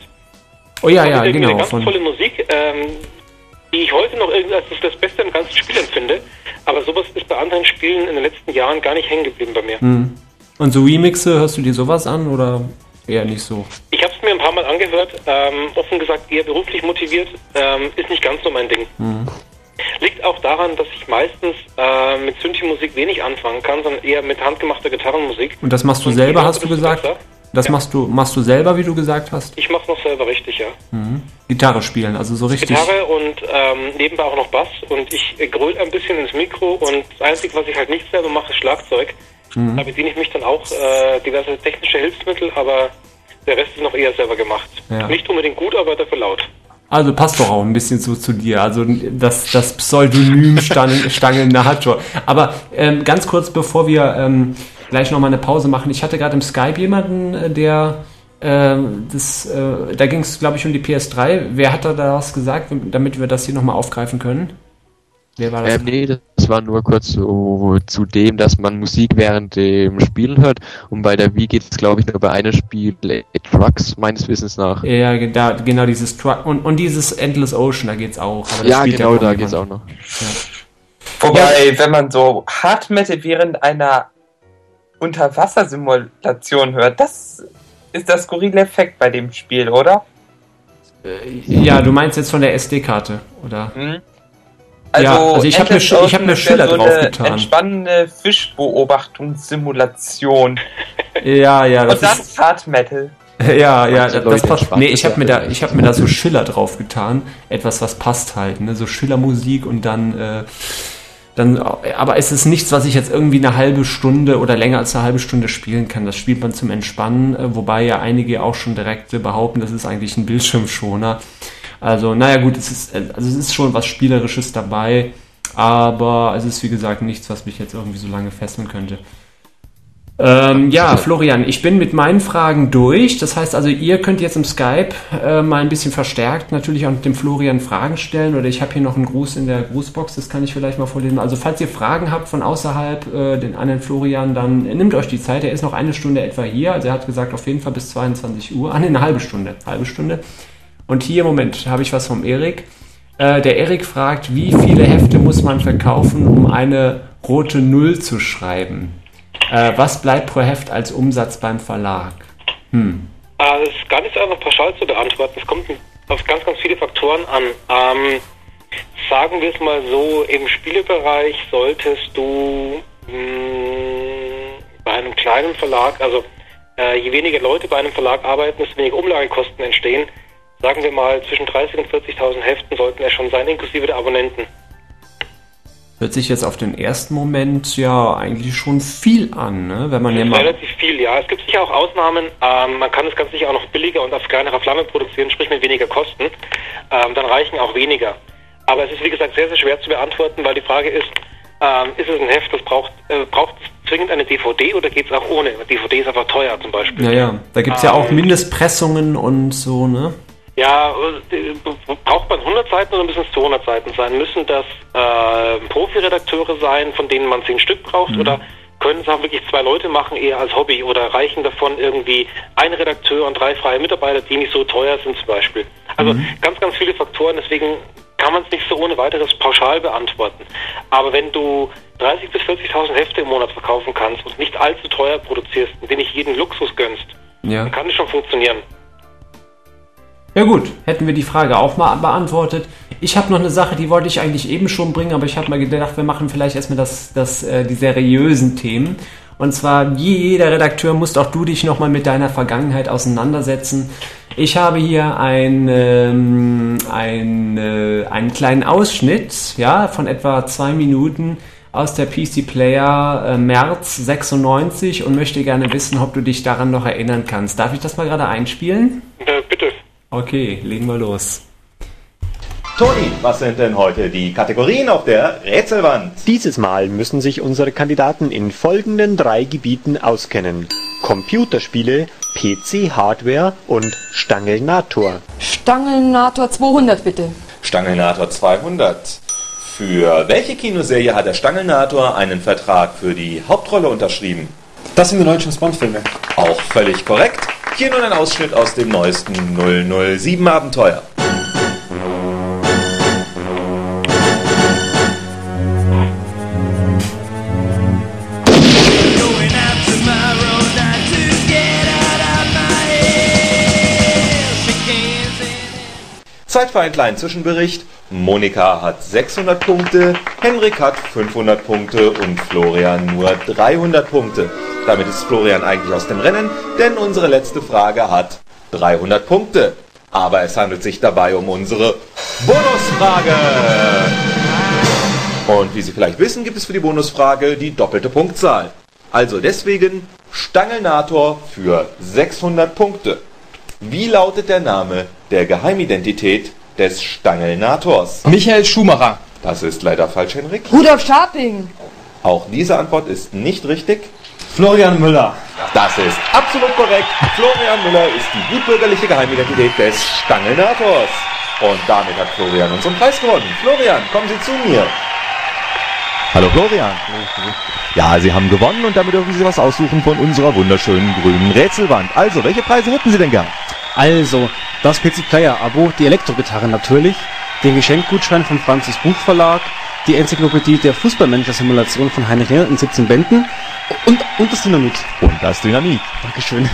Oh ja, ja, genau. Eine ganz tolle Musik, ähm, die ich heute noch als das, Beste im ganzen Spiel empfinde. Aber sowas ist bei anderen Spielen in den letzten Jahren gar nicht hängen geblieben bei mir. Hm. und so Remixe, hörst du dir sowas an oder eher nicht so? Ich habe es mir ein paar Mal angehört, ähm, offen gesagt eher beruflich motiviert, ähm, ist nicht ganz so mein Ding. Hm. Liegt auch daran, dass ich meistens äh, mit Synthi-Musik wenig anfangen kann, sondern eher mit handgemachter Gitarrenmusik. Und das machst du Und selber, hast du gesagt? besser. Das Ja. machst du machst du selber, wie du gesagt hast? Ich mache noch selber richtig, ja. Gitarre spielen, also so richtig. Gitarre und ähm, nebenbei auch noch Bass und ich äh, gröl ein bisschen ins Mikro und das Einzige, was ich halt nicht selber mache, ist Schlagzeug. Mhm. Da bediene ich mich dann auch äh, diverse technische Hilfsmittel, aber der Rest ist noch eher selber gemacht. Ja. Nicht unbedingt gut, aber dafür laut. Also passt doch auch ein bisschen so zu dir. Also das, das Pseudonym Stange, Stange Nacho. Aber ähm, ganz kurz, bevor wir ähm, gleich nochmal eine Pause machen. Ich hatte gerade im Skype jemanden, äh, der äh, das, äh, da ging es, glaube ich, um die PS3. Wer hat da das gesagt, damit wir das hier nochmal aufgreifen können? Wer war das? Ähm, nee, das war nur kurz so zu dem, dass man Musik während dem Spielen hört. Und bei der Wii geht es, glaube ich, nur bei einem Spiel äh, Trucks, meines Wissens nach. ja, da, genau dieses Truck und, und dieses Endless Ocean, da geht's auch. Ja, spielt genau, da jemand. geht's auch noch. Wobei, wenn man so Hard Metal während einer Unterwassersimulation hört, das ist das skurrile Effekt bei dem Spiel, oder? Ja, du meinst jetzt von der SD-Karte, oder? Hm? Ja, also ich hab mir Endless Sch- ich hab Ocean mir ist Schiller so eine draufgetan. Entspannende Fischbeobachtungssimulation. Ja, ja, Und das ist, dann Hard Metal. ja, ja, Manche das Leute passt. Nee, ich habe mir da, ich habe mir da so Schiller drauf getan, etwas, was passt halt, ne, so Schillermusik und dann, äh, dann, aber es ist nichts, was ich jetzt irgendwie eine halbe Stunde oder länger als eine halbe Stunde spielen kann. Das spielt man zum Entspannen, äh, wobei ja einige auch schon direkt behaupten, das ist eigentlich ein Bildschirmschoner. Also, naja, gut, es ist, also es ist schon was Spielerisches dabei, aber es ist wie gesagt nichts, was mich jetzt irgendwie so lange fesseln könnte. Ähm, ja, Florian, ich bin mit meinen Fragen durch. Das heißt also, ihr könnt jetzt im Skype äh, mal ein bisschen verstärkt natürlich auch dem Florian Fragen stellen. Oder ich habe hier noch einen Gruß in der Grußbox, das kann ich vielleicht mal vorlesen. Also falls ihr Fragen habt von außerhalb, äh, den anderen Florian, dann nehmt euch die Zeit. Er ist noch eine Stunde etwa hier. Also er hat gesagt, auf jeden Fall bis 22 Uhr. Ah, nee, eine halbe Stunde. Halbe Stunde. Und hier, Moment, habe ich was vom Erik. Äh, der Erik fragt, wie viele Hefte muss man verkaufen, um eine rote Null zu schreiben? Äh, was bleibt pro Heft als Umsatz beim Verlag? Hm. Äh, das ist gar nicht so einfach pauschal zu beantworten. Es kommt auf ganz, ganz viele Faktoren an. Ähm, sagen wir es mal so, im Spielebereich solltest du mh, bei einem kleinen Verlag, also äh, je weniger Leute bei einem Verlag arbeiten, desto weniger Umlagekosten entstehen. Sagen wir mal, zwischen 30.000 und 40.000 Heften sollten es schon sein, inklusive der Abonnenten. Hört sich jetzt auf den ersten Moment ja eigentlich schon viel an, ne? wenn man ja mal. relativ viel, ja. Es gibt sicher auch Ausnahmen. Ähm, man kann es ganz sicher auch noch billiger und auf kleinerer Flamme produzieren, sprich mit weniger Kosten. Ähm, dann reichen auch weniger. Aber es ist, wie gesagt, sehr, sehr schwer zu beantworten, weil die Frage ist, ähm, ist es ein Heft, das braucht, äh, braucht es zwingend eine DVD oder geht es auch ohne? DVD ist einfach teuer zum Beispiel. Ja, ja, da gibt's ja auch Ähm, Mindestpressungen und so, ne? Ja, braucht man 100 Seiten oder müssen es 200 Seiten sein? Müssen das äh, Profiredakteure sein, von denen man 10 Stück braucht? Mhm. Oder können es auch wirklich zwei Leute machen, eher als Hobby? Oder reichen davon irgendwie ein Redakteur und drei freie Mitarbeiter, die nicht so teuer sind zum Beispiel? Also mhm. ganz, ganz viele Faktoren. Deswegen kann man es nicht so ohne weiteres pauschal beantworten. Aber wenn du 30.000 bis 40.000 Hefte im Monat verkaufen kannst und nicht allzu teuer produzierst, und dir nicht jeden Luxus gönnst, ja. dann kann es schon funktionieren. Ja gut, hätten wir die Frage auch mal beantwortet. Ich habe noch eine Sache, die wollte ich eigentlich eben schon bringen, aber ich habe mal gedacht, wir machen vielleicht erstmal das, das, äh, die seriösen Themen. Und zwar, wie jeder Redakteur, musst auch du dich nochmal mit deiner Vergangenheit auseinandersetzen. Ich habe hier ein, ähm, ein, äh, einen kleinen Ausschnitt ja, von etwa zwei Minuten aus der PC Player äh, März 96 und möchte gerne wissen, ob du dich daran noch erinnern kannst. Darf ich das mal gerade einspielen? Äh, bitte. Okay, legen wir los. Toni, was sind denn heute die Kategorien auf der Rätselwand? Dieses Mal müssen sich unsere Kandidaten in folgenden drei Gebieten auskennen. Computerspiele, PC-Hardware und Stangelnator. Stangelnator 200 bitte. Stangelnator 200. Für welche Kinoserie hat der Stangelnator einen Vertrag für die Hauptrolle unterschrieben? Das sind die neuen James Bond-Filme. Auch völlig korrekt. Hier nun ein Ausschnitt aus dem neuesten 007 Abenteuer. Zeit für einen kleinen Zwischenbericht. Monika hat 600 Punkte, Henrik hat 500 Punkte und Florian nur 300 Punkte. Damit ist Florian eigentlich aus dem Rennen, denn unsere letzte Frage hat 300 Punkte. Aber es handelt sich dabei um unsere Bonusfrage. Und wie Sie vielleicht wissen, gibt es für die Bonusfrage die doppelte Punktzahl. Also deswegen Stangelnator für 600 Punkte. Wie lautet der Name der Geheimidentität des Stangelnators? Michael Schumacher. Das ist leider falsch, Henrik. Rudolf Scharping. Auch diese Antwort ist nicht richtig. Florian Müller. Das ist absolut korrekt. Florian Müller ist die gutbürgerliche Geheimidentität des Stangelnators. Und damit hat Florian unseren Preis gewonnen. Florian, kommen Sie zu mir. Hallo Florian. Ja, Sie haben gewonnen und damit dürfen Sie was aussuchen von unserer wunderschönen grünen Rätselwand. Also, welche Preise hätten Sie denn gern? Also, das PC Player Abo, die Elektrogitarre natürlich, den Geschenkgutschein vom Franzis Buchverlag, die Enzyklopädie der Fußballmanager-Simulation von Heinrich Renner in 17 Bänden und, und das Dynamit. Und das Dynamit. Dankeschön.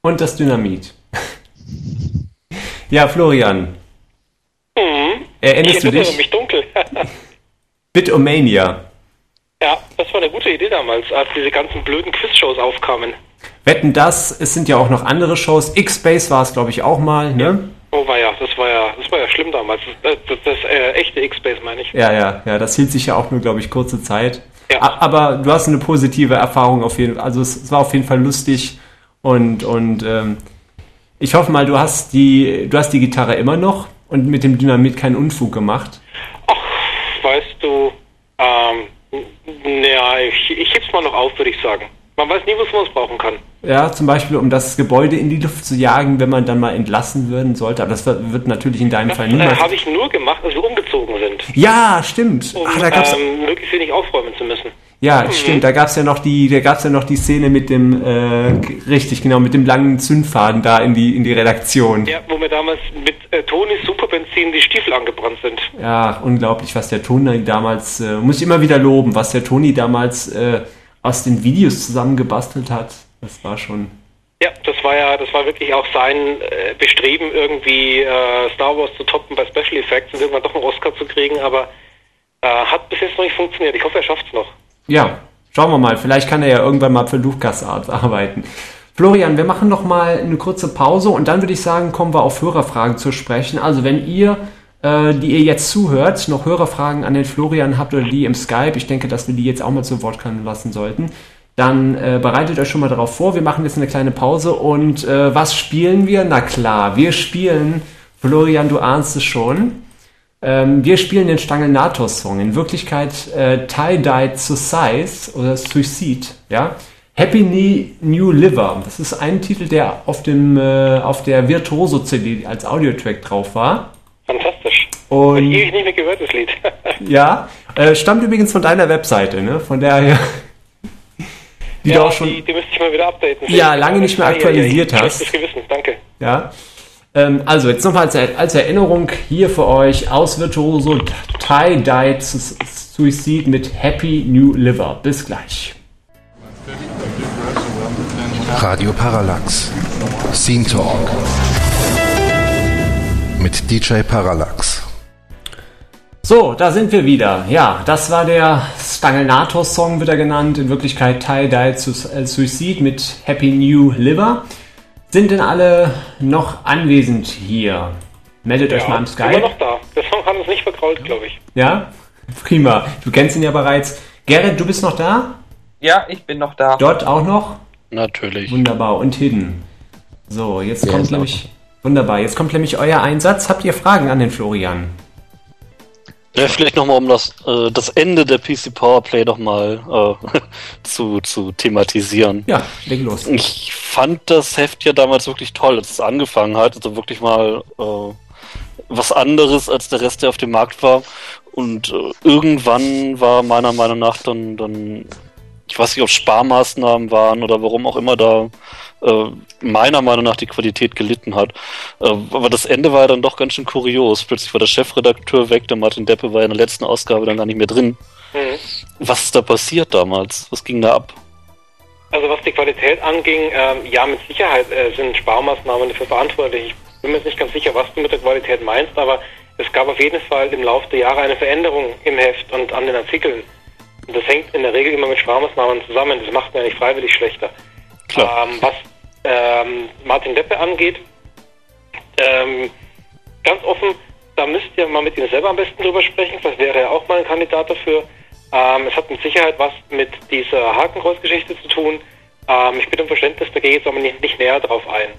Und das Dynamit. ja, Florian. Mhm. Erinnerst ich du dich? mich dunkel. Bitomania. Ja, das war eine gute Idee damals, als diese ganzen blöden Quizshows aufkamen. Wetten das, es sind ja auch noch andere Shows. X-Space war es, glaube ich, auch mal, ne? Oh war ja, das war ja, das war ja schlimm damals. Das, das, das äh, echte X-Space meine ich. Ja, ja, ja, das hielt sich ja auch nur, glaube ich, kurze Zeit. Ja. Aber du hast eine positive Erfahrung auf jeden Fall. Also es, es war auf jeden Fall lustig und, und ähm, ich hoffe mal, du hast die, du hast die Gitarre immer noch und mit dem Dynamit keinen Unfug gemacht. Ach, weißt du, ähm, naja, ich, ich heb's mal noch auf, würde ich sagen. Man weiß nie, was man es brauchen kann. Ja, zum Beispiel, um das Gebäude in die Luft zu jagen, wenn man dann mal entlassen werden sollte. Aber das wird natürlich in deinem das Fall äh, niemals. habe ich nur gemacht, als wir umgezogen sind. Ja, stimmt. Um Ach, da gab's, ähm, möglichst wenig aufräumen zu müssen. ja, Mhm. stimmt. Da gab's ja noch die, da gab's ja noch die Szene mit dem, äh, richtig genau, mit dem langen Zündfaden da in die in die Redaktion. Ja, wo mir damals mit äh, Tonis Superbenzin die Stiefel angebrannt sind. Ja, unglaublich, was der Toni damals, äh, muss ich immer wieder loben, was der Toni damals äh, aus den Videos zusammengebastelt hat. Das war schon. Ja, das war ja, das war wirklich auch sein äh, Bestreben, irgendwie äh, Star Wars zu toppen bei Special Effects und irgendwann doch einen Oscar zu kriegen, aber äh, hat bis jetzt noch nicht funktioniert. Ich hoffe, er schafft's noch. Ja, schauen wir mal. Vielleicht kann er ja irgendwann mal für LucasArts arbeiten. Florian, wir machen noch mal eine kurze Pause und dann würde ich sagen, kommen wir auf Hörerfragen zu sprechen. Also wenn ihr, äh, die ihr jetzt zuhört, noch Hörerfragen an den Florian habt oder die im Skype, ich denke, dass wir die jetzt auch mal zu Wort kommen lassen sollten, dann äh, bereitet euch schon mal darauf vor. Wir machen jetzt eine kleine Pause und äh, was spielen wir? Na klar, wir spielen, Florian, du ahnst es schon, ähm, wir spielen den Stangelnator-Song. In Wirklichkeit äh, Tie-Dyed to Size oder Suicide, ja. Happy Ne- New Liver. Das ist ein Titel, der auf, dem, äh, auf der Virtuoso CD als Audiotrack drauf war. Fantastisch. Und ich ewig nicht mehr gehört, das Lied. ja, äh, stammt übrigens von deiner Webseite, ne? Von daher. Die ja, du auch schon. Die, die müsste ich mal wieder updaten. Ja, lange nicht mehr Ah, ja, ja, aktualisiert ja. hast. Schlechtes Gewissen, danke. Ja. Ähm, also, jetzt nochmal als, als Erinnerung hier für euch aus Virtuoso Tie Died Su- Suicide mit Happy New Liver. Bis gleich. Radio Parallax. Scene Talk. Mit DJ Parallax. So, da sind wir wieder. Ja, das war der Stangelnator-Song, wird er genannt. In Wirklichkeit Tie Died Su- äh, Suicide mit Happy New Liver. Sind denn alle noch anwesend hier? Meldet euch mal am Immer Skype. noch da. Der Song hat uns nicht vergrault, glaube ich. Ja? Prima. Du kennst ihn ja bereits. Gerrit, du bist noch da? Ja, ich bin noch da. Dort auch noch? Natürlich. Wunderbar. Und Hidden. So, jetzt Ja, kommt nämlich. Wunderbar. Jetzt kommt nämlich euer Einsatz. Habt ihr Fragen an den Florian? Ja, vielleicht nochmal, um das, äh, das Ende der PC Powerplay nochmal äh, zu, zu thematisieren. Ja, leg los. Ich fand das Heft ja damals wirklich toll, als es angefangen hat. Also wirklich mal äh, was anderes als der Rest, der auf dem Markt war. Und äh, irgendwann war meiner Meinung nach dann, dann, ich weiß nicht, ob Sparmaßnahmen waren oder warum auch immer da äh, meiner Meinung nach die Qualität gelitten hat. Äh, aber das Ende war ja dann doch ganz schön kurios. Plötzlich war der Chefredakteur weg, der Martin Deppe war ja in der letzten Ausgabe dann gar nicht mehr drin. Mhm. Was ist da passiert damals? Was ging da ab? Also was die Qualität anging, ähm, ja, mit Sicherheit äh, sind Sparmaßnahmen dafür verantwortlich. Ich bin mir jetzt nicht ganz sicher, was du mit der Qualität meinst, aber es gab auf jeden Fall im Laufe der Jahre eine Veränderung im Heft und an den Artikeln. Und das hängt in der Regel immer mit Sparmaßnahmen zusammen. Das macht man ja nicht freiwillig schlechter. Klar. Ähm, was ähm, Martin Deppe angeht, ähm, ganz offen, da müsst ihr mal mit ihm selber am besten drüber sprechen. Vielleicht wäre er auch mal ein Kandidat dafür. Ähm, es hat mit Sicherheit was mit dieser Hakenkreuz-Geschichte zu tun. Ähm, ich bitte um Verständnis, da gehe ich jetzt aber nicht, nicht näher drauf ein.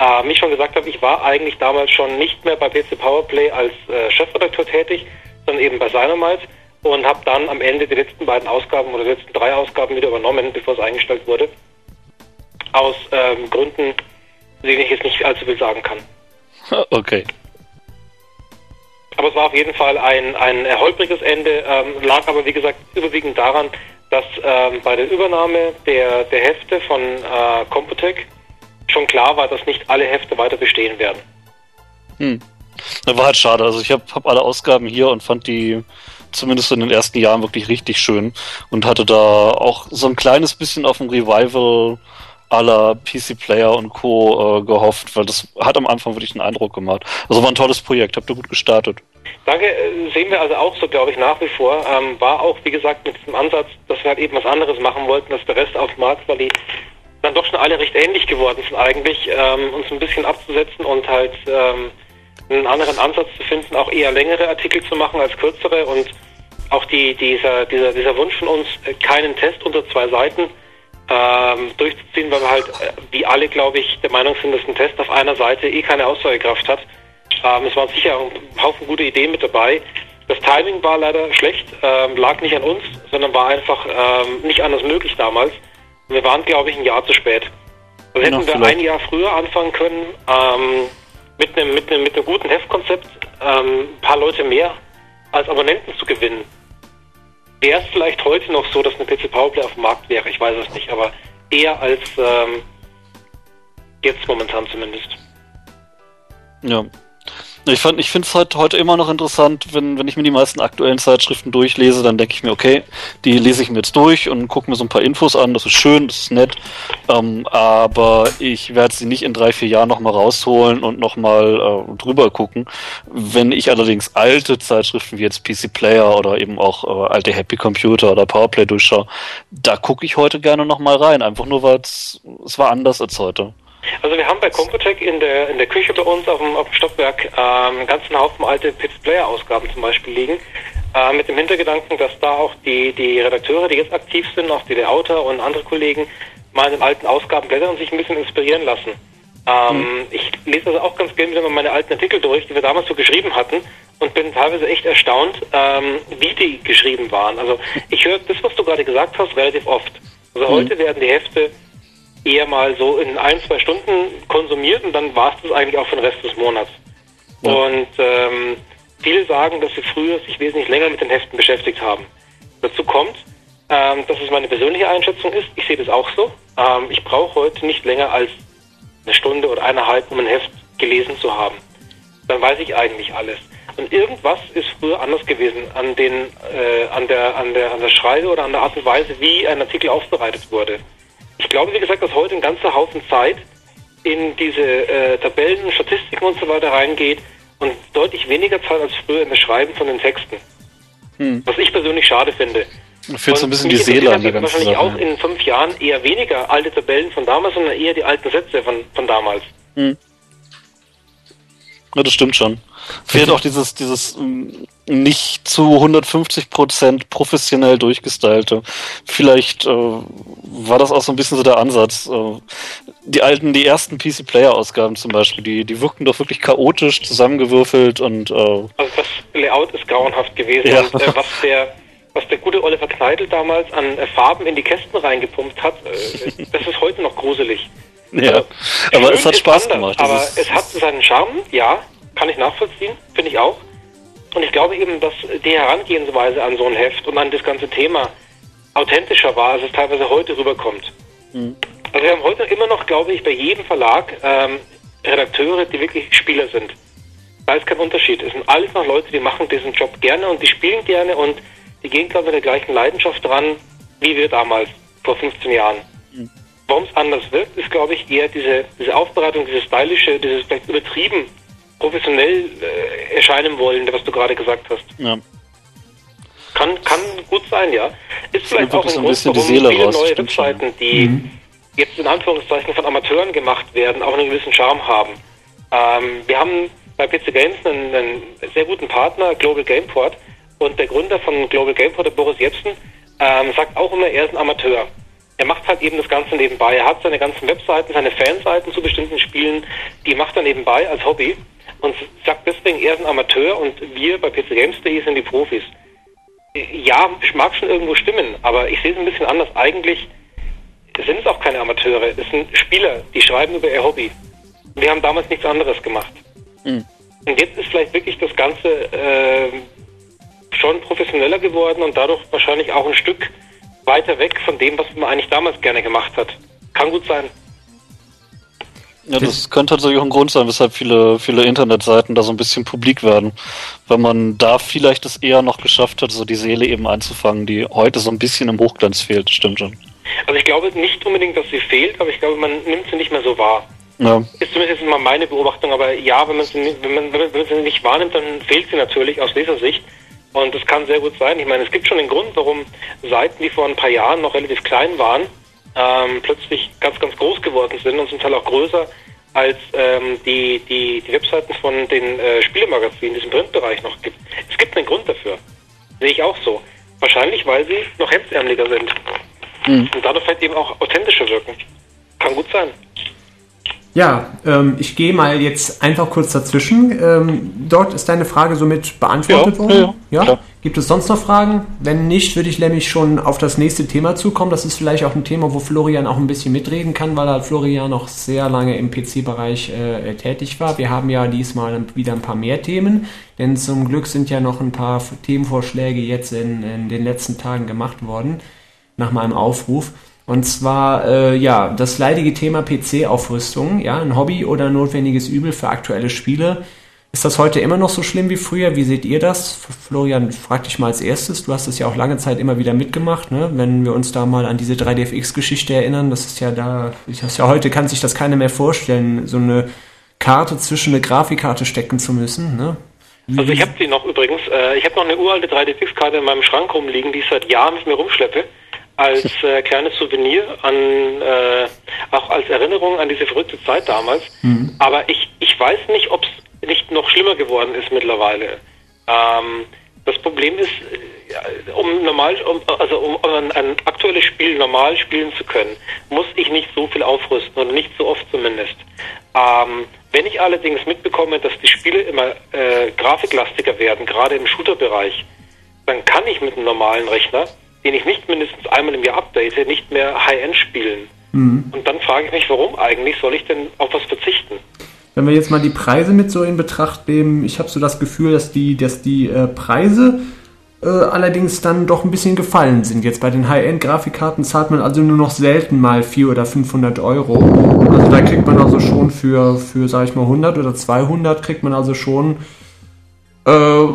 Ähm, wie ich schon gesagt habe, ich war eigentlich damals schon nicht mehr bei PC Powerplay als äh, Chefredakteur tätig, sondern eben bei Dynamite und habe dann am Ende die letzten beiden Ausgaben oder die letzten drei Ausgaben wieder übernommen, bevor es eingestellt wurde. Aus ähm, Gründen, denen ich jetzt nicht allzu viel sagen kann. Okay. Aber es war auf jeden Fall ein, ein holpriges Ende, ähm, lag aber wie gesagt überwiegend daran, dass ähm, bei der Übernahme der, der Hefte von äh, Computec schon klar war, dass nicht alle Hefte weiter bestehen werden. Hm. Das war halt schade. Also ich habe hab alle Ausgaben hier und fand die zumindest in den ersten Jahren wirklich richtig schön und hatte da auch so ein kleines bisschen auf ein Revival aller PC Player und Co. Äh, gehofft, weil das hat am Anfang wirklich einen Eindruck gemacht. Also war ein tolles Projekt, habt ihr gut gestartet. Danke, äh, sehen wir also auch so, glaube ich, nach wie vor. Ähm, war auch, wie gesagt, mit diesem Ansatz, dass wir halt eben was anderes machen wollten als der Rest auf dem Markt, weil die dann doch schon alle recht ähnlich geworden sind eigentlich, ähm, uns ein bisschen abzusetzen und halt ähm, einen anderen Ansatz zu finden, auch eher längere Artikel zu machen als kürzere und auch die, dieser, dieser, dieser Wunsch von uns, äh, keinen Test unter zwei Seiten ähm, durchzuziehen, weil wir halt, äh, wie alle, glaube ich, der Meinung sind, dass ein Test auf einer Seite eh keine Aussagekraft hat. Ähm, es waren sicher ein Haufen gute Ideen mit dabei. Das Timing war leider schlecht, ähm, lag nicht an uns, sondern war einfach ähm, nicht anders möglich damals. Wir waren, glaube ich, ein Jahr zu spät. Also hätten wir vielleicht. ein Jahr früher anfangen können, ähm, mit einem mit einem mit einem guten Heftkonzept, ähm, ein paar Leute mehr als Abonnenten zu gewinnen. Wäre es vielleicht heute noch so, dass eine PC Powerplay auf dem Markt wäre, ich weiß es nicht, aber eher als ähm, jetzt momentan zumindest. Ja. Ich, fand- ich finde es halt heute immer noch interessant, wenn, wenn ich mir die meisten aktuellen Zeitschriften durchlese, dann denke ich mir, okay, die lese ich mir jetzt durch und gucke mir so ein paar Infos an, das ist schön, das ist nett, ähm, aber ich werde sie nicht in drei, vier Jahren nochmal rausholen und nochmal äh, drüber gucken. Wenn ich allerdings alte Zeitschriften wie jetzt PC Player oder eben auch äh, alte Happy Computer oder Powerplay durchschaue, da gucke ich heute gerne nochmal rein, einfach nur, weil es es war anders als heute. Also wir haben bei Computec in der in der Küche bei uns auf dem, auf dem Stockwerk ähm, einen ganzen Haufen alte Pitch Player Ausgaben zum Beispiel liegen, äh, mit dem Hintergedanken, dass da auch die die Redakteure, die jetzt aktiv sind, auch die Autor und andere Kollegen mal in den alten Ausgaben blättern und sich ein bisschen inspirieren lassen. Ähm, Ich lese also auch ganz gerne wieder mal meine alten Artikel durch, die wir damals so geschrieben hatten und bin teilweise echt erstaunt, ähm, wie die geschrieben waren. Also ich höre das, was du gerade gesagt hast, relativ oft. Also Mhm. heute werden die Hefte eher mal so in ein, zwei Stunden konsumiert und dann war es das eigentlich auch für den Rest des Monats. Ja. Und ähm, viele sagen, dass sie früher sich wesentlich länger mit den Heften beschäftigt haben. Dazu kommt, ähm, dass es meine persönliche Einschätzung ist, ich sehe das auch so. Ähm, ich brauche heute nicht länger als eine Stunde oder eineinhalb, um ein Heft gelesen zu haben. Dann weiß ich eigentlich alles. Und irgendwas ist früher anders gewesen an den, äh, an der, an der, an der Schreibe oder an der Art und Weise, wie ein Artikel aufbereitet wurde. Ich glaube, wie gesagt, dass heute ein ganzer Haufen Zeit in diese äh, Tabellen, Statistiken und so weiter reingeht und deutlich weniger Zeit als früher in das Schreiben von den Texten. Hm. Was ich persönlich schade finde. Da fehlt so ein bisschen die Seele an der ganzen Wahrscheinlich Sache. auch in fünf Jahren eher weniger alte Tabellen von damals, sondern eher die alten Sätze von, von damals. Hm. Ja, das stimmt schon. Fehlt auch dieses, dieses mm, nicht zu 150 Prozent professionell durchgestylte. Vielleicht äh, war das auch so ein bisschen so der Ansatz. Äh, die alten, die ersten PC-Player-Ausgaben zum Beispiel, die, die wirkten doch wirklich chaotisch zusammengewürfelt und äh, Also das Layout ist grauenhaft gewesen. Ja. Und äh, was der was der gute Oliver Kneidl damals an äh, Farben in die Kästen reingepumpt hat, äh, das ist heute noch gruselig. ja. Schön Aber es hat Spaß anders, gemacht. Aber es hat seinen Charme, ja, kann ich nachvollziehen, finde ich auch. Und ich glaube eben, dass die Herangehensweise an so ein Heft und an das ganze Thema authentischer war, als es teilweise heute rüberkommt. Hm. Also wir haben heute immer noch, glaube ich, bei jedem Verlag ähm, Redakteure, die wirklich Spieler sind. Da ist kein Unterschied. Es sind alles noch Leute, die machen diesen Job gerne und die spielen gerne und die gehen, glaube ich, mit der gleichen Leidenschaft dran, wie wir damals, vor 15 Jahren. Warum es anders wirkt, ist, glaube ich, eher diese, diese Aufbereitung, dieses stylische, dieses vielleicht übertrieben professionell äh, erscheinen wollen, was du gerade gesagt hast. ja. Kann, kann gut sein, ja. Ist vielleicht auch ein so ein Grund, bisschen die warum Seele viele raus, neue. Webseiten, die jetzt in Anführungszeichen von Amateuren gemacht werden, auch einen gewissen Charme haben. Ähm, wir haben bei PC Games einen, einen sehr guten Partner, Global Gameport, und der Gründer von Global Gameport, der Boris Jepsen, ähm, sagt auch immer, er ist ein Amateur. Er macht halt eben das Ganze nebenbei. Er hat seine ganzen Webseiten, seine Fanseiten zu bestimmten Spielen, die macht er nebenbei als Hobby und sagt deswegen, er ist ein Amateur und wir bei PC Games.de sind die Profis. Ja, mag schon irgendwo stimmen, aber ich sehe es ein bisschen anders. Eigentlich sind es auch keine Amateure, es sind Spieler, die schreiben über ihr Hobby. Wir haben damals nichts anderes gemacht. Mhm. Und jetzt ist vielleicht wirklich das Ganze äh, schon professioneller geworden und dadurch wahrscheinlich auch ein Stück weiter weg von dem, was man eigentlich damals gerne gemacht hat. Kann gut sein. Ja, das könnte tatsächlich auch ein Grund sein, weshalb viele, viele Internetseiten da so ein bisschen publik werden. Weil man da vielleicht es eher noch geschafft hat, so die Seele eben einzufangen, die heute so ein bisschen im Hochglanz fehlt, stimmt schon. Also ich glaube nicht unbedingt, dass sie fehlt, aber ich glaube, man nimmt sie nicht mehr so wahr. Ja, Ist zumindest mal meine Beobachtung, aber ja, wenn man sie, nicht- wenn man, wenn man sie nicht wahrnimmt, dann fehlt sie natürlich aus Lesersicht. Und das kann sehr gut sein. Ich meine, es gibt schon den Grund, warum Seiten, die vor ein paar Jahren noch relativ klein waren, ähm, plötzlich ganz, ganz groß geworden sind und zum Teil auch größer als ähm, die, die, die Webseiten von den äh, Spielemagazinen, die es im Printbereich noch gibt. Es gibt einen Grund dafür. Sehe ich auch so. Wahrscheinlich, weil sie noch hemdsärmeliger sind. Mhm. Und dadurch vielleicht eben auch authentischer wirken. Kann gut sein. Ja, ähm, ich gehe mal jetzt einfach kurz dazwischen. Ähm, dort ist deine Frage somit beantwortet Ja, worden. ja, klar. Gibt es sonst noch Fragen? Wenn nicht, würde ich nämlich schon auf das nächste Thema zukommen. Das ist vielleicht auch ein Thema, wo Florian auch ein bisschen mitreden kann, weil halt Florian noch sehr lange im PC-Bereich äh, tätig war. Wir haben ja diesmal wieder ein paar mehr Themen, denn zum Glück sind ja noch ein paar Themenvorschläge jetzt in, in den letzten Tagen gemacht worden, nach meinem Aufruf. Und zwar, äh, ja, das leidige Thema PC-Aufrüstung, ja, ein Hobby oder ein notwendiges Übel für aktuelle Spiele. Ist das heute immer noch so schlimm wie früher? Wie seht ihr das? Florian, frag dich mal als erstes. Du hast es ja auch lange Zeit immer wieder mitgemacht, ne? Wenn wir uns da mal an diese 3DFX-Geschichte erinnern, das ist ja da, ich das ja heute kann sich das keiner mehr vorstellen, so eine Karte zwischen eine Grafikkarte stecken zu müssen, ne? Also ich habe die noch übrigens. Äh, ich habe noch eine uralte 3D-Fix-Karte in meinem Schrank rumliegen, die ich seit Jahren mit mir rumschleppe. Als äh, kleines Souvenir an, äh, auch als Erinnerung an diese verrückte Zeit damals. Aber ich, ich weiß nicht, ob es nicht noch schlimmer geworden ist mittlerweile. Ähm, das Problem ist, äh, um normal, um, also um ein, ein aktuelles Spiel normal spielen zu können, muss ich nicht so viel aufrüsten oder nicht so oft zumindest. Ähm, wenn ich allerdings mitbekomme, dass die Spiele immer äh, grafiklastiger werden, gerade im Shooter-Bereich, dann kann ich mit einem normalen Rechner den ich nicht mindestens einmal im Jahr update, nicht mehr High-End spielen. Mhm. Und dann frage ich mich, warum eigentlich soll ich denn auf was verzichten? Wenn wir jetzt mal die Preise mit so in Betracht nehmen, ich habe so das Gefühl, dass die, dass die äh, Preise äh, allerdings dann doch ein bisschen gefallen sind. Jetzt bei den High-End-Grafikkarten zahlt man also nur noch selten mal 400 oder 500 Euro. Also da kriegt man also schon für, für sag ich mal, 100 oder 200 kriegt man also schon, äh,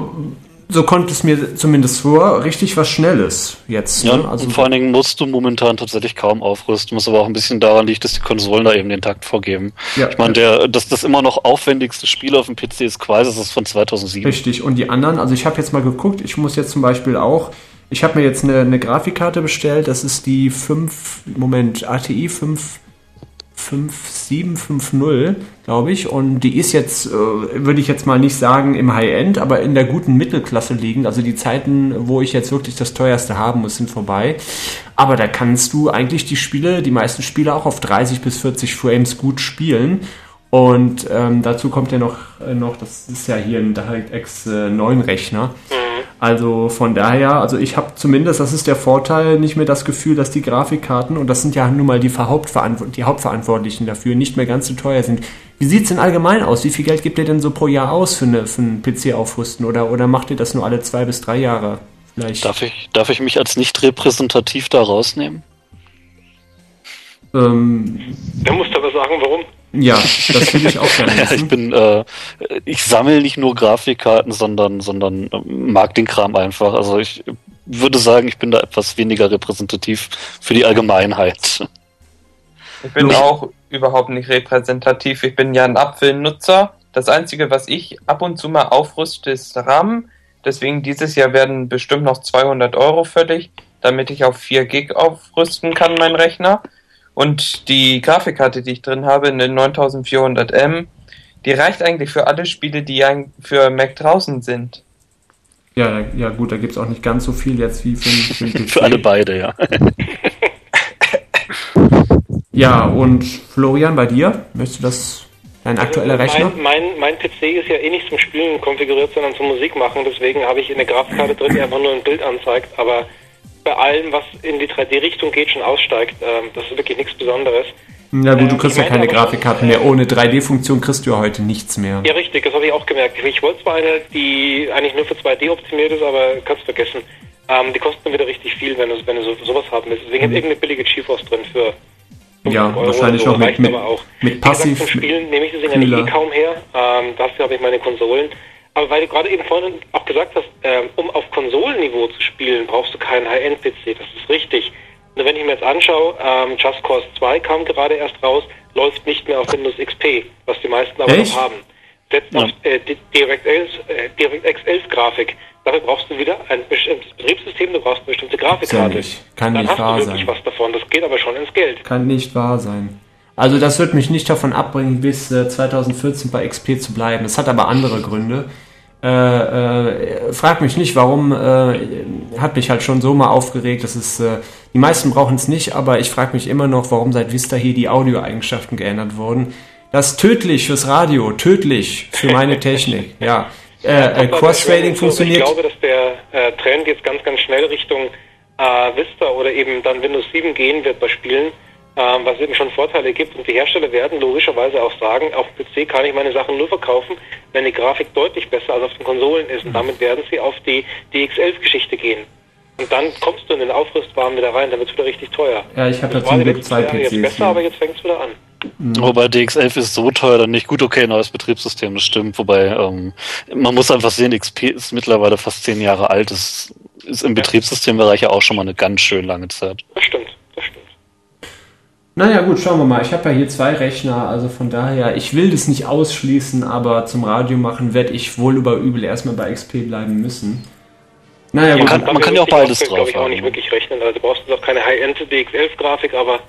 so kommt es mir zumindest vor, richtig was Schnelles jetzt. Ja, Ne? Also und vor allen Dingen musst du momentan tatsächlich kaum aufrüsten, was aber auch ein bisschen daran liegt, dass die Konsolen da eben den Takt vorgeben. Ja. ich meine, der, das, das immer noch aufwendigste Spiel auf dem PC ist Quasi, das ist von 2007. Richtig, und die anderen, also ich habe jetzt mal geguckt, ich muss jetzt zum Beispiel auch, ich habe mir jetzt eine, eine Grafikkarte bestellt, das ist die 5, Moment, ATI 5, 5750, glaube ich, und die ist jetzt, äh, würde ich jetzt mal nicht sagen im High-End, aber in der guten Mittelklasse liegend, also die Zeiten, wo ich jetzt wirklich das teuerste haben muss, sind vorbei. Aber da kannst du eigentlich die Spiele, die meisten Spiele auch auf 30 bis 40 Frames gut spielen. Und ähm, dazu kommt ja noch, äh, noch, das ist ja hier ein DirectX äh, 9 Rechner. Also von daher, also ich habe zumindest, das ist der Vorteil, nicht mehr das Gefühl, dass die Grafikkarten, und das sind ja nun mal die, Hauptverantwort die Hauptverantwortlichen dafür, nicht mehr ganz so teuer sind. Wie sieht's denn allgemein aus? Wie viel Geld gibt ihr denn so pro Jahr aus für, eine, für einen PC aufrüsten? Oder, oder macht ihr das nur alle zwei bis drei Jahre? Vielleicht? Darf ich, darf ich mich als nicht repräsentativ da rausnehmen? Ähm, Der muss aber sagen, warum. Ja, das will ich auch gerne Ja, ich bin, äh, ich sammle nicht nur Grafikkarten, sondern, sondern äh, mag den Kram einfach. Also ich würde sagen, ich bin da etwas weniger repräsentativ für die Allgemeinheit. Ich bin Ja. auch überhaupt nicht repräsentativ. Ich bin ja ein Apfelnutzer. Das Einzige, was ich ab und zu mal aufrüste, ist RAM. Deswegen dieses Jahr werden bestimmt noch 200 Euro fällig, damit ich auf 4 Gig aufrüsten kann, mein Rechner. Und die Grafikkarte, die ich drin habe, eine 9400M, die reicht eigentlich für alle Spiele, die für Mac draußen sind. Ja, ja gut, da gibt's auch nicht ganz so viel jetzt wie für, für den PC. Für alle beide, ja. Ja, und Florian, bei dir? Möchtest du das, dein aktueller Rechner? Mein, mein, mein PC ist ja eh nicht zum Spielen konfiguriert, sondern zum Musik machen. Deswegen habe ich in der Grafikkarte drin, die einfach nur ein Bild anzeigt. Aber bei allem, was in die 3D-Richtung geht, schon aussteigt. Ähm, das ist wirklich nichts Besonderes. Na gut, du Ähm, kriegst ja keine Grafikkarten mehr. Ohne 3D-Funktion kriegst du ja heute nichts mehr. Ja, richtig, das habe ich auch gemerkt. Ich wollte zwar eine, die eigentlich nur für 2D optimiert ist, aber kannst vergessen. Ähm, die kosten wieder richtig viel, wenn du, wenn du so, sowas haben willst. Deswegen ist irgendeine billige GeForce drin für 5 Ja, Euro wahrscheinlich so. noch mit- mit- aber auch. mit Wie gesagt, Passiv- zum Spielen nehme ich das Ding eigentlich Kühler. eh kaum her. Ähm, dafür habe ich meine Konsolen. Aber weil du gerade eben vorhin auch gesagt hast, ähm, um auf Konsolenniveau zu spielen, brauchst du keinen High-End-PC. Das ist richtig. Nur wenn ich mir jetzt anschaue, ähm, Just Cause 2 kam gerade erst raus, läuft nicht mehr auf Windows XP, was die meisten aber Echt? noch haben. Setzt Ja. auf äh, DirectX, äh, DirectX 11 Grafik. Dafür brauchst du wieder ein bestimmtes Betriebssystem, du brauchst eine bestimmte Grafikkarte. nicht. Kann Dann nicht hast wahr du wirklich sein. was davon. Das geht aber schon ins Geld. Kann nicht wahr sein. Also das wird mich nicht davon abbringen, bis äh, 2014 bei XP zu bleiben. Das hat aber andere Gründe. Äh, äh, frag mich nicht, warum. Äh, hat mich halt schon so mal aufgeregt. Das ist, äh, die meisten brauchen es nicht, aber ich frage mich immer noch, warum seit Vista hier die Audioeigenschaften geändert wurden. Das ist tödlich fürs Radio, tödlich für meine Technik. Ja, äh, äh, das- funktioniert. Ich glaube, dass der Trend jetzt ganz, ganz schnell Richtung Vista oder eben dann Windows 7 gehen wird bei Spielen, ähm, was eben schon Vorteile gibt. Und die Hersteller werden logischerweise auch sagen, auf PC kann ich meine Sachen nur verkaufen, wenn die Grafik deutlich besser als auf den Konsolen ist. Und damit werden sie auf die DX11-Geschichte gehen. Und dann kommst du in den Aufrüstwaren wieder rein, dann wird es wieder richtig teuer. Ja, ich habe war zum Glück zwei Jahre jetzt PCs. besser, aber jetzt fängt es wieder an. Wobei DX11 ist so teuer dann nicht gut, okay, neues Betriebssystem, das stimmt. Wobei, ähm, man muss einfach sehen, XP ist mittlerweile fast zehn Jahre alt. Das ist im Betriebssystembereich ja auch schon mal eine ganz schön lange Zeit. Das stimmt. Naja, gut, schauen wir mal. Ich habe ja hier zwei Rechner, also von daher, ich will das nicht ausschließen, aber zum Radio machen werde ich wohl über übel erstmal bei XP bleiben müssen. Naja, Man gut. kann- man kann ja auch beides glaube drauf ich, auch nicht wirklich rechnen. Also brauchst du doch keine High-End DX11-Grafik, aber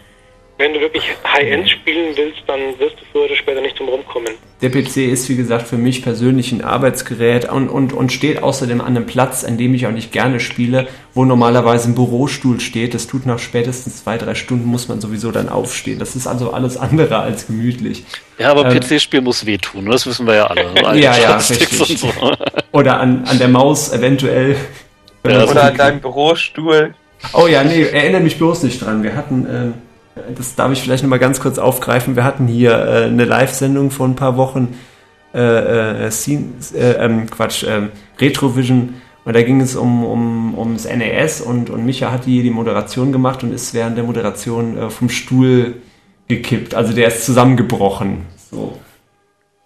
wenn du wirklich High-End spielen willst, dann wirst du früher oder später nicht drum rumkommen. Der PC ist, wie gesagt, für mich persönlich ein Arbeitsgerät und, und, und steht außerdem an einem Platz, an dem ich auch nicht gerne spiele, wo normalerweise ein Bürostuhl steht. Das tut nach spätestens zwei, drei Stunden, muss man sowieso dann aufstehen. Das ist also alles andere als gemütlich. Ja, aber Ähm, PC-Spiel muss wehtun, ne? das wissen wir ja alle. Ja, ja, Sticks richtig. und so. Oder an, an der Maus eventuell. Ja, Oder an deinem Bürostuhl. Oh ja, nee, erinnere mich bloß nicht dran. Wir hatten, äh, das darf ich vielleicht nochmal ganz kurz aufgreifen, wir hatten hier äh, eine Live-Sendung vor ein paar Wochen, äh, äh, Scene, äh ähm, Quatsch, äh, Retrovision, und da ging es um, um, ums NES und, und Micha hat die, die Moderation gemacht und ist während der Moderation äh, vom Stuhl gekippt. Also der ist zusammengebrochen. So.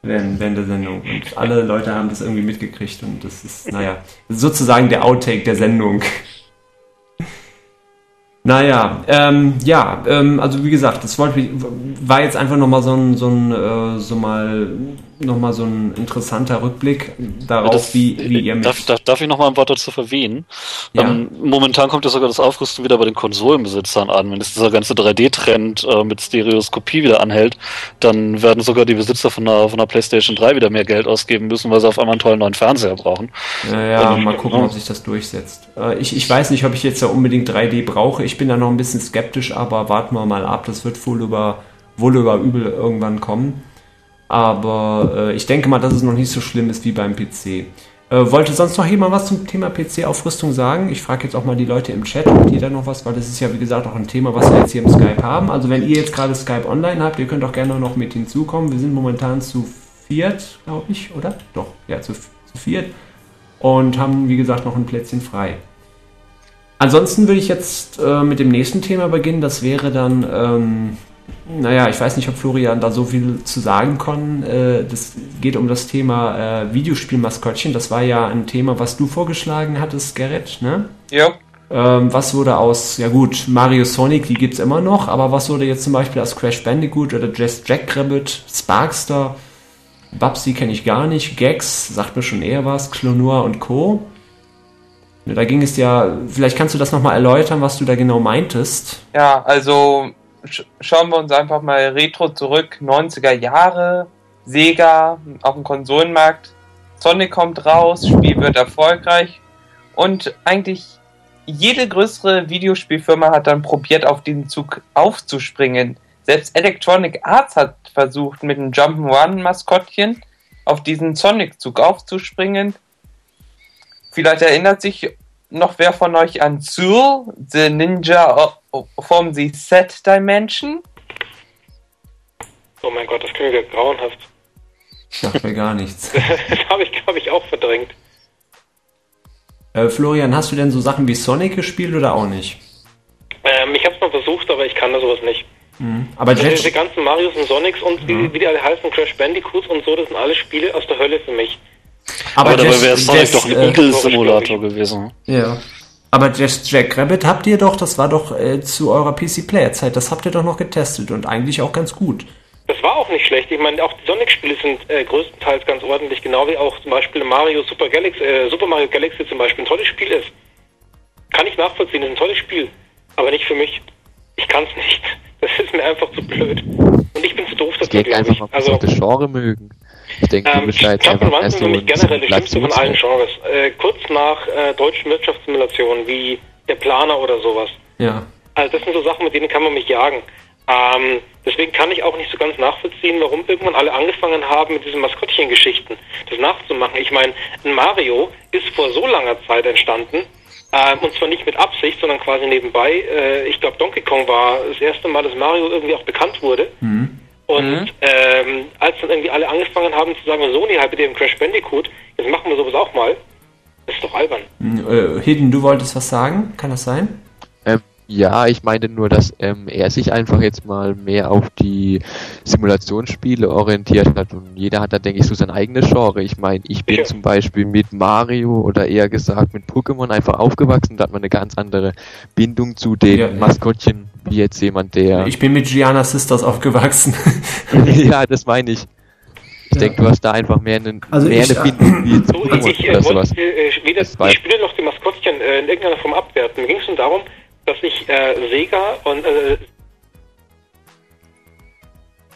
Während, während der Sendung. Und alle Leute haben das irgendwie mitgekriegt und das ist, naja, sozusagen der Outtake der Sendung. Naja, ähm, ja, ähm, also wie gesagt, das wollte, war jetzt einfach nochmal so ein, so ein, äh, so mal, noch mal so ein interessanter Rückblick darauf, das, wie, wie ihr mit... Darf, darf, darf ich nochmal ein Wort dazu verwehen? Ja. Ähm, momentan kommt ja sogar das Aufrüsten wieder bei den Konsolenbesitzern an. Wenn es dieser ganze 3D-Trend äh, mit Stereoskopie wieder anhält, dann werden sogar die Besitzer von einer, von einer PlayStation 3 wieder mehr Geld ausgeben müssen, weil sie auf einmal einen tollen neuen Fernseher brauchen. Ja, ja mal gucken, ob sich das durchsetzt. Äh, ich, ich weiß nicht, ob ich jetzt ja unbedingt 3D brauche. Ich bin da noch ein bisschen skeptisch, aber warten wir mal ab. Das wird wohl über, wohl über übel irgendwann kommen. Aber äh, ich denke mal, dass es noch nicht so schlimm ist wie beim PC. Äh, wollte sonst noch jemand was zum Thema PC-Aufrüstung sagen? Ich frage jetzt auch mal die Leute im Chat, habt ihr da noch was? Weil das ist ja, wie gesagt, auch ein Thema, was wir jetzt hier im Skype haben. Also wenn ihr jetzt gerade Skype online habt, ihr könnt auch gerne noch mit hinzukommen. Wir sind momentan zu viert, glaube ich, oder? Doch, ja, zu, zu viert. Und haben, wie gesagt, noch ein Plätzchen frei. Ansonsten würde ich jetzt äh, mit dem nächsten Thema beginnen. Das wäre dann, ähm, naja, ich weiß nicht, ob Florian da so viel zu sagen kann. Äh, das geht um das Thema äh, Videospielmaskottchen. Das war ja ein Thema, was du vorgeschlagen hattest, Gerrit, ne? Ja. Ähm, was wurde aus, ja gut, Mario Sonic, die gibt es immer noch, aber was wurde jetzt zum Beispiel aus Crash Bandicoot oder Just Jackrabbit, Sparkster, Babsy kenne ich gar nicht, Gags, sagt mir schon eher was, Clonua und Co. Da ging es ja, vielleicht kannst du das nochmal erläutern, was du da genau meintest. Ja, also sch schauen wir uns einfach mal retro zurück, 90er Jahre, Sega auf dem Konsolenmarkt, Sonic kommt raus, Spiel wird erfolgreich. Und eigentlich jede größere Videospielfirma hat dann probiert, auf diesen Zug aufzuspringen. Selbst Electronic Arts hat versucht, mit einem Jump'n'Run-Maskottchen auf diesen Sonic-Zug aufzuspringen. Vielleicht erinnert sich noch wer von euch an Zul, the Ninja from the Set Dimension? Oh mein Gott, das klingt ja grauenhaft. Sagt mir gar nichts. das habe ich, glaube ich, auch verdrängt. Äh, Florian, hast du denn so Sachen wie Sonic gespielt oder auch nicht? Ähm, ich habe es mal versucht, aber ich kann da sowas nicht. Mhm. Aber also diese ganzen Marios und Sonics und mhm. wie, wie die alle heißen, Crash Bandicoots und so, das sind alle Spiele aus der Hölle für mich. Aber, Aber dabei wäre Sonic doch ein äh, Eagle-Simulator gewesen. Ja. Aber das Jack Rabbit habt ihr doch, das war doch äh, zu eurer PC-Player-Zeit, das habt ihr doch noch getestet und eigentlich auch ganz gut. Das war auch nicht schlecht. Ich meine, auch die Sonic-Spiele sind äh, größtenteils ganz ordentlich, genau wie auch zum Beispiel Mario Super Galaxy, äh, Super Mario Galaxy zum Beispiel ein tolles Spiel ist. Kann ich nachvollziehen, ist ein tolles Spiel. Aber nicht für mich. Ich kann es nicht. Das ist mir einfach zu blöd. Und ich bin zu doof dafür. Ich einfach also, das Genre mögen. Ich denke, ähm, du bist da jetzt einfach erst so nämlich generell das Schlimmste von allen Genres. Äh, kurz nach äh, deutschen Wirtschaftssimulationen wie Der Planer oder sowas. Ja. Also das sind so Sachen, mit denen kann man mich jagen. Ähm, deswegen kann ich auch nicht so ganz nachvollziehen, warum irgendwann alle angefangen haben, mit diesen Maskottchen-Geschichten das nachzumachen. Ich meine, ein Mario ist vor so langer Zeit entstanden, ähm, und zwar nicht mit Absicht, sondern quasi nebenbei. Äh, ich glaube, Donkey Kong war das erste Mal, dass Mario irgendwie auch bekannt wurde. Mhm. Und mhm. ähm, als dann irgendwie alle angefangen haben zu sagen, Sony halt mit dem Crash Bandicoot, jetzt machen wir sowas auch mal, das ist doch albern. Äh, Hidden, du wolltest was sagen? Kann das sein? Ja, ich meine nur, dass ähm, er sich einfach jetzt mal mehr auf die Simulationsspiele orientiert hat und jeder hat da, denke ich, so sein eigenes Genre. Ich meine, ich bin ja. zum Beispiel mit Mario oder eher gesagt mit Pokémon einfach aufgewachsen, da hat man eine ganz andere Bindung zu den ja, Maskottchen, wie jetzt jemand, der... Ich bin mit Gianna Sisters aufgewachsen. ja, das meine ich. Ich ja. denke, du hast da einfach mehr, einen, also mehr ich, eine Bindung wie zu so, ich, ich, oder sowas. Äh, wieder, ich spiele noch die Maskottchen äh, in irgendeiner Form abwerten. Mir ging es nur darum, dass ich äh, Sega und äh,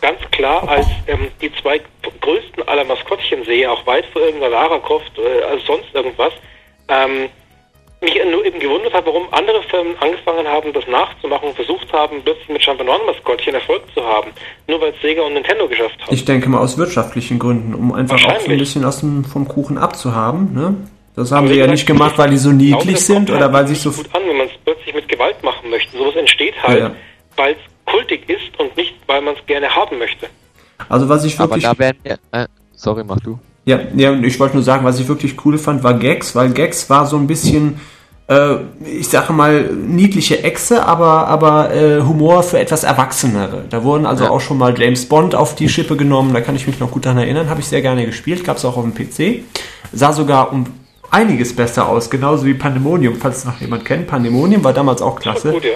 ganz klar als ähm, die zwei größten aller Maskottchen sehe, auch weit vor irgendeiner Lara Croft äh, als sonst irgendwas. Ähm, mich nur eben gewundert hat, warum andere Firmen angefangen haben, das nachzumachen und versucht haben, plötzlich mit Champignon-Maskottchen Erfolg zu haben. Nur weil es Sega und Nintendo geschafft haben. Ich denke mal aus wirtschaftlichen Gründen, um einfach auch so ein bisschen aus dem, vom Kuchen abzuhaben. Ne? Das haben sie ja nicht gemacht, weil die so niedlich glaube, sind oder weil sich so. Gut an, wenn man es plötzlich mit möchte. Sowas entsteht halt, Ja, ja. weil es kultig ist und nicht, weil man es gerne haben möchte. Also was ich Aber wirklich... da werden ja, äh, sorry, mach du. Ja, ja, und ich wollte nur sagen, was ich wirklich cool fand, war Gags, weil Gags war so ein bisschen, ich sage mal, niedliche Echse, aber, aber äh, Humor für etwas Erwachsenere. Da wurden also Ja. auch schon mal James Bond auf die Schippe genommen, da kann ich mich noch gut daran erinnern, habe ich sehr gerne gespielt, gab es auch auf dem PC. Sah sogar um einiges besser aus, genauso wie Pandemonium, falls es noch jemand kennt. Pandemonium war damals auch klasse. Gut, ja.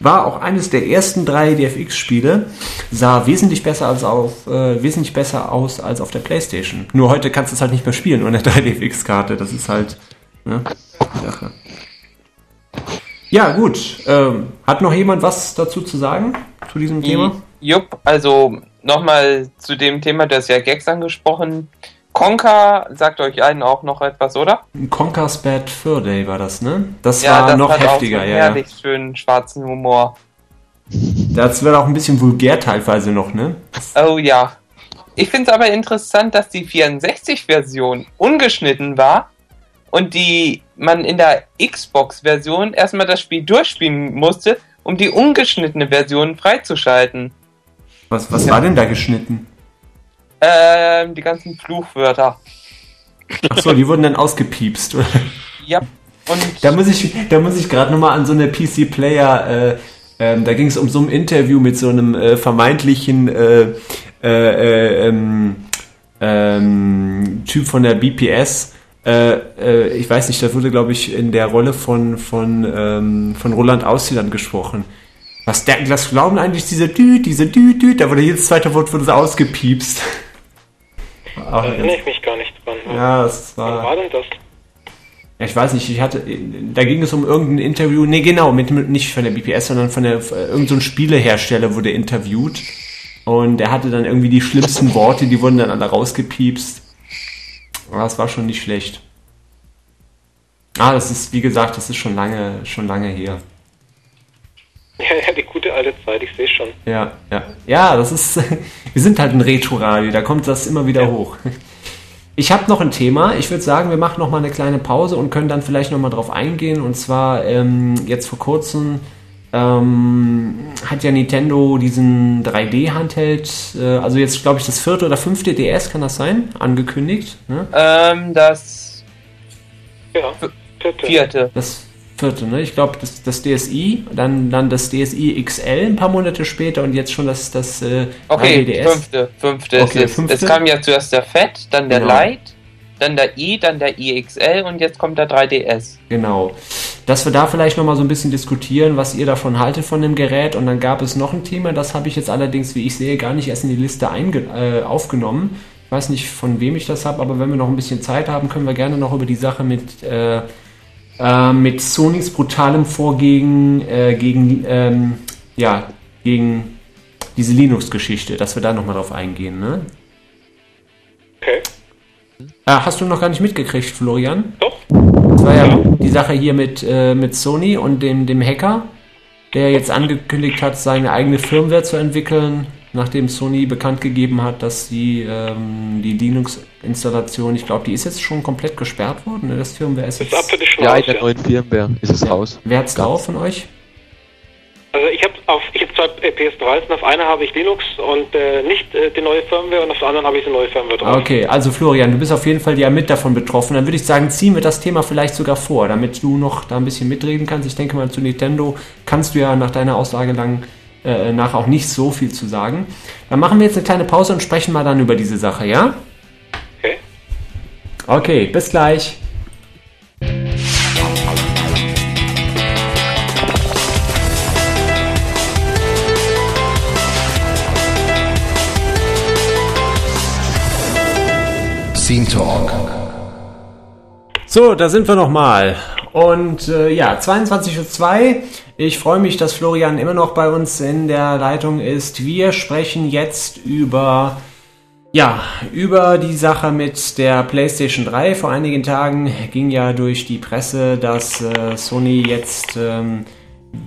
War auch eines der ersten drei DFX-Spiele, sah wesentlich besser als auf, äh, wesentlich besser aus als auf der Playstation. Nur heute kannst du es halt nicht mehr spielen ohne 3DFX-Karte. Das ist halt ne, die Sache. Ja, gut. Ähm, hat noch jemand was dazu zu sagen zu diesem Thema? Jupp, also nochmal zu dem Thema, du hast ja Gags angesprochen. Conker sagt euch allen auch noch etwas, oder? Conker's Bad Fur Day war das, ne? Das ja, war das noch heftiger, auch so ja. herrlich schönen schwarzen Humor. Das wird auch ein bisschen vulgär teilweise noch, ne? Oh ja. Ich finde es aber interessant, dass die 64-Version ungeschnitten war und die man in der Xbox-Version erstmal das Spiel durchspielen musste, um die ungeschnittene Version freizuschalten. Was, was war denn da geschnitten? Ähm, die ganzen Fluchwörter. Achso, die wurden dann ausgepiepst, oder? Ja. Und Da muss ich, da muss ich gerade nochmal an so eine PC Player, äh, ähm, da ging es um so ein Interview mit so einem äh, vermeintlichen äh, äh, äh, ähm, ähm, Typ von der BPS. Äh, äh, ich weiß nicht, da wurde, glaube ich, in der Rolle von, von, ähm, von Roland Aussiedern gesprochen. Was, der, was glauben eigentlich diese Dü, diese Dü, Dü, da wurde jedes zweite Wort wurde so ausgepiepst. Da erinnere ich mich gar nicht dran. ja, das Wann war. war denn das? Ich weiß nicht, ich hatte, da ging es um irgendein Interview, nee, genau, mit, mit nicht von der BPS, sondern von der, äh, irgendein so Spielehersteller wurde interviewt. Und er hatte dann irgendwie die schlimmsten Worte, die wurden dann alle rausgepiepst. Aber das war schon nicht schlecht. Ah, das ist, wie gesagt, das ist schon lange, schon lange her. Ja, ja, die gute alte Zeit, ich sehe schon. Ja, ja. Ja, das ist, wir sind halt ein Retro-Radio, da kommt das immer wieder hoch. Ich habe noch ein Thema. Ich würde sagen, wir machen noch mal eine kleine Pause und können dann vielleicht noch mal drauf eingehen. Und zwar ähm, jetzt vor kurzem ähm, hat ja Nintendo diesen 3D-Handheld, äh, also jetzt glaube ich das vierte oder fünfte DS, kann das sein, angekündigt. Ne? ähm, das Ja, vierte. vierte. Das vierte, ne? Ich glaube das, das DSi, dann, dann das DSi XL ein paar Monate später und jetzt schon das, das äh, Okay, 3DS. fünfte, fünfte. Okay, es, ist, fünfte. es kam ja zuerst der Fett, dann der Genau. Lite, dann der i, dann der iXL und jetzt kommt der 3DS. Genau. Dass wir da vielleicht nochmal so ein bisschen diskutieren, was ihr davon haltet von dem Gerät. Und dann gab es noch ein Thema, das habe ich jetzt allerdings, wie ich sehe, gar nicht erst in die Liste äh, aufgenommen. Ich weiß nicht, von wem ich das habe, aber wenn wir noch ein bisschen Zeit haben, können wir gerne noch über die Sache mit, äh, äh, mit Sonys brutalem Vorgehen äh, gegen, ähm, ja, gegen diese Linux-Geschichte, dass wir da nochmal drauf eingehen. Ne? Okay. Äh, hast du noch gar nicht mitgekriegt, Florian? Doch. Das war ja die Sache hier mit, äh, mit Sony und dem, dem Hacker, der jetzt angekündigt hat, seine eigene Firmware zu entwickeln, nachdem Sony bekannt gegeben hat, dass die, ähm, die Linux-Installation, ich glaube, die ist jetzt schon komplett gesperrt worden. Ne? Das Firmware ist jetzt. Ist schon Ja, in der neuen Firmware ist es raus. Wer hat's drauf von euch? Also ich habe auf ich habe zwei äh, PS3s und auf einer habe ich Linux und äh, nicht äh, die neue Firmware und auf der anderen habe ich die neue Firmware drauf. Okay, also Florian, du bist auf jeden Fall ja mit davon betroffen. Dann würde ich sagen, ziehen wir das Thema vielleicht sogar vor, damit du noch da ein bisschen mitreden kannst. Ich denke mal, zu Nintendo kannst du ja nach deiner Aussage lang äh, nach auch nicht so viel zu sagen. Dann machen wir jetzt eine kleine Pause und sprechen mal dann über diese Sache, ja? Okay. Okay, bis gleich. Scene Talk. So, da sind wir nochmal. Und äh, ja, 22.02 Uhr. Ich freue mich, dass Florian immer noch bei uns in der Leitung ist. Wir sprechen jetzt über, ja, über die Sache mit der PlayStation 3. Vor einigen Tagen ging ja durch die Presse, dass äh, Sony jetzt ähm,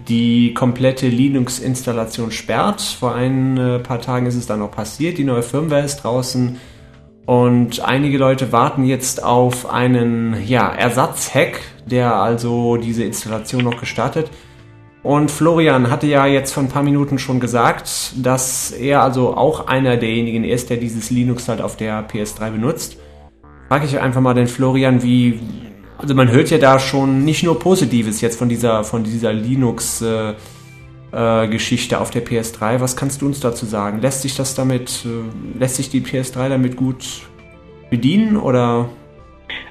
die komplette Linux-Installation sperrt. Vor ein äh, paar Tagen ist es dann noch passiert. Die neue Firmware ist draußen. Und einige Leute warten jetzt auf einen ja, Ersatzhack, der also diese Installation noch gestartet. Und Florian hatte ja jetzt vor ein paar Minuten schon gesagt, dass er also auch einer derjenigen ist, der dieses Linux halt auf der PS3 benutzt. Frage ich einfach mal den Florian, wie, also man hört ja da schon nicht nur Positives jetzt von dieser, von dieser Linux, äh, äh, Geschichte auf der PS3. Was kannst du uns dazu sagen? Lässt sich das damit, äh, lässt sich die PS3 damit gut bedienen oder?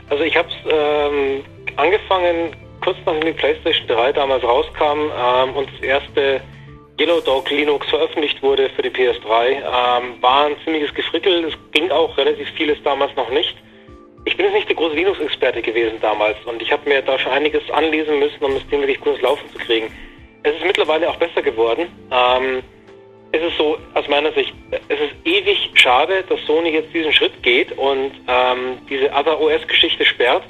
Also ich habe es ähm, angefangen kurz nachdem die PlayStation 3 damals rauskam ähm, und das erste Yellow Dog Linux veröffentlicht wurde für die PS3, ähm, war ein ziemliches Gefrickel. Es ging auch relativ vieles damals noch nicht. Ich bin jetzt nicht der große Linux-Experte gewesen damals und ich habe mir da schon einiges anlesen müssen, um das Ding wirklich gut ins Laufen zu kriegen. Es ist mittlerweile auch besser geworden. Ähm, es ist so, aus meiner Sicht, es ist ewig schade, dass Sony jetzt diesen Schritt geht und ähm, diese Other OS-Geschichte sperrt,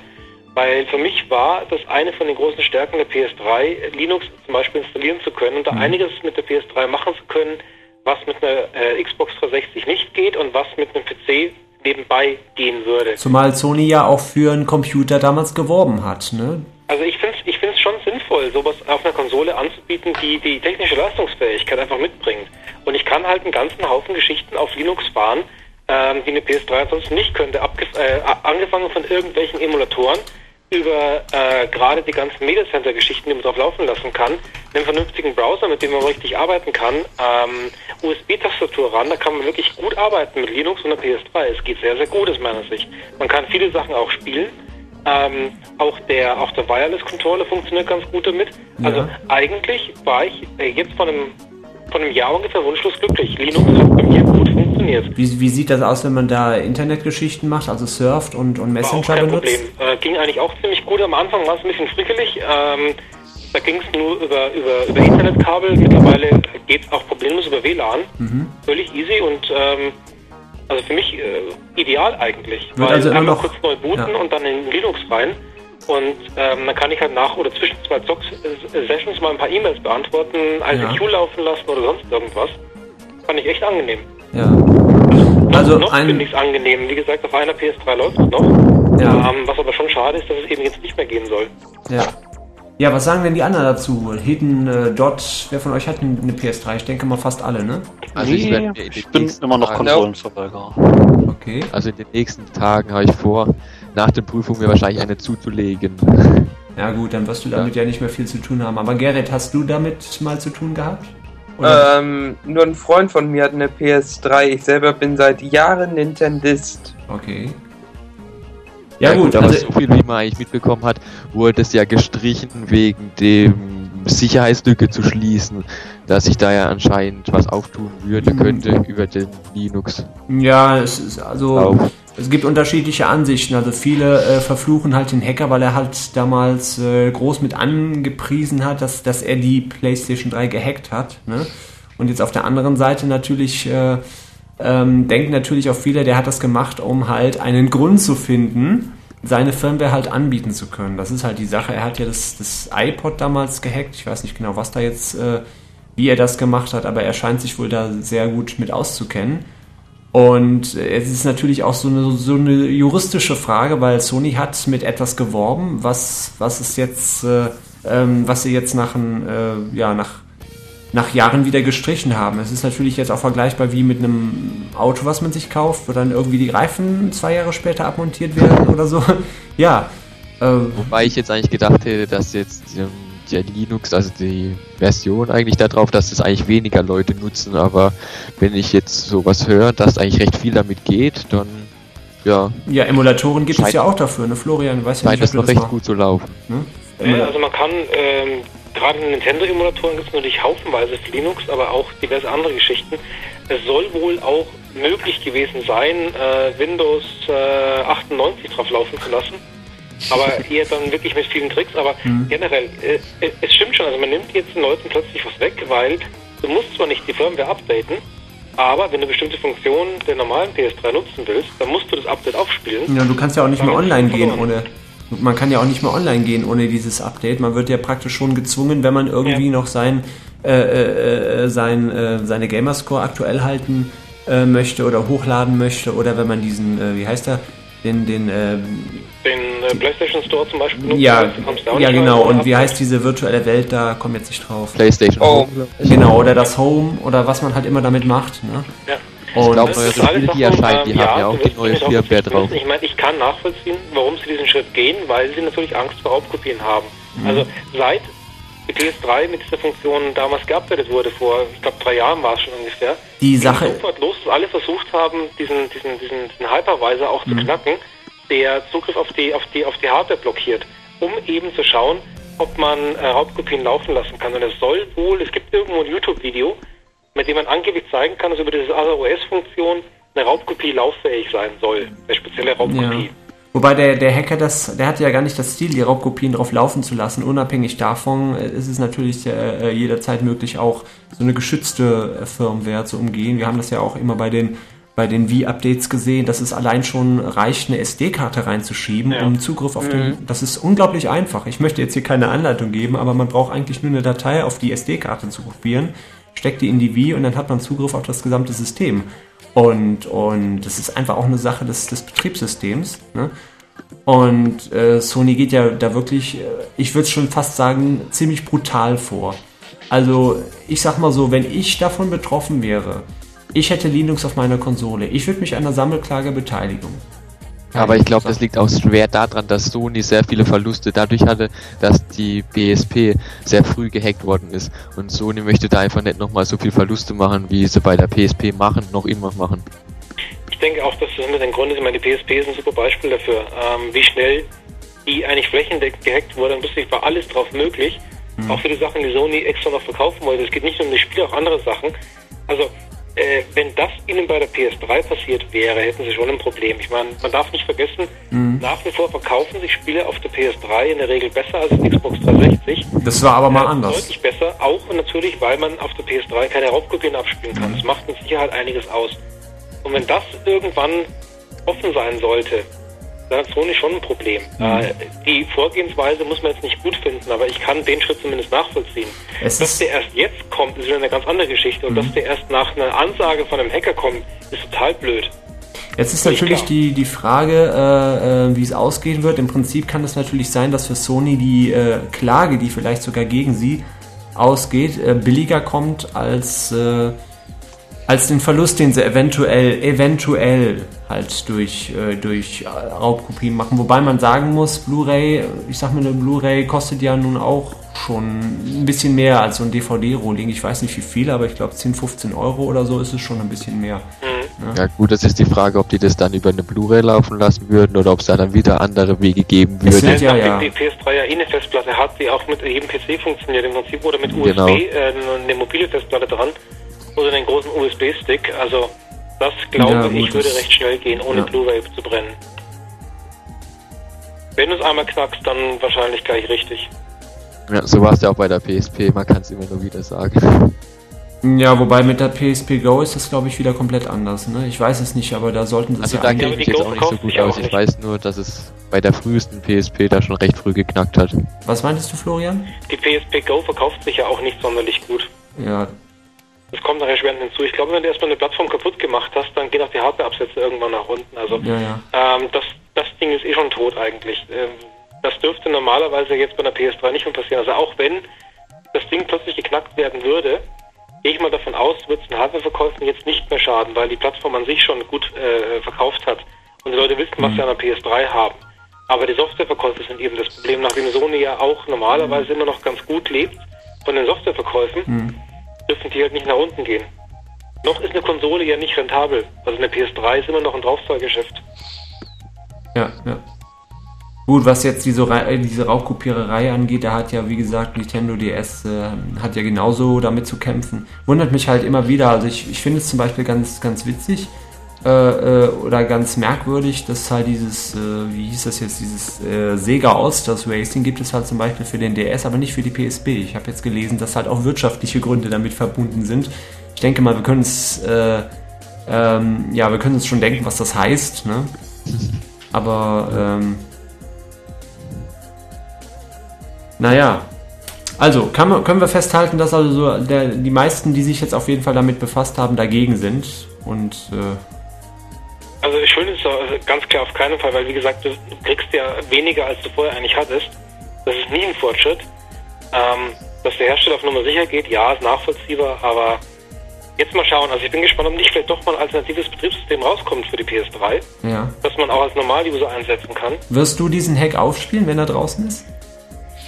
weil für mich war das eine von den großen Stärken der PS3, Linux zum Beispiel installieren zu können und da mhm. einiges mit der PS3 machen zu können, was mit einer äh, Xbox 360 nicht geht und was mit einem PC nebenbei gehen würde. Zumal Sony ja auch für einen Computer damals geworben hat, ne? Also ich finde es ich find's schon sinnvoll, sowas auf einer Konsole anzubieten, die die technische Leistungsfähigkeit einfach mitbringt. Und ich kann halt einen ganzen Haufen Geschichten auf Linux fahren, ähm, die eine PS3 ansonsten nicht könnte. äh, angefangen von irgendwelchen Emulatoren über äh, gerade die ganzen Media Center Geschichten, die man drauf laufen lassen kann, einen vernünftigen Browser, mit dem man richtig arbeiten kann, ähm, USB-Tastatur ran, da kann man wirklich gut arbeiten mit Linux und der PS3. Es geht sehr, sehr gut aus meiner Sicht. Man kann viele Sachen auch spielen ähm, auch der, auch der Wireless Controller funktioniert ganz gut damit. Ja. Also eigentlich war ich äh, jetzt von einem, von einem Jahr ungefähr wunschlos glücklich. Linux hat bei mir gut funktioniert. Wie, wie sieht das aus, wenn man da Internetgeschichten macht, also surft und, und Messenger war auch kein benutzt? Problem. Äh, ging eigentlich auch ziemlich gut. Am Anfang war es ein bisschen frickelig. Ähm, da ging es nur über, über, über Internetkabel. Mittlerweile geht es auch problemlos über WLAN. Mhm. Völlig easy und ähm, also für mich äh, ideal eigentlich. Wird weil also einmal noch, kurz neu booten ja. und dann in Linux rein. Und ähm, dann kann ich halt nach oder zwischen zwei Zock-Sessions mal ein paar E-Mails beantworten, ICQ ja. laufen lassen oder sonst irgendwas. Fand ich echt angenehm. Ja. Also, noch finde ich es angenehm. Wie gesagt, auf einer PS3 läuft es noch. Ja. Ähm, was aber schon schade ist, dass es eben jetzt nicht mehr gehen soll. Ja. Ja, was sagen denn die anderen dazu? Hidden äh, Dot, wer von euch hat eine PS3? Ich denke mal fast alle, ne? Also nee, ich, werd, ich bin immer noch Konsolenverweigerer. Okay. Also in den nächsten Tagen habe ich vor, nach der Prüfung mir wahrscheinlich eine zuzulegen. Ja gut, dann wirst du damit ja. ja nicht mehr viel zu tun haben. Aber Gerrit, hast du damit mal zu tun gehabt? Ähm, nur ein Freund von mir hat eine PS3. Ich selber bin seit Jahren Nintendist. Okay. Ja, ja gut, gut, aber also, so viel wie man eigentlich mitbekommen hat, wurde es ja gestrichen wegen dem Sicherheitslücke zu schließen, dass sich da ja anscheinend was auftun würde könnte über den Linux. Ja, es ist also Lauf. es gibt unterschiedliche Ansichten. Also viele äh, verfluchen halt den Hacker, weil er halt damals äh, groß mit angepriesen hat, dass, dass er die PlayStation 3 gehackt hat. Ne? Und jetzt auf der anderen Seite natürlich äh, ähm, denken natürlich auch viele, der hat das gemacht, um halt einen Grund zu finden, seine Firmware halt anbieten zu können. Das ist halt die Sache. Er hat ja das, das iPod damals gehackt. Ich weiß nicht genau, was da jetzt, äh, wie er das gemacht hat, aber er scheint sich wohl da sehr gut mit auszukennen. Und es ist natürlich auch so eine, so eine juristische Frage, weil Sony hat mit etwas geworben, was, was ist jetzt, äh, ähm, was sie jetzt nach, ein, äh, ja, nach nach Jahren wieder gestrichen haben. Es ist natürlich jetzt auch vergleichbar wie mit einem Auto, was man sich kauft, wo dann irgendwie die Reifen zwei Jahre später abmontiert werden oder so. ja. Äh, Wobei ich jetzt eigentlich gedacht hätte, dass jetzt ähm, der Linux, also die Version eigentlich darauf, dass es eigentlich weniger Leute nutzen, aber wenn ich jetzt sowas höre, dass eigentlich recht viel damit geht, dann ja. Ja, Emulatoren gibt es ja auch dafür, ne? Florian, weiß ja nicht, ob das noch recht mal. gut zu laufen. Ne? Also man kann ähm, gerade Nintendo-Emulatoren gibt es natürlich haufenweise für Linux, aber auch diverse andere Geschichten. Es soll wohl auch möglich gewesen sein, äh, Windows äh, 98 drauf laufen zu lassen. Aber eher dann wirklich mit vielen Tricks. Aber mhm. generell, äh, es stimmt schon, also man nimmt jetzt den Leuten plötzlich was weg, weil du musst zwar nicht die Firmware updaten, aber wenn du bestimmte Funktionen der normalen PS3 nutzen willst, dann musst du das Update aufspielen. Ja, du kannst ja auch nicht mehr online gehen ohne man kann ja auch nicht mehr online gehen ohne dieses Update. Man wird ja praktisch schon gezwungen, wenn man irgendwie ja. noch sein, äh, äh, äh, sein, äh, seine Gamerscore aktuell halten äh, möchte oder hochladen möchte oder wenn man diesen, äh, wie heißt er, den, den, den äh, PlayStation Store zum Beispiel benutzt, Ja, du kommst da auch ja genau. Und wie heißt diese virtuelle Welt da? Komm jetzt nicht drauf. PlayStation Oh. Home. Genau, oder das Home oder was man halt immer damit macht. Ne? Ja. Ich Und glaube, Das neue Spiele, die Sachen, erscheinen, die ähm, haben ja auch die neue Firmware drauf. Ich meine, ich kann nachvollziehen, warum sie diesen Schritt gehen, weil sie natürlich Angst vor Raubkopien haben. Mhm. Also seit die PS3 mit dieser Funktion damals geupdatet wurde, vor, ich glaube, drei Jahren war es schon ungefähr, die Sache, sofort los, dass alle versucht haben, diesen, diesen, diesen, diesen Hypervisor auch Mhm. zu knacken, der Zugriff auf die, auf die, auf die Hardware blockiert, um eben zu schauen, ob man äh, Raubkopien laufen lassen kann. Und es soll wohl, es gibt irgendwo ein YouTube-Video, mit dem man angeblich zeigen kann, dass über diese Other OS-Funktion eine Raubkopie lauffähig sein soll. Eine spezielle Raubkopie. Ja. Wobei der, der Hacker das, der hat ja gar nicht das Ziel, die Raubkopien drauf laufen zu lassen. Unabhängig davon äh, ist es natürlich äh, jederzeit möglich, auch so eine geschützte äh, Firmware zu umgehen. Wir haben das ja auch immer bei den bei den Wii-Updates gesehen, dass es allein schon reicht, eine SD-Karte reinzuschieben, Ja. um Zugriff auf den. Das ist unglaublich einfach. Ich möchte jetzt hier keine Anleitung geben, aber man braucht eigentlich nur eine Datei auf die SD-Karte zu kopieren, steckt die in die Wii und dann hat man Zugriff auf das gesamte System. Und, und das ist einfach auch eine Sache des, des Betriebssystems. Ne? Und äh, Sony geht ja da wirklich, äh, ich würde schon fast sagen, ziemlich brutal vor. Also ich sag mal so, wenn ich davon betroffen wäre, ich hätte Linux auf meiner Konsole, ich würde mich an der Sammelklage beteiligen. Aber ich glaube, das liegt auch schwer daran, dass Sony sehr viele Verluste dadurch hatte, dass die PSP sehr früh gehackt worden ist. Und Sony möchte da einfach nicht nochmal so viel Verluste machen, wie sie bei der PSP machen, noch immer machen. Ich denke auch, dass das mit den Grund ist. Ich meine, die PSP ist ein super Beispiel dafür, ähm, wie schnell die eigentlich flächendeckend gehackt wurde. Und plötzlich war alles drauf möglich. Auch für die Sachen, die Sony extra noch verkaufen wollte. Es geht nicht nur um die Spiele, auch andere Sachen. Also, äh, wenn das ihnen bei der PS3 passiert wäre, hätten sie schon ein Problem. Ich meine, man darf nicht vergessen, nach wie vor verkaufen sich Spiele auf der PS3 in der Regel besser als auf Xbox 360. Das war aber mal Äh, anders. Deutlich besser, auch natürlich, weil man auf der PS3 keine Raubkopien abspielen kann. Das macht mit Sicherheit einiges aus. Und wenn das irgendwann offen sein sollte, dann hat Sony schon ein Problem. Äh, die Vorgehensweise muss man jetzt nicht gut finden, aber ich kann den Schritt zumindest nachvollziehen. Es dass der erst jetzt kommt, ist wieder eine ganz andere Geschichte. Und dass der erst nach einer Ansage von einem Hacker kommt, ist total blöd. Jetzt ist natürlich klar. die, die Frage, äh, äh, wie es ausgehen wird. Im Prinzip kann es natürlich sein, dass für Sony die äh, Klage, die vielleicht sogar gegen sie ausgeht, äh, billiger kommt als, äh, als den Verlust, den sie eventuell, eventuell halt durch, äh, durch Raubkopien machen. Wobei man sagen muss, Blu-ray, ich sag mal, eine Blu-ray kostet ja nun auch schon ein bisschen mehr als so ein DVD-Rolling. Ich weiß nicht wie viel, aber ich glaube 10, 15 Euro oder so ist es schon ein bisschen mehr. Ja gut, das ist die Frage, ob die das dann über eine Blu-ray laufen lassen würden oder ob es da dann wieder andere Wege geben würde. wird ja, ja. die PS3 ja eh eine Festplatte hat, die auch mit jedem PC funktioniert im Prinzip oder mit USB, Genau. äh, eine mobile Festplatte dran oder einen großen USB-Stick. Also das glaube Ja, ich würde recht schnell gehen, ohne ja. Blu-ray zu brennen. Wenn du es einmal knackst, dann wahrscheinlich gleich richtig. Ja, so war es ja auch bei der PSP, man kann es immer nur wieder sagen. Ja, wobei mit der PSP Go ist das, glaube ich, wieder komplett anders. Ne? Ich weiß es nicht, aber da sollten sie es Also ja da kenne ich jetzt auch nicht so gut aus. Ich nicht. weiß nur, dass es bei der frühesten PSP da schon recht früh geknackt hat. Was meintest du, Florian? Die PSP Go verkauft sich ja auch nicht sonderlich gut. Ja, Das kommt nachher schwer hinzu. Ich glaube, wenn du erstmal eine Plattform kaputt gemacht hast, dann gehen auch die Hardware-Absätze irgendwann nach unten. Also ja, ja. Ähm, das, das Ding ist eh schon tot eigentlich. Ähm, das dürfte normalerweise jetzt bei einer PS3 nicht mehr passieren. Also auch wenn das Ding plötzlich geknackt werden würde, gehe ich mal davon aus, wird es den Hardwareverkäufen jetzt nicht mehr schaden, weil die Plattform an sich schon gut äh, verkauft hat und die Leute wissen, was sie an der PS3 haben. Aber die Softwareverkäufe sind eben das Problem, nachdem Sony ja auch normalerweise immer noch ganz gut lebt von den Softwareverkäufen, dürfen die halt nicht nach unten gehen. Noch ist eine Konsole ja nicht rentabel. Also eine PS3 ist immer noch ein Draufzahlgeschäft. Ja, ja. Gut, was jetzt diese, äh, diese Raubkopiererei angeht, da hat ja, wie gesagt, Nintendo DS äh, hat ja genauso damit zu kämpfen. Wundert mich halt immer wieder. Also ich, ich finde es zum Beispiel ganz, ganz witzig äh, äh, oder ganz merkwürdig, dass halt dieses, äh, wie hieß das jetzt, dieses äh, Sega All-Stars Racing gibt es halt zum Beispiel für den DS, aber nicht für die PSP. Ich habe jetzt gelesen, dass halt auch wirtschaftliche Gründe damit verbunden sind. Ich denke mal, wir können es, äh, ähm, ja, wir können uns schon denken, was das heißt, ne? Aber, ähm, naja. Also, man, können wir festhalten, dass also so der, die meisten, die sich jetzt auf jeden Fall damit befasst haben, dagegen sind. Und, äh, Also schön ist es also ganz klar auf keinen Fall, weil wie gesagt, du kriegst ja weniger, als du vorher eigentlich hattest. Das ist nie ein Fortschritt. Ähm, dass der Hersteller auf Nummer sicher geht, ja, ist nachvollziehbar, aber jetzt mal schauen. Also ich bin gespannt, ob nicht vielleicht doch mal ein alternatives Betriebssystem rauskommt für die PS3, Ja. das man auch als Normal-User einsetzen kann. Wirst du diesen Hack aufspielen, wenn er draußen ist?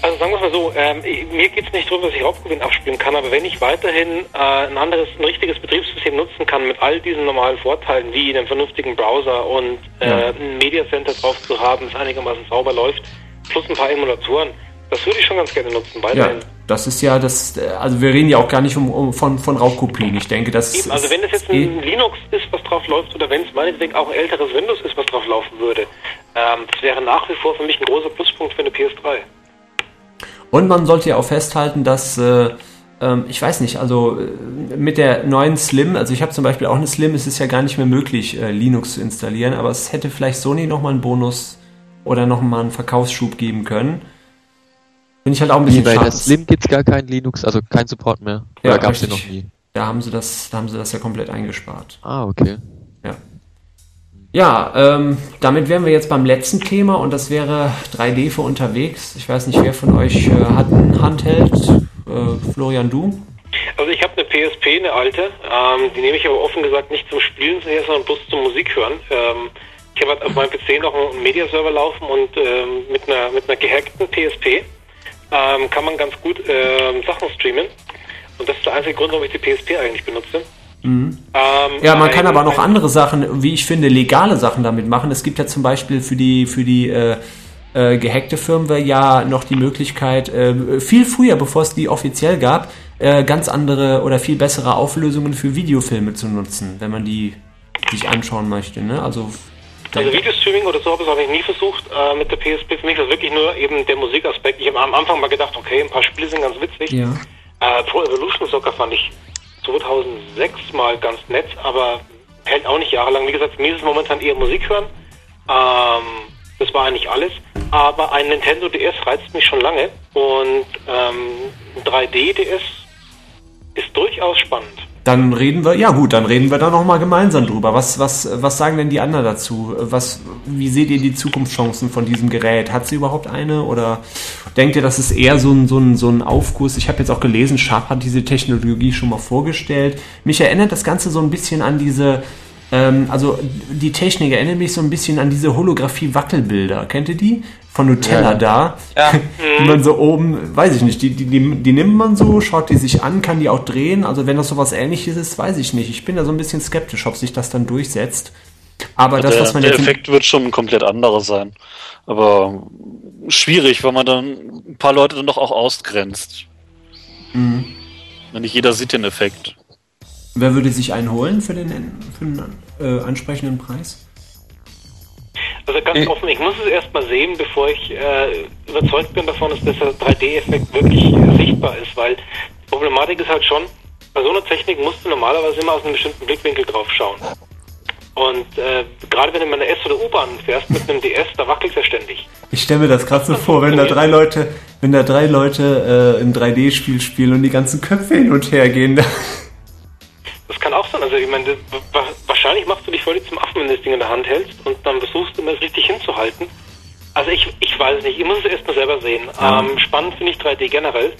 Also sagen wir es mal so, ähm, mir geht es nicht darum, dass ich Raubgewinn abspielen kann, aber wenn ich weiterhin äh, ein anderes, ein richtiges Betriebssystem nutzen kann mit all diesen normalen Vorteilen, wie einen vernünftigen Browser und äh, Ja. ein Media Center drauf zu haben, das einigermaßen sauber läuft, plus ein paar Emulatoren, das würde ich schon ganz gerne nutzen, Ja, weiterhin. das ist ja das, äh, also wir reden ja auch gar nicht um, um von, von Raubkopien. Ich denke, das Eben, also wenn es jetzt eh- ein Linux ist, was drauf läuft, oder wenn es meinetwegen auch ein älteres Windows ist, was drauf laufen würde, ähm, das wäre nach wie vor für mich ein großer Pluspunkt für eine PS3. Und man sollte ja auch festhalten, dass, äh, ähm, ich weiß nicht, also äh, mit der neuen Slim, also ich habe zum Beispiel auch eine Slim, es ist ja gar nicht mehr möglich, äh, Linux zu installieren, aber es hätte vielleicht Sony nochmal einen Bonus oder nochmal einen Verkaufsschub geben können. Finde ich halt auch ein bisschen Wie bei schade. der Slim gibt's gar keinen Linux, also kein Support mehr. Ja, Oder gab's den noch nie? Da haben sie das, da haben sie das ja komplett eingespart. Ah, okay. Ja. Ähm, damit wären wir jetzt beim letzten Thema und das wäre 3D für unterwegs. Ich weiß nicht, wer von euch äh, hat einen Handheld? Äh, Florian, du? Also ich habe eine PSP, eine alte, ähm, die nehme ich aber offen gesagt nicht zum Spielen sondern bloß zum Musik hören. Ähm, ich habe halt auf meinem PC noch einen Mediaserver laufen und ähm, mit einer mit einer gehackten PSP ähm, kann man ganz gut ähm, Sachen streamen. Und das ist der einzige Grund, warum ich die PSP eigentlich benutze. Mhm. Ähm, Ja, man kann ein- aber noch andere Sachen, wie ich finde, legale Sachen damit machen. Es gibt ja zum Beispiel für die, für die äh, äh, gehackte Firmware ja noch die Möglichkeit, äh, viel früher, bevor es die offiziell gab, äh, ganz andere oder viel bessere Auflösungen für Videofilme zu nutzen, wenn man die sich anschauen möchte. Ne? Also, Also Videostreaming oder so habe ich eigentlich nie versucht äh, mit der PSP. Für mich ist wirklich nur eben der Musikaspekt. Ich habe am Anfang mal gedacht, okay, ein paar Spiele sind ganz witzig. ja. Äh, Pro Evolution Soccer fand ich 2006 mal ganz nett, aber hält auch nicht jahrelang. Wie gesagt, mir ist es momentan eher Musik hören. Ähm, das war eigentlich alles. Aber ein Nintendo DS reizt mich schon lange und ähm, ein 3D-DS ist durchaus spannend. Dann reden wir, ja gut, dann reden wir da nochmal gemeinsam drüber. Was, was, was sagen denn die anderen dazu? Was, wie seht ihr die Zukunftschancen von diesem Gerät? Hat sie überhaupt eine oder denkt ihr, das ist eher so ein, so ein, so ein Aufguss? Ich habe jetzt auch gelesen, Sharp hat diese Technologie schon mal vorgestellt. Mich erinnert das Ganze so ein bisschen an diese, ähm, also die Technik erinnert mich so ein bisschen an diese Holographie-Wackelbilder. Kennt ihr die? Von Nutella Ja. da. Ja. Die man so oben, weiß ich nicht, die, die, die, die nimmt man so, schaut die sich an, kann die auch drehen. Also wenn das sowas ähnliches ist, weiß ich nicht. Ich bin da so ein bisschen skeptisch, ob sich das dann durchsetzt. Aber das, der, was man der jetzt. Effekt wird schon ein komplett anderer sein. Aber schwierig, weil man dann ein paar Leute dann doch auch ausgrenzt. Mhm. Wenn nicht jeder sieht den Effekt. Wer würde sich einen holen für den, für den äh, ansprechenden Preis? Also ganz Ich- offen, ich muss es erst mal sehen, bevor ich äh, überzeugt bin davon, dass dieser 3D-Effekt wirklich äh, sichtbar ist, weil die Problematik ist halt schon, bei so einer Technik musst du normalerweise immer aus einem bestimmten Blickwinkel drauf schauen. Und äh, gerade wenn du mit einer S- oder U-Bahn fährst mit einem DS, da wackelt ja ständig. Ich stelle mir das gerade so vor, wenn da drei Leute, wenn da drei Leute äh, ein 3D-Spiel spielen und die ganzen Köpfe hin und her gehen. Das kann auch sein. Also ich meine, das, wahrscheinlich machst du dich völlig zum Affen, wenn du das Ding in der Hand hältst und dann versuchst du immer es richtig hinzuhalten. Also ich, ich weiß es nicht, ich muss es erst mal selber sehen. Ja. Ähm, spannend finde ich 3D generell.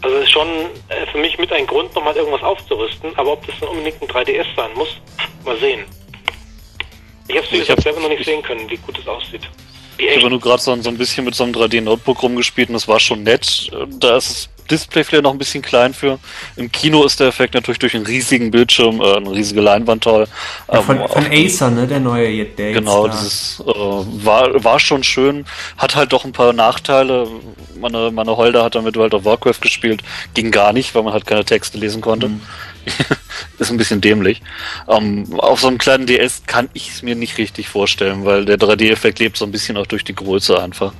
Also es ist schon äh, für mich mit ein Grund, nochmal irgendwas aufzurüsten, aber ob das dann unbedingt ein 3DS sein muss, mal sehen. Ich habe es selber noch nicht sehen können, wie gut es aussieht. Ich habe nur gerade so, so ein bisschen mit so einem 3D-Notebook rumgespielt und das war schon nett. Da ist das Display vielleicht noch ein bisschen klein für. Im Kino ist der Effekt natürlich durch einen riesigen Bildschirm, äh, eine riesige Leinwand toll. Ja, Ähm, von, auf- von Acer, ne, der neue, jetzt- der Genau, jetzt da- dieses äh, war, war schon schön, hat halt doch ein paar Nachteile. Meine, meine Holder hat damit World of Warcraft gespielt, ging gar nicht, weil man halt keine Texte lesen konnte. Mhm. Ist ein bisschen dämlich. Ähm, auf so einem kleinen DS kann ich es mir nicht richtig vorstellen, weil der 3D-Effekt lebt so ein bisschen auch durch die Größe einfach.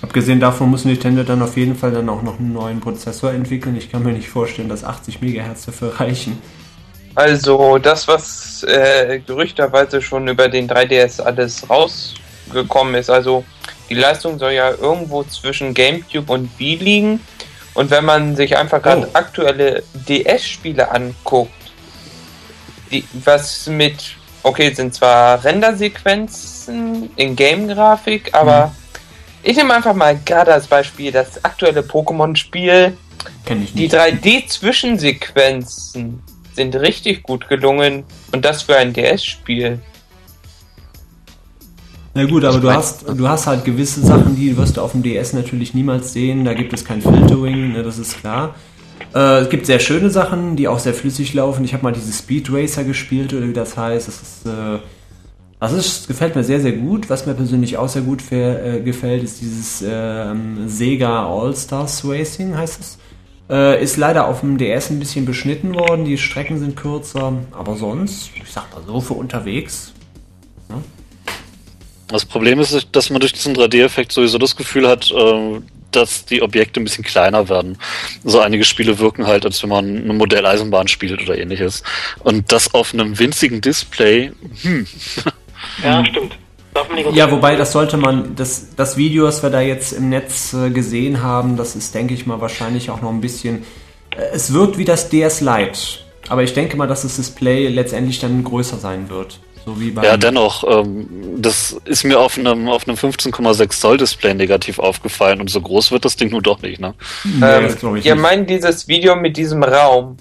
Abgesehen davon muss Nintendo dann auf jeden Fall dann auch noch einen neuen Prozessor entwickeln. Ich kann mir nicht vorstellen, dass 80 MHz dafür reichen. Also das, was äh, gerüchterweise schon über den 3DS alles rausgekommen ist, also die Leistung soll ja irgendwo zwischen GameCube und Wii liegen. Und wenn man sich einfach gerade aktuelle DS-Spiele anguckt, die, was mit okay, sind zwar Rendersequenzen in Game-Grafik, aber ich nehme einfach mal gerade als Beispiel das aktuelle Pokémon-Spiel. Kenn ich Die nicht. 3D-Zwischensequenzen sind richtig gut gelungen und das für ein DS-Spiel. Na gut, aber du hast, du hast halt gewisse Sachen, die wirst du auf dem DS natürlich niemals sehen. Da gibt es kein Filtering, ne, das ist klar. Äh, es gibt sehr schöne Sachen, die auch sehr flüssig laufen. Ich habe mal diese Speed Racer gespielt oder wie das heißt. Das ist, äh, das ist, gefällt mir sehr, sehr gut. Was mir persönlich auch sehr gut äh, gefällt, ist dieses ähm, Sega All-Stars Racing, heißt es. Äh, ist leider auf dem DS ein bisschen beschnitten worden. Die Strecken sind kürzer. Aber sonst, ich sag mal so, für unterwegs Das Problem ist, dass man durch diesen 3D-Effekt sowieso das Gefühl hat, äh, dass die Objekte ein bisschen kleiner werden. So einige Spiele wirken halt, als wenn man eine Modelleisenbahn spielt oder ähnliches. Und das auf einem winzigen Display, hm, Ja, stimmt. Darf man nicht Ja, wobei das sollte man, das, das Video, das wir da jetzt im Netz äh, gesehen haben, das ist, denke ich mal, wahrscheinlich auch noch ein bisschen. Äh, es wirkt wie das DS Lite, aber ich denke mal, dass das Display letztendlich dann größer sein wird. So ja, dennoch, ähm, das ist mir auf einem, auf einem 15,6 Zoll Display negativ aufgefallen und so groß wird das Ding nun doch nicht, ne? Nee, ähm, ich ihr nicht. meint dieses Video mit diesem Raum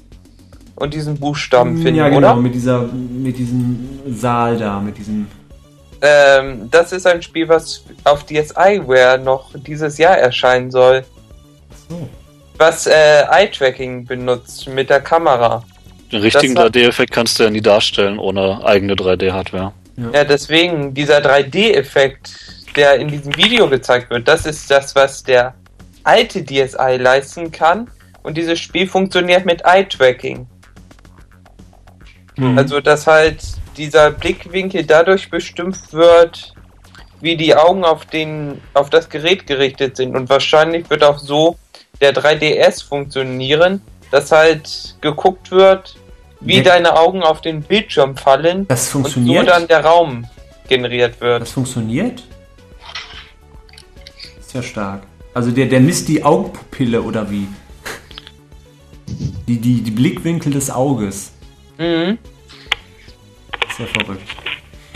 und diesen Buchstaben finden, ja, genau, oder? mit dieser, mit diesem Saal da, mit diesem. Ähm, das ist ein Spiel, was auf DSiWare noch dieses Jahr erscheinen soll. So. Was äh, Eye-Tracking benutzt mit der Kamera. Den richtigen Das hat- 3D-Effekt kannst du ja nie darstellen ohne eigene 3D-Hardware. Ja, deswegen, dieser 3D-Effekt, der in diesem Video gezeigt wird, das ist das, was der alte DSi leisten kann. Und dieses Spiel funktioniert mit Eye-Tracking. Mhm. Also, dass halt dieser Blickwinkel dadurch bestimmt wird, wie die Augen auf, den, auf das Gerät gerichtet sind. Und wahrscheinlich wird auch so der 3DS funktionieren, dass halt geguckt wird, wie Ja. deine Augen auf den Bildschirm fallen Das und so funktioniert. dann der Raum generiert wird. Das funktioniert? Ist ja stark. Also der, der misst die Augenpupille oder wie? Die, die, die Blickwinkel des Auges. Mhm. Ja verrückt.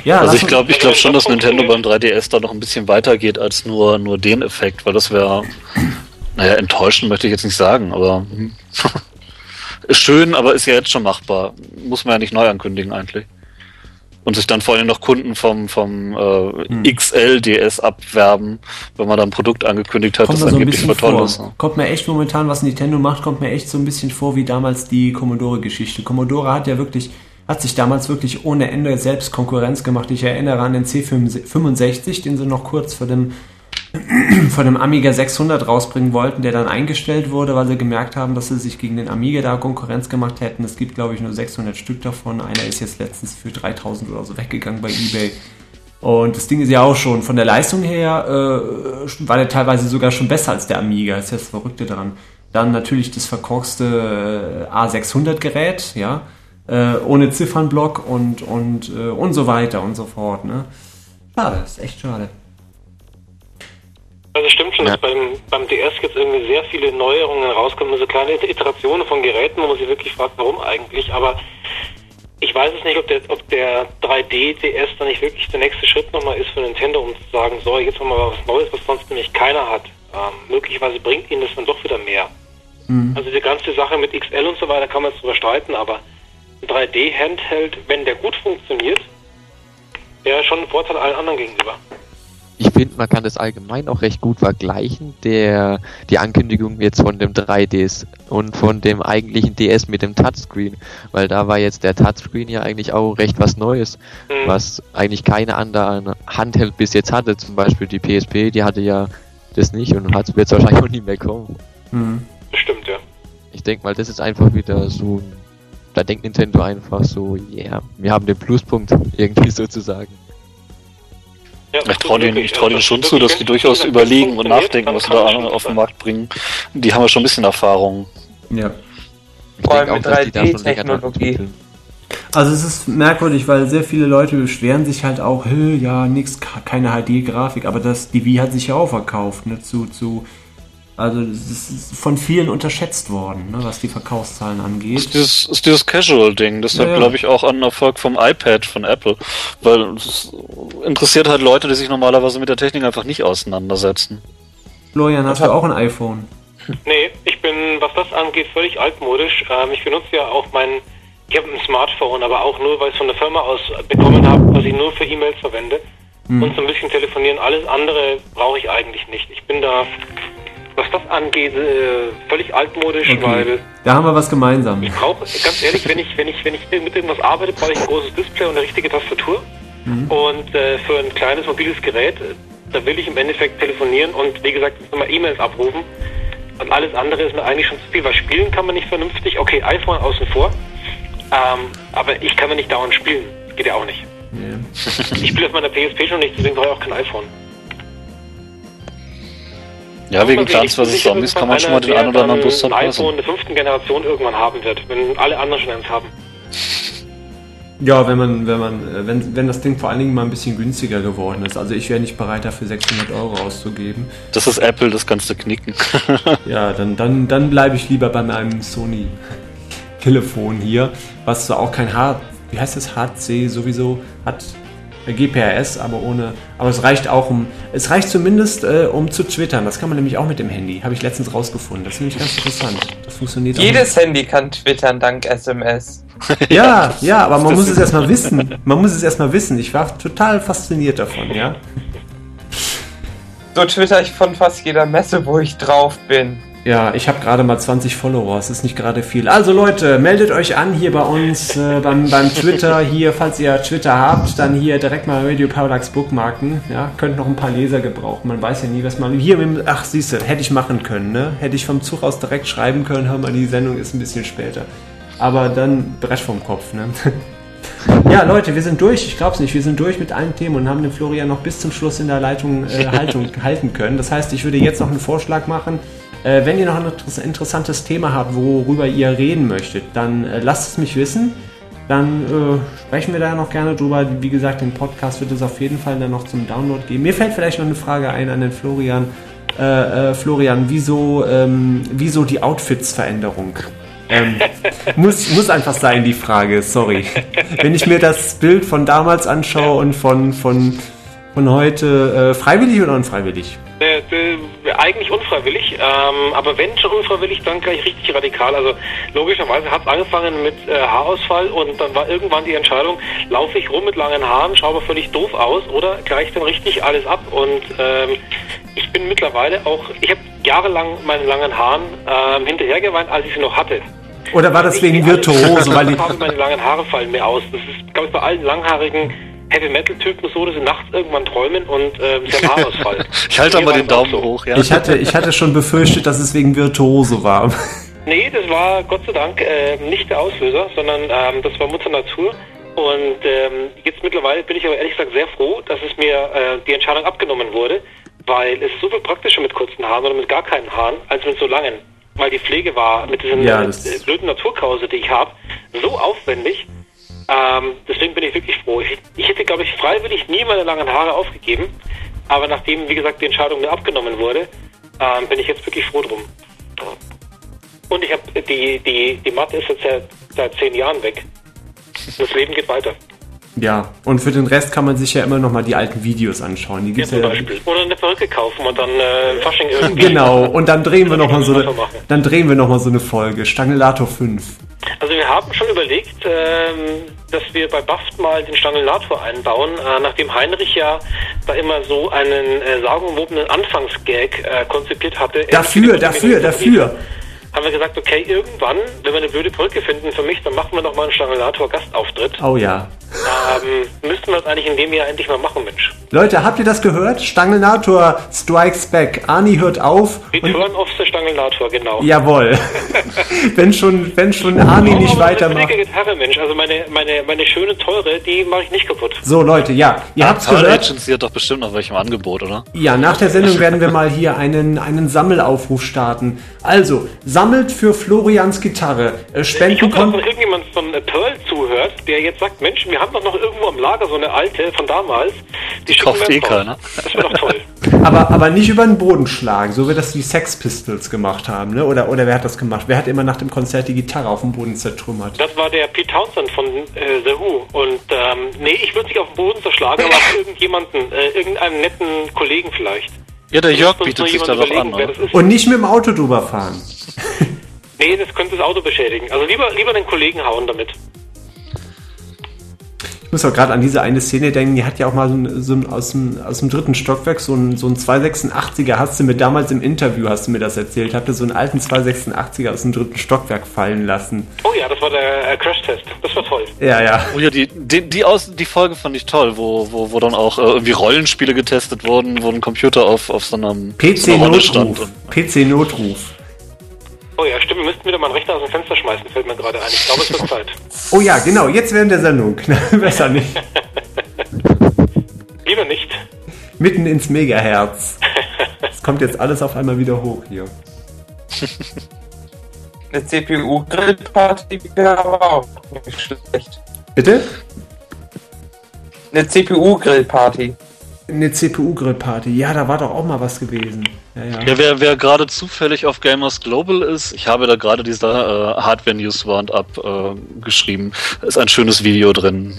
Ja, Also ich glaube ich glaub schon, dass Nintendo beim 3DS da noch ein bisschen weiter geht als nur, nur den Effekt, weil das wäre, naja, enttäuschend möchte ich jetzt nicht sagen, aber ist schön, aber ist ja jetzt schon machbar. Muss man ja nicht neu ankündigen eigentlich. Und sich dann vor allem noch Kunden vom, vom äh, Hm. XL-DS abwerben, wenn man dann ein Produkt angekündigt hat, kommt das so angeblich bisschen voll toll ist. Kommt mir echt momentan, was Nintendo macht, kommt mir echt so ein bisschen vor wie damals die Commodore-Geschichte. Commodore hat ja wirklich, hat sich damals wirklich ohne Ende selbst Konkurrenz gemacht. Ich erinnere an den C65, den sie noch kurz vor dem von dem Amiga 600 rausbringen wollten, der dann eingestellt wurde, weil sie gemerkt haben, dass sie sich gegen den Amiga da Konkurrenz gemacht hätten. Es gibt, glaube ich, nur 600 Stück davon. Einer ist jetzt letztens für 3000 oder so weggegangen bei eBay. Und das Ding ist ja auch schon von der Leistung her, äh, war der teilweise sogar schon besser als der Amiga. Das ist ja das Verrückte daran. Dann natürlich das verkorkste äh, A600-Gerät, ja, äh, ohne Ziffernblock und, und, äh, und so weiter und so fort. Ne? Schade, ist echt schade. Also stimmt schon, Ja. dass beim, beim DS jetzt irgendwie sehr viele Neuerungen rauskommen, so kleine Iterationen von Geräten, wo man sich wirklich fragt, warum eigentlich, aber ich weiß es nicht, ob der, ob der 3D-DS dann nicht wirklich der nächste Schritt nochmal ist für Nintendo, um zu sagen, so, jetzt haben wir mal was Neues, was sonst nämlich keiner hat. Ähm, möglicherweise bringt ihnen das dann doch wieder mehr. Also die ganze Sache mit XL und so weiter kann man jetzt drüber streiten, aber 3D-Handheld, wenn der gut funktioniert, wäre schon ein Vorteil allen anderen gegenüber. Ich finde, man kann das allgemein auch recht gut vergleichen, der, die Ankündigung jetzt von dem 3DS und von dem eigentlichen DS mit dem Touchscreen, weil da war jetzt der Touchscreen ja eigentlich auch recht was Neues, Mhm. was eigentlich keine andere Handheld bis jetzt hatte, zum Beispiel die PSP, die hatte ja das nicht und wird wahrscheinlich auch nie mehr kommen. Mhm. Das stimmt, ja. Ich denke mal, das ist einfach wieder so, ein- da denkt Nintendo einfach so, yeah, wir haben den Pluspunkt irgendwie sozusagen. Ja, Ich traue denen, ich trau denen schon zu, dass die durchaus überlegen und nachdenken, was sie da auf den. Markt bringen. Die haben ja schon ein bisschen Erfahrung. Ja. Ich Vor allem mit dass die da schon länger dran 3D-Technologie. entwickeln. Also es ist merkwürdig, weil sehr viele Leute beschweren sich halt auch, "Hö, ja, nix, keine HD-Grafik, aber das, die Wii hat sich ja auch verkauft, ne, zu, zu, Also das ist von vielen unterschätzt worden, ne, was die Verkaufszahlen Das angeht. ist dieses, ist dieses Casual-Ding. Deshalb Ja, ja. glaube ich auch an Erfolg vom iPad von Apple. Weil es interessiert halt Leute, die sich normalerweise mit der Technik einfach nicht auseinandersetzen. Florian, hast du auch ein iPhone? Nee, ich bin, was das angeht, völlig altmodisch. Ähm, ich benutze ja auch mein, ich habe ein Smartphone, aber auch nur, weil ich es von der Firma aus bekommen habe, was ich nur für E-Mails verwende. Hm. Und so ein bisschen telefonieren. Alles andere brauche ich eigentlich nicht. Ich bin da, was das angeht, äh, völlig altmodisch, weil Da haben wir was gemeinsam. ich brauche, ganz ehrlich, wenn ich, wenn ich, wenn ich mit irgendwas arbeite, brauche ich ein großes Display und eine richtige Tastatur. Mhm. Und äh, für ein kleines mobiles Gerät, da will ich im Endeffekt telefonieren und wie gesagt, immer E-Mails abrufen. Und alles andere ist mir eigentlich schon zu viel, weil spielen kann man nicht vernünftig. Okay, iPhone außen vor. Ähm, aber ich kann mir nicht dauernd spielen. Geht ja auch nicht. Ich spiele auf meiner PSP schon nicht, deswegen brauche ich auch kein iPhone. Ja, wegen sicher, Zombies kann man schon mal den einen oder der anderen dann Booster ein passen. iPhone der fünften Generation irgendwann haben wird, wenn alle anderen schon eins haben. Ja, wenn man, wenn man, äh, wenn, wenn das Ding vor allen Dingen mal ein bisschen günstiger geworden ist. Also ich wäre nicht bereit, dafür 600 Euro auszugeben. Das ist Apple, das kannst du knicken. Ja, dann, dann, dann bleibe ich lieber bei meinem Sony Telefon hier, was zwar auch kein H, wie heißt das, HC sowieso hat GPRS, aber ohne, aber es reicht auch um, es reicht zumindest äh, um zu twittern. Das kann man nämlich auch mit dem Handy. Habe ich letztens rausgefunden. Das ist nämlich ganz interessant. Das funktioniert auch Jedes Handy kann twittern dank SMS. Ja, ja, aber man muss es erstmal wissen. Man muss es erstmal wissen. Ich war total fasziniert davon, ja. So twitter ich von fast jeder Messe, wo ich drauf bin. Ja, ich habe gerade mal 20 Follower, es ist nicht gerade viel. Also Leute, meldet euch an hier bei uns äh, beim, beim Twitter. Hier, falls ihr Twitter habt, dann hier direkt mal Radio Parallax bookmarken. Ja, könnt noch ein paar Leser gebrauchen. Man weiß ja nie, was man hier mit, ach siehste, hätte ich machen können, ne? Hätte ich vom Zug aus direkt schreiben können, hör mal, die Sendung ist ein bisschen später. Aber dann Brett vom Kopf, ne? Ja, Leute, wir sind durch. Ich glaub's nicht. Wir sind durch mit allen Themen und haben den Florian noch bis zum Schluss in der Leitung äh, Haltung halten können. Das heißt, ich würde jetzt noch einen Vorschlag machen. Äh, wenn ihr noch ein interess- interessantes Thema habt, worüber ihr reden möchtet, dann äh, lasst es mich wissen. Dann äh, sprechen wir da noch gerne drüber. Wie gesagt, den Podcast wird es auf jeden Fall dann noch zum Download geben. Mir fällt vielleicht noch eine Frage ein an den Florian. Äh, äh, Florian, wieso, ähm, wieso die Outfits-Veränderung? Ähm, muss, muss einfach sein, die Frage, sorry. Wenn ich mir das Bild von damals anschaue und von, von, von heute, äh, freiwillig oder unfreiwillig? Äh, eigentlich unfreiwillig, ähm, aber wenn schon unfreiwillig, dann gleich richtig radikal. Also logischerweise hat es angefangen mit äh, Haarausfall und dann war irgendwann die Entscheidung, laufe ich rum mit langen Haaren, schaue aber völlig doof aus oder gleich dann richtig alles ab. Und ähm, ich bin mittlerweile auch, ich habe jahrelang meine langen Haaren ähm, hinterhergeweint, als ich sie noch hatte. Oder war das wegen Virtuose? Weil die, meine langen Haare fallen mir aus. Das ist, glaube ich, bei allen langhaarigen Heavy Metal Typen so, dass sie nachts irgendwann träumen und äh, sie haben Haarausfall. Ich halte war den Daumen so. hoch, ja. ich, hatte, ich hatte schon befürchtet, dass es wegen Virtuose war. Nee, das war Gott sei Dank äh, nicht der Auslöser, sondern ähm, das war Mutter Natur. Und ähm, jetzt mittlerweile bin ich aber ehrlich gesagt sehr froh, dass es mir äh, die Entscheidung abgenommen wurde, weil es so viel praktischer mit kurzen Haaren oder mit gar keinen Haaren als mit so langen. Weil die Pflege war mit diesen Ja, äh, blöden Naturkrause, die ich habe, so aufwendig. Ähm, deswegen bin ich wirklich froh. Ich, ich hätte, glaube ich, freiwillig nie meine langen Haare aufgegeben. Aber nachdem, wie gesagt, die Entscheidung mir abgenommen wurde, ähm, bin ich jetzt wirklich froh drum. Und ich habe die, die, die Matte ist jetzt seit, seit zehn Jahren weg. Das Leben geht weiter. Ja, und für den Rest kann man sich ja immer noch mal die alten Videos anschauen. Die Ja, gibt's zum ja, Beispiel. Oder eine Perücke kaufen und dann äh, Fasching irgendwie. Genau, und dann drehen wir noch mal so eine, Machen. dann drehen wir noch mal so eine Folge. Stangelator 5. Also wir haben schon überlegt, ähm, dass wir bei Baft mal den Stangellator einbauen, äh, nachdem Heinrich ja da immer so einen äh, sagenwobenen Anfangsgag äh, konzipiert hatte. Dafür, dafür, dafür. Haben wir gesagt, okay, irgendwann, wenn wir eine blöde Brücke finden für mich, dann machen wir noch mal einen Stangellator-Gastauftritt. Oh ja. Ähm, müssten wir das eigentlich in dem Jahr endlich mal machen, Mensch. Leute, habt ihr das gehört? Stangelnator strikes back. Arnie hört auf. Return of the Stangellator, genau. jawohl. wenn schon, wenn schon Arnie nicht weitermacht. billige Gitarre, Mensch. Also meine, meine, meine schöne, teure, die mache ich nicht kaputt. So, Leute, ja, ihr habt's Power gehört. Agency hat doch bestimmt noch welche im Angebot, oder? Ja, nach der Sendung werden wir mal hier einen, einen Sammelaufruf starten. Also, sammelt für Florians Gitarre. Äh, Ich Spenden hoffe, dass kommt. noch irgendjemand von äh, Pearl zuhört. der jetzt sagt, Mensch, wir haben doch noch irgendwo am Lager so eine alte von damals. Die schicken Kauft eh keiner. Das wäre doch toll. Aber, aber nicht über den Boden schlagen, so wie das die Sex Pistols gemacht haben, ne? Oder, oder wer hat das gemacht? Wer hat immer nach dem Konzert die Gitarre auf dem Boden zertrümmert? Das war der Pete Townsend von äh, The Who. Und ähm, nee, ich würde nicht auf den Boden zerschlagen, aber auf irgendjemanden, äh, irgendeinen netten Kollegen vielleicht. Ja, der Jörg Muss uns bietet sich darauf überlegen, an. Und nicht mit dem Auto drüber fahren. Nee, das könnte das Auto beschädigen. Also lieber, lieber den Kollegen hauen damit. Ich muss auch gerade an diese eine Szene denken, die hat ja auch mal so, ein, so ein, aus, dem, aus dem dritten Stockwerk so ein, so ein 286er, hast du mir damals im Interview, hast du mir das erzählt, habt ihr so einen alten 286er aus dem dritten Stockwerk fallen lassen. Oh ja, das war der äh, Crash-Test. Das war toll. Ja, ja. Oh ja, die, die, die, aus, die Folge fand ich toll, wo, wo, wo dann auch äh, irgendwie Rollenspiele getestet wurden, wo ein Computer auf, auf so einem. PC-Notruf. PC-Notruf. Oh ja, stimmt, wir müssten wieder mal einen Rechner aus dem Fenster schmeißen, fällt mir gerade ein. Ich glaube, es wird Zeit. Oh ja, genau, jetzt während der Sendung. Besser nicht. Lieber nicht. Mitten ins Megaherz. Es kommt jetzt alles auf einmal wieder hoch hier. Eine CPU-Grillparty wäre aber auch nicht schlecht. Bitte? Eine CPU-Grillparty. Eine CPU-Grillparty. Ja, da war doch auch mal was gewesen. Ja, ja. ja, wer, wer gerade zufällig auf Gamers Global ist, ich habe da gerade dieser äh, Hardware News Roundup äh, geschrieben. Da ist ein schönes Video drin.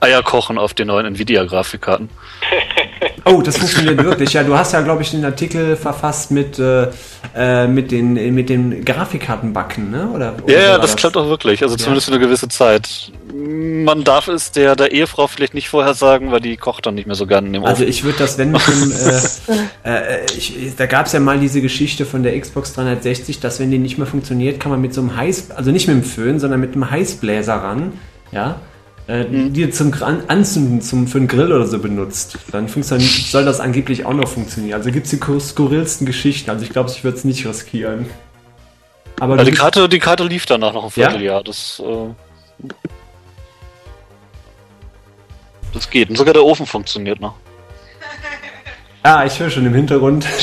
Eier kochen auf den neuen Nvidia-Grafikkarten. Oh, das funktioniert wirklich. Ja, du hast ja, glaube ich, den Artikel verfasst mit, äh, äh, mit den, mit den Grafikkartenbacken, ne? Oder, oder Ja, ja, war das klappt auch wirklich. Also zumindest für eine gewisse Zeit. Man darf es der, der Ehefrau vielleicht nicht vorher sagen, weil die kocht dann nicht mehr so gern in dem Also Ofen. ich würde das, wenn mit dem, äh, äh, ich, da gab es ja mal diese Geschichte von der Xbox 360, dass wenn die nicht mehr funktioniert, kann man mit so einem Heiß, also nicht mit dem Föhn, sondern mit einem Heißbläser ran, ja, äh, die zum Anzünden zum, für einen Grill oder so benutzt. Dann funktioniert, soll das angeblich auch noch funktionieren. Also gibt es die kur- skurrilsten Geschichten. Also ich glaube, ich würde es nicht riskieren. Aber Ja, die, Karte, die Karte lief danach noch ein Ja? Vierteljahr. Das, äh, das geht. Und sogar der Ofen funktioniert noch. Ah, ich höre schon im Hintergrund.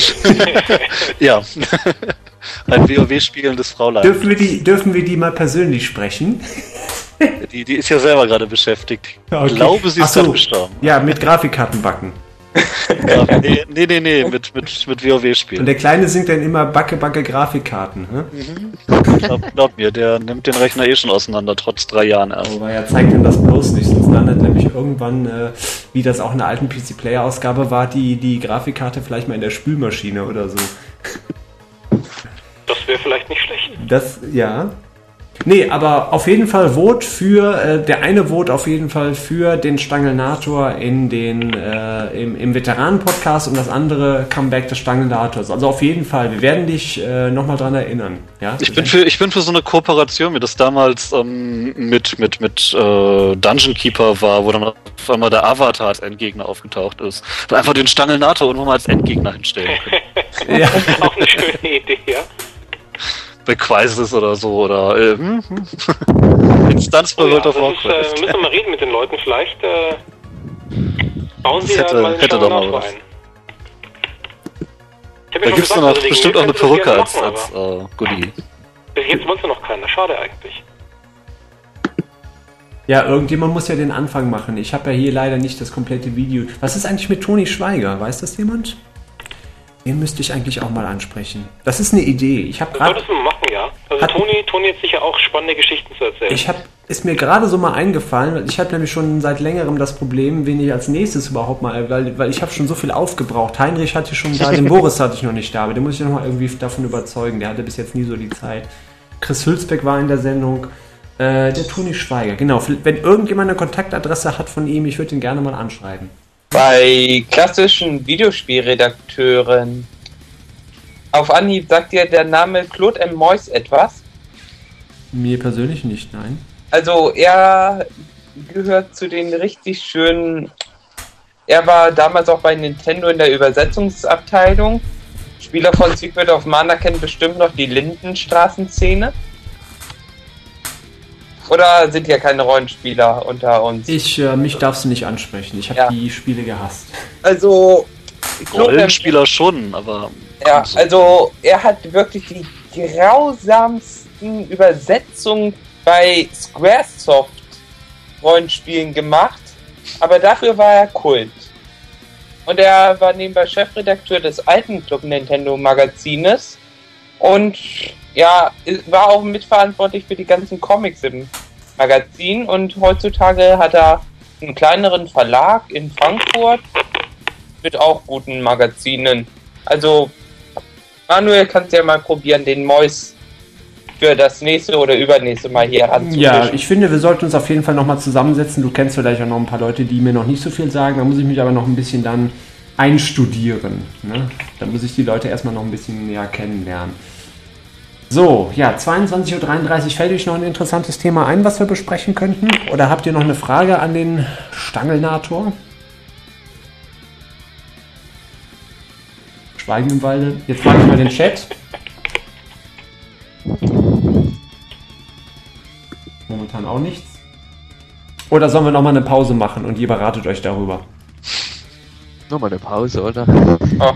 Ja. Ein WoW-spielendes Fraulein. dürfen, wir die, dürfen wir die mal persönlich sprechen? Die, die ist ja selber gerade beschäftigt. Ich okay. glaube, sie ist so. gestorben. Ja, mit Grafikkarten backen. Ja, nee, nee, nee, nee, mit, mit, mit Und WoW-Spielen. der Kleine singt dann immer Backe, Backe Grafikkarten. Hm? Glaub, glaub mir, der nimmt den Rechner eh schon auseinander, trotz drei Jahren erst. Aber ja, zeigt ihm das bloß nicht, sonst landet nämlich irgendwann, äh, wie das auch in der alten PC-Player-Ausgabe war, die, die Grafikkarte vielleicht mal in der Spülmaschine oder so. Das wäre vielleicht nicht schlecht. Das, ja. Nee, aber auf jeden Fall Vote für, äh, der eine Vote auf jeden Fall für den Stangelnator in den, äh, im, im Veteranen-Podcast und das andere Comeback des Stangelnators. Also auf jeden Fall, wir werden dich äh, nochmal dran erinnern. Ja? Ich bin für, ich bin für so eine Kooperation, wie das damals ähm, mit, mit, mit äh, Dungeon Keeper war, wo dann auf einmal der Avatar als Endgegner aufgetaucht ist. Und einfach den Stangelnator irgendwann mal als Endgegner hinstellen können. ja. Auch eine schöne Idee, ja. Bei Crisis oder so, oder äh, hm, hm. Instanz bei Oh ja, World of das ist, äh, Warcraft. müssen wir mal reden mit den Leuten. Vielleicht äh, bauen Das sie hätte- da mal einen hätte doch mal was. ein. Ich hab Da ja gibt's gesagt, dann also bestimmt auch eine es Perücke als, machen, als äh, Goodie. Bis jetzt wollte noch keiner. Schade eigentlich. Ja, irgendjemand muss ja den Anfang machen. Ich habe ja hier leider nicht das komplette Video. Was ist eigentlich mit Toni Schweiger? Weiß das jemand? Den müsste ich eigentlich auch mal ansprechen. Das ist eine Idee. Ich habe Das gerade solltest du mal machen, ja. Also Hat- Toni, Toni hat sicher auch spannende Geschichten zu erzählen. Ich habe ist mir gerade so mal eingefallen, ich habe nämlich schon seit längerem das Problem, wen ich als nächstes überhaupt mal, weil, weil ich habe schon so viel aufgebraucht. Heinrich hatte schon da, den Boris hatte ich noch nicht da, aber den muss ich noch mal irgendwie davon überzeugen. Der hatte bis jetzt nie so die Zeit. Chris Hülsbeck war in der Sendung. Äh, der Toni Schweiger, genau. Wenn irgendjemand eine Kontaktadresse hat von ihm, ich würde ihn gerne mal anschreiben. Bei klassischen Videospielredakteuren auf Anhieb sagt dir der Name Claude M. Moyes etwas. Mir persönlich nicht, nein. Also er gehört zu den richtig schönen. Er war damals auch bei Nintendo in der Übersetzungsabteilung. Spieler von Secret of Mana kennen bestimmt noch die Lindenstraßenszene. Oder sind ja keine Rollenspieler unter uns? Ich, äh, mich darfst du nicht ansprechen. Ich habe Ja. die Spiele gehasst. Also. Rollenspieler schon, aber Ja, also er hat wirklich die grausamsten Übersetzungen bei Squaresoft Rollenspielen gemacht, aber dafür war er Kult. Und er war nebenbei Chefredakteur des alten Club Nintendo Magazines und ja, war auch mitverantwortlich für die ganzen Comics im Magazin und heutzutage hat er einen kleineren Verlag in Frankfurt mit auch guten Magazinen. Also, Manuel, kannst ja mal probieren, den Mois für das nächste oder übernächste Mal hier ranzufischen. Ja, ich finde, wir sollten uns auf jeden Fall nochmal zusammensetzen. Du kennst vielleicht auch noch ein paar Leute, die mir noch nicht so viel sagen. Da muss ich mich aber noch ein bisschen dann einstudieren. Ne? Da muss ich die Leute erstmal noch ein bisschen näher kennenlernen. So, ja, 22.33 Uhr. Fällt euch noch ein interessantes Thema ein, was wir besprechen könnten? Oder habt ihr noch eine Frage an den Stangelnator? Schweigen im Walde. Jetzt frage ich mal den Chat. Momentan auch nichts. Oder sollen wir nochmal eine Pause machen und ihr beratet euch darüber? Nochmal eine Pause, oder? Oh,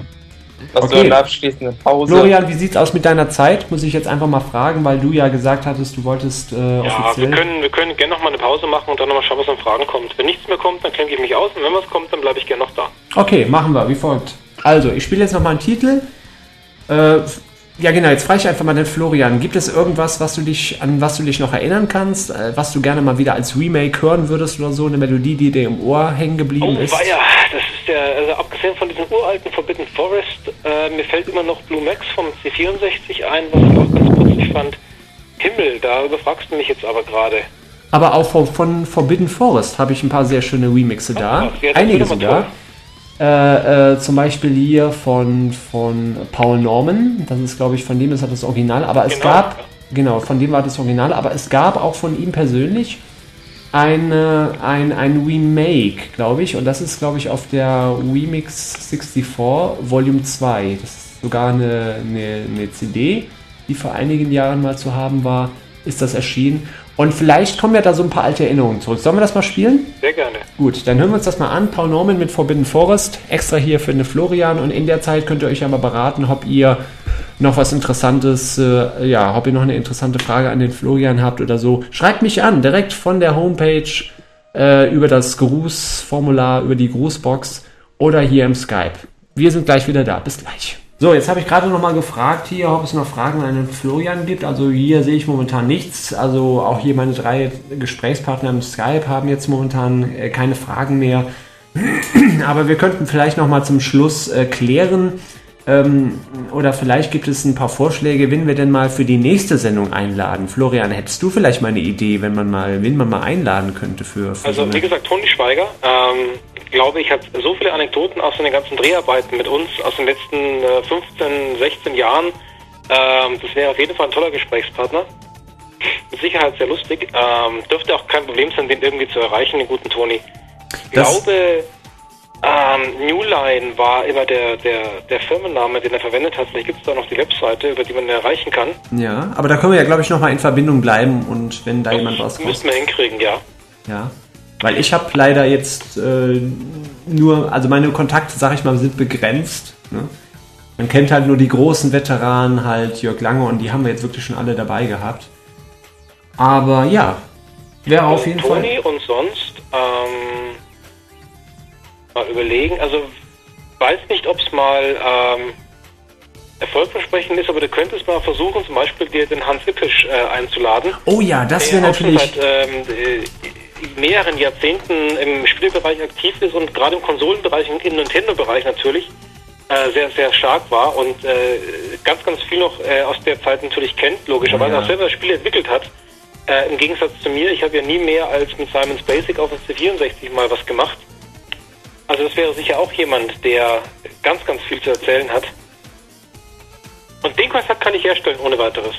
das Okay. eine abschließende Pause. Florian, wie sieht's aus mit deiner Zeit? Muss ich jetzt einfach mal fragen, weil du ja gesagt hattest, du wolltest äh, Ja, wir offiziell. können, wir können gerne nochmal eine Pause machen und dann nochmal schauen, was an Fragen kommt. Wenn nichts mehr kommt, dann klinke ich mich aus und wenn was kommt, dann bleibe ich gerne noch da. Okay, machen wir, wie folgt. Also, ich spiele jetzt nochmal einen Titel. Äh, ja, genau, jetzt frage ich einfach mal den Florian. Gibt es irgendwas, was du dich, an was du dich noch erinnern kannst, äh, was du gerne mal wieder als Remake hören würdest oder so? Eine Melodie, die dir im Ohr hängen geblieben Oh, ist? weia, das ist der, also abgesehen von diesem uralten Forbidden Forest, äh, mir fällt immer noch Blue Max vom C64 ein, was ich auch ganz putzig fand. Himmel, da überfragst du mich jetzt aber gerade. Aber auch von, von Forbidden Forest habe ich ein paar sehr schöne Remixe da. ach, ja, Einige sogar. Äh, äh, zum Beispiel hier von, von Paul Norman. Das ist, glaube ich, von dem ist das Original. Aber es Genau, gab, genau, von dem war das Original. Aber es gab auch von ihm persönlich eine, ein, ein Remake, glaube ich. Und das ist, glaube ich, auf der Remix 64 Volume 2. Das ist sogar eine, eine, eine CD, die vor einigen Jahren mal zu haben war. Ist das erschienen. Und vielleicht kommen ja da so ein paar alte Erinnerungen zurück. Sollen wir das mal spielen? Sehr gerne. Gut, dann hören wir uns das mal an. Paul Norman mit Forbidden Forest, extra hier für eine Florian. Und in der Zeit könnt ihr euch ja mal beraten, ob ihr noch was Interessantes, äh, ja, ob ihr noch eine interessante Frage an den Florian habt oder so. Schreibt mich an, direkt von der Homepage äh, über das Grußformular, über die Grußbox oder hier im Skype. Wir sind gleich wieder da. Bis gleich. So, jetzt habe ich gerade noch mal gefragt hier, ob es noch Fragen an den Florian gibt. Also hier sehe ich momentan nichts. Also auch hier meine drei Gesprächspartner im Skype haben jetzt momentan äh, keine Fragen mehr. Aber wir könnten vielleicht noch mal zum Schluss äh, klären. Ähm, oder vielleicht gibt es ein paar Vorschläge, wen wir denn mal für die nächste Sendung einladen. Florian, hättest du vielleicht mal eine Idee, wenn man mal, wen man mal einladen könnte für, für so Also, wie gesagt, Toni Schweiger, ähm, glaube ich, hat so viele Anekdoten aus den ganzen Dreharbeiten mit uns aus den letzten äh, 15, 16 Jahren. Ähm, das wäre auf jeden Fall ein toller Gesprächspartner. Mit Sicherheit sehr lustig. Ähm, dürfte auch kein Problem sein, den irgendwie zu erreichen, den guten Toni. Ich Das- glaube, ähm, Newline war immer der, der, der Firmenname, den er verwendet hat. Vielleicht gibt es da noch die Webseite, über die man ihn erreichen kann. Ja, aber da können wir ja, glaube ich, noch mal in Verbindung bleiben und wenn da jemand was Das müssten wir hinkriegen, ja. Ja. Weil ich habe leider jetzt äh, nur, also meine Kontakte, sag ich mal, sind begrenzt. Ne? Man kennt halt nur die großen Veteranen, halt Jörg Lange und die haben wir jetzt wirklich schon alle dabei gehabt. Aber ja, wäre auf jeden Fall. Toni und sonst ähm, mal überlegen. Also weiß nicht, ob es mal ähm, erfolgversprechend ist, aber du könntest mal versuchen, zum Beispiel dir den Hans Ippisch äh, einzuladen. Oh ja, das wäre natürlich. seit ähm, äh, mehreren Jahrzehnten im Spielebereich aktiv ist und gerade im Konsolenbereich und im Nintendo-Bereich natürlich äh, sehr, sehr stark war und äh, ganz, ganz viel noch äh, aus der Zeit natürlich kennt, logischerweise Ja. auch selber Spiele entwickelt hat. Äh, Im Gegensatz zu mir, ich habe ja nie mehr als mit Simon's Basic auf dem C64 mal was gemacht. Also das wäre sicher auch jemand, der ganz, ganz viel zu erzählen hat. Und den Kontakt kann ich herstellen ohne weiteres.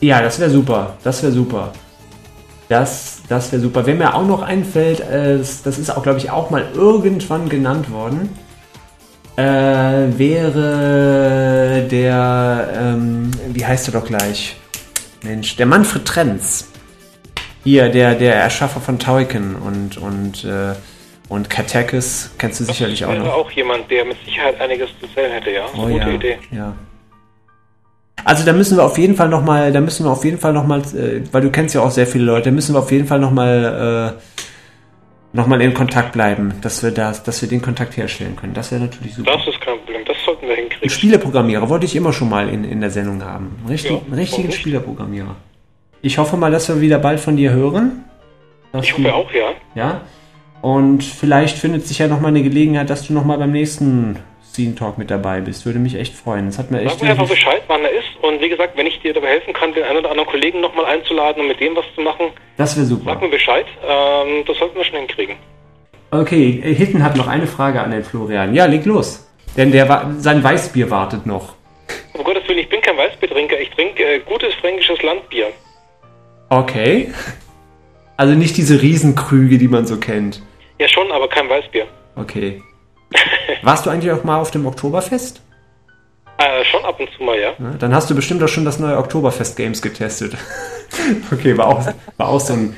Ja, das wäre super. Das wäre super. Das, das wäre super. Wenn mir auch noch einfällt, äh, das, das ist auch, glaube ich, auch mal irgendwann genannt worden, äh, wäre der, ähm, wie heißt er doch gleich? Mensch, der Manfred Trenz. Hier, der, der Erschaffer von Tauiken und, und, äh, und Katekis, kennst du sicherlich auch wäre noch. auch jemand, der mit Sicherheit einiges zu erzählen hätte, ja. Das Oh gute ja, Idee. ja. Also da müssen wir auf jeden Fall nochmal, da müssen wir auf jeden Fall nochmal, äh, weil du kennst ja auch sehr viele Leute, da müssen wir auf jeden Fall nochmal äh, noch mal in Kontakt bleiben, dass wir das, dass wir den Kontakt herstellen können. Das wäre natürlich super. Das ist kein Problem, das sollten wir Ein hinkriegen. Spieleprogrammierer wollte ich immer schon mal in, in der Sendung haben. Richtig, Ja, einen richtigen? Spieleprogrammierer. Ich hoffe mal, dass wir wieder bald von dir hören. Ich du- hoffe auch, ja. Ja. Und vielleicht findet sich ja nochmal eine Gelegenheit, dass du nochmal beim nächsten Scene Talk mit dabei bist. Würde mich echt freuen. Das hat mir echt Sag mir einfach Bescheid, wann er ist. Und wie gesagt, wenn ich dir dabei helfen kann, den einen oder anderen Kollegen nochmal einzuladen und mit dem was zu machen, Das wäre super. sag mir Bescheid. Ähm, das sollten wir schon hinkriegen. Okay, äh, Hitten hat noch eine Frage an den Florian. Ja, leg los. Denn der sein Weißbier wartet noch. Um Gottes Willen, ich bin kein Weißbiertrinker. Ich trinke äh, gutes fränkisches Landbier. Okay. Also nicht diese Riesenkrüge, die man so kennt. Ja, schon, aber kein Weißbier. Okay. Warst du eigentlich auch mal auf dem Oktoberfest? Äh, schon ab und zu mal, ja. Ja, Dann hast du bestimmt auch schon das neue Oktoberfest Games getestet. okay, war auch, war auch so ein,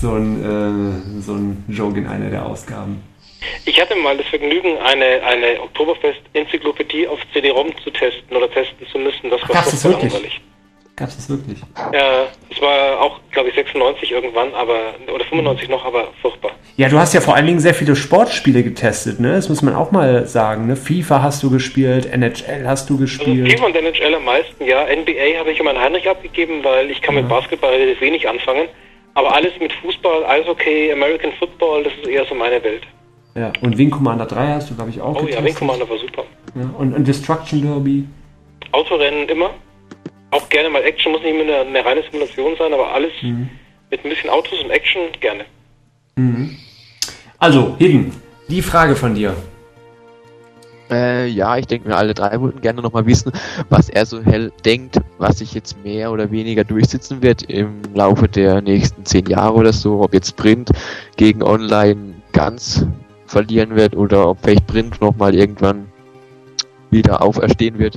so ein, äh, so ein Joke in einer der Ausgaben. Ich hatte mal das Vergnügen, eine, eine Oktoberfest-Enzyklopädie auf CD-ROM zu testen oder testen zu müssen. Das war Gab's das furchtbar wirklich? langweilig. Gab es das wirklich? Ja, es war auch, glaube ich, 96 irgendwann, aber oder 95 noch, aber furchtbar. Ja, du hast ja vor allen Dingen sehr viele Sportspiele getestet, ne? Das muss man auch mal sagen, ne? FIFA hast du gespielt, NHL hast du Also gespielt. FIFA und NHL am meisten, ja. NBA habe ich immer an Heinrich abgegeben, weil ich kann mit Basketball relativ wenig anfangen. Aber alles mit Fußball, Eishockey, American Football, das ist eher so meine Welt. Ja, und Wing Commander 3 hast du, glaube ich, auch Oh ja, getestet. Wing Commander war super. Ja, und, und Destruction Derby. Autorennen immer. Auch gerne mal Action, muss nicht immer eine, eine reine Simulation sein, aber alles Mhm. mit ein bisschen Autos und Action gerne. Mhm. Also, Hidden, die Frage von dir. Äh, ja, ich denke mir, alle drei wollten gerne nochmal wissen, was er so hell denkt, was sich jetzt mehr oder weniger durchsetzen wird im Laufe der nächsten zehn Jahre oder so, ob jetzt Print gegen Online ganz verlieren wird oder ob vielleicht Print nochmal irgendwann wieder auferstehen wird.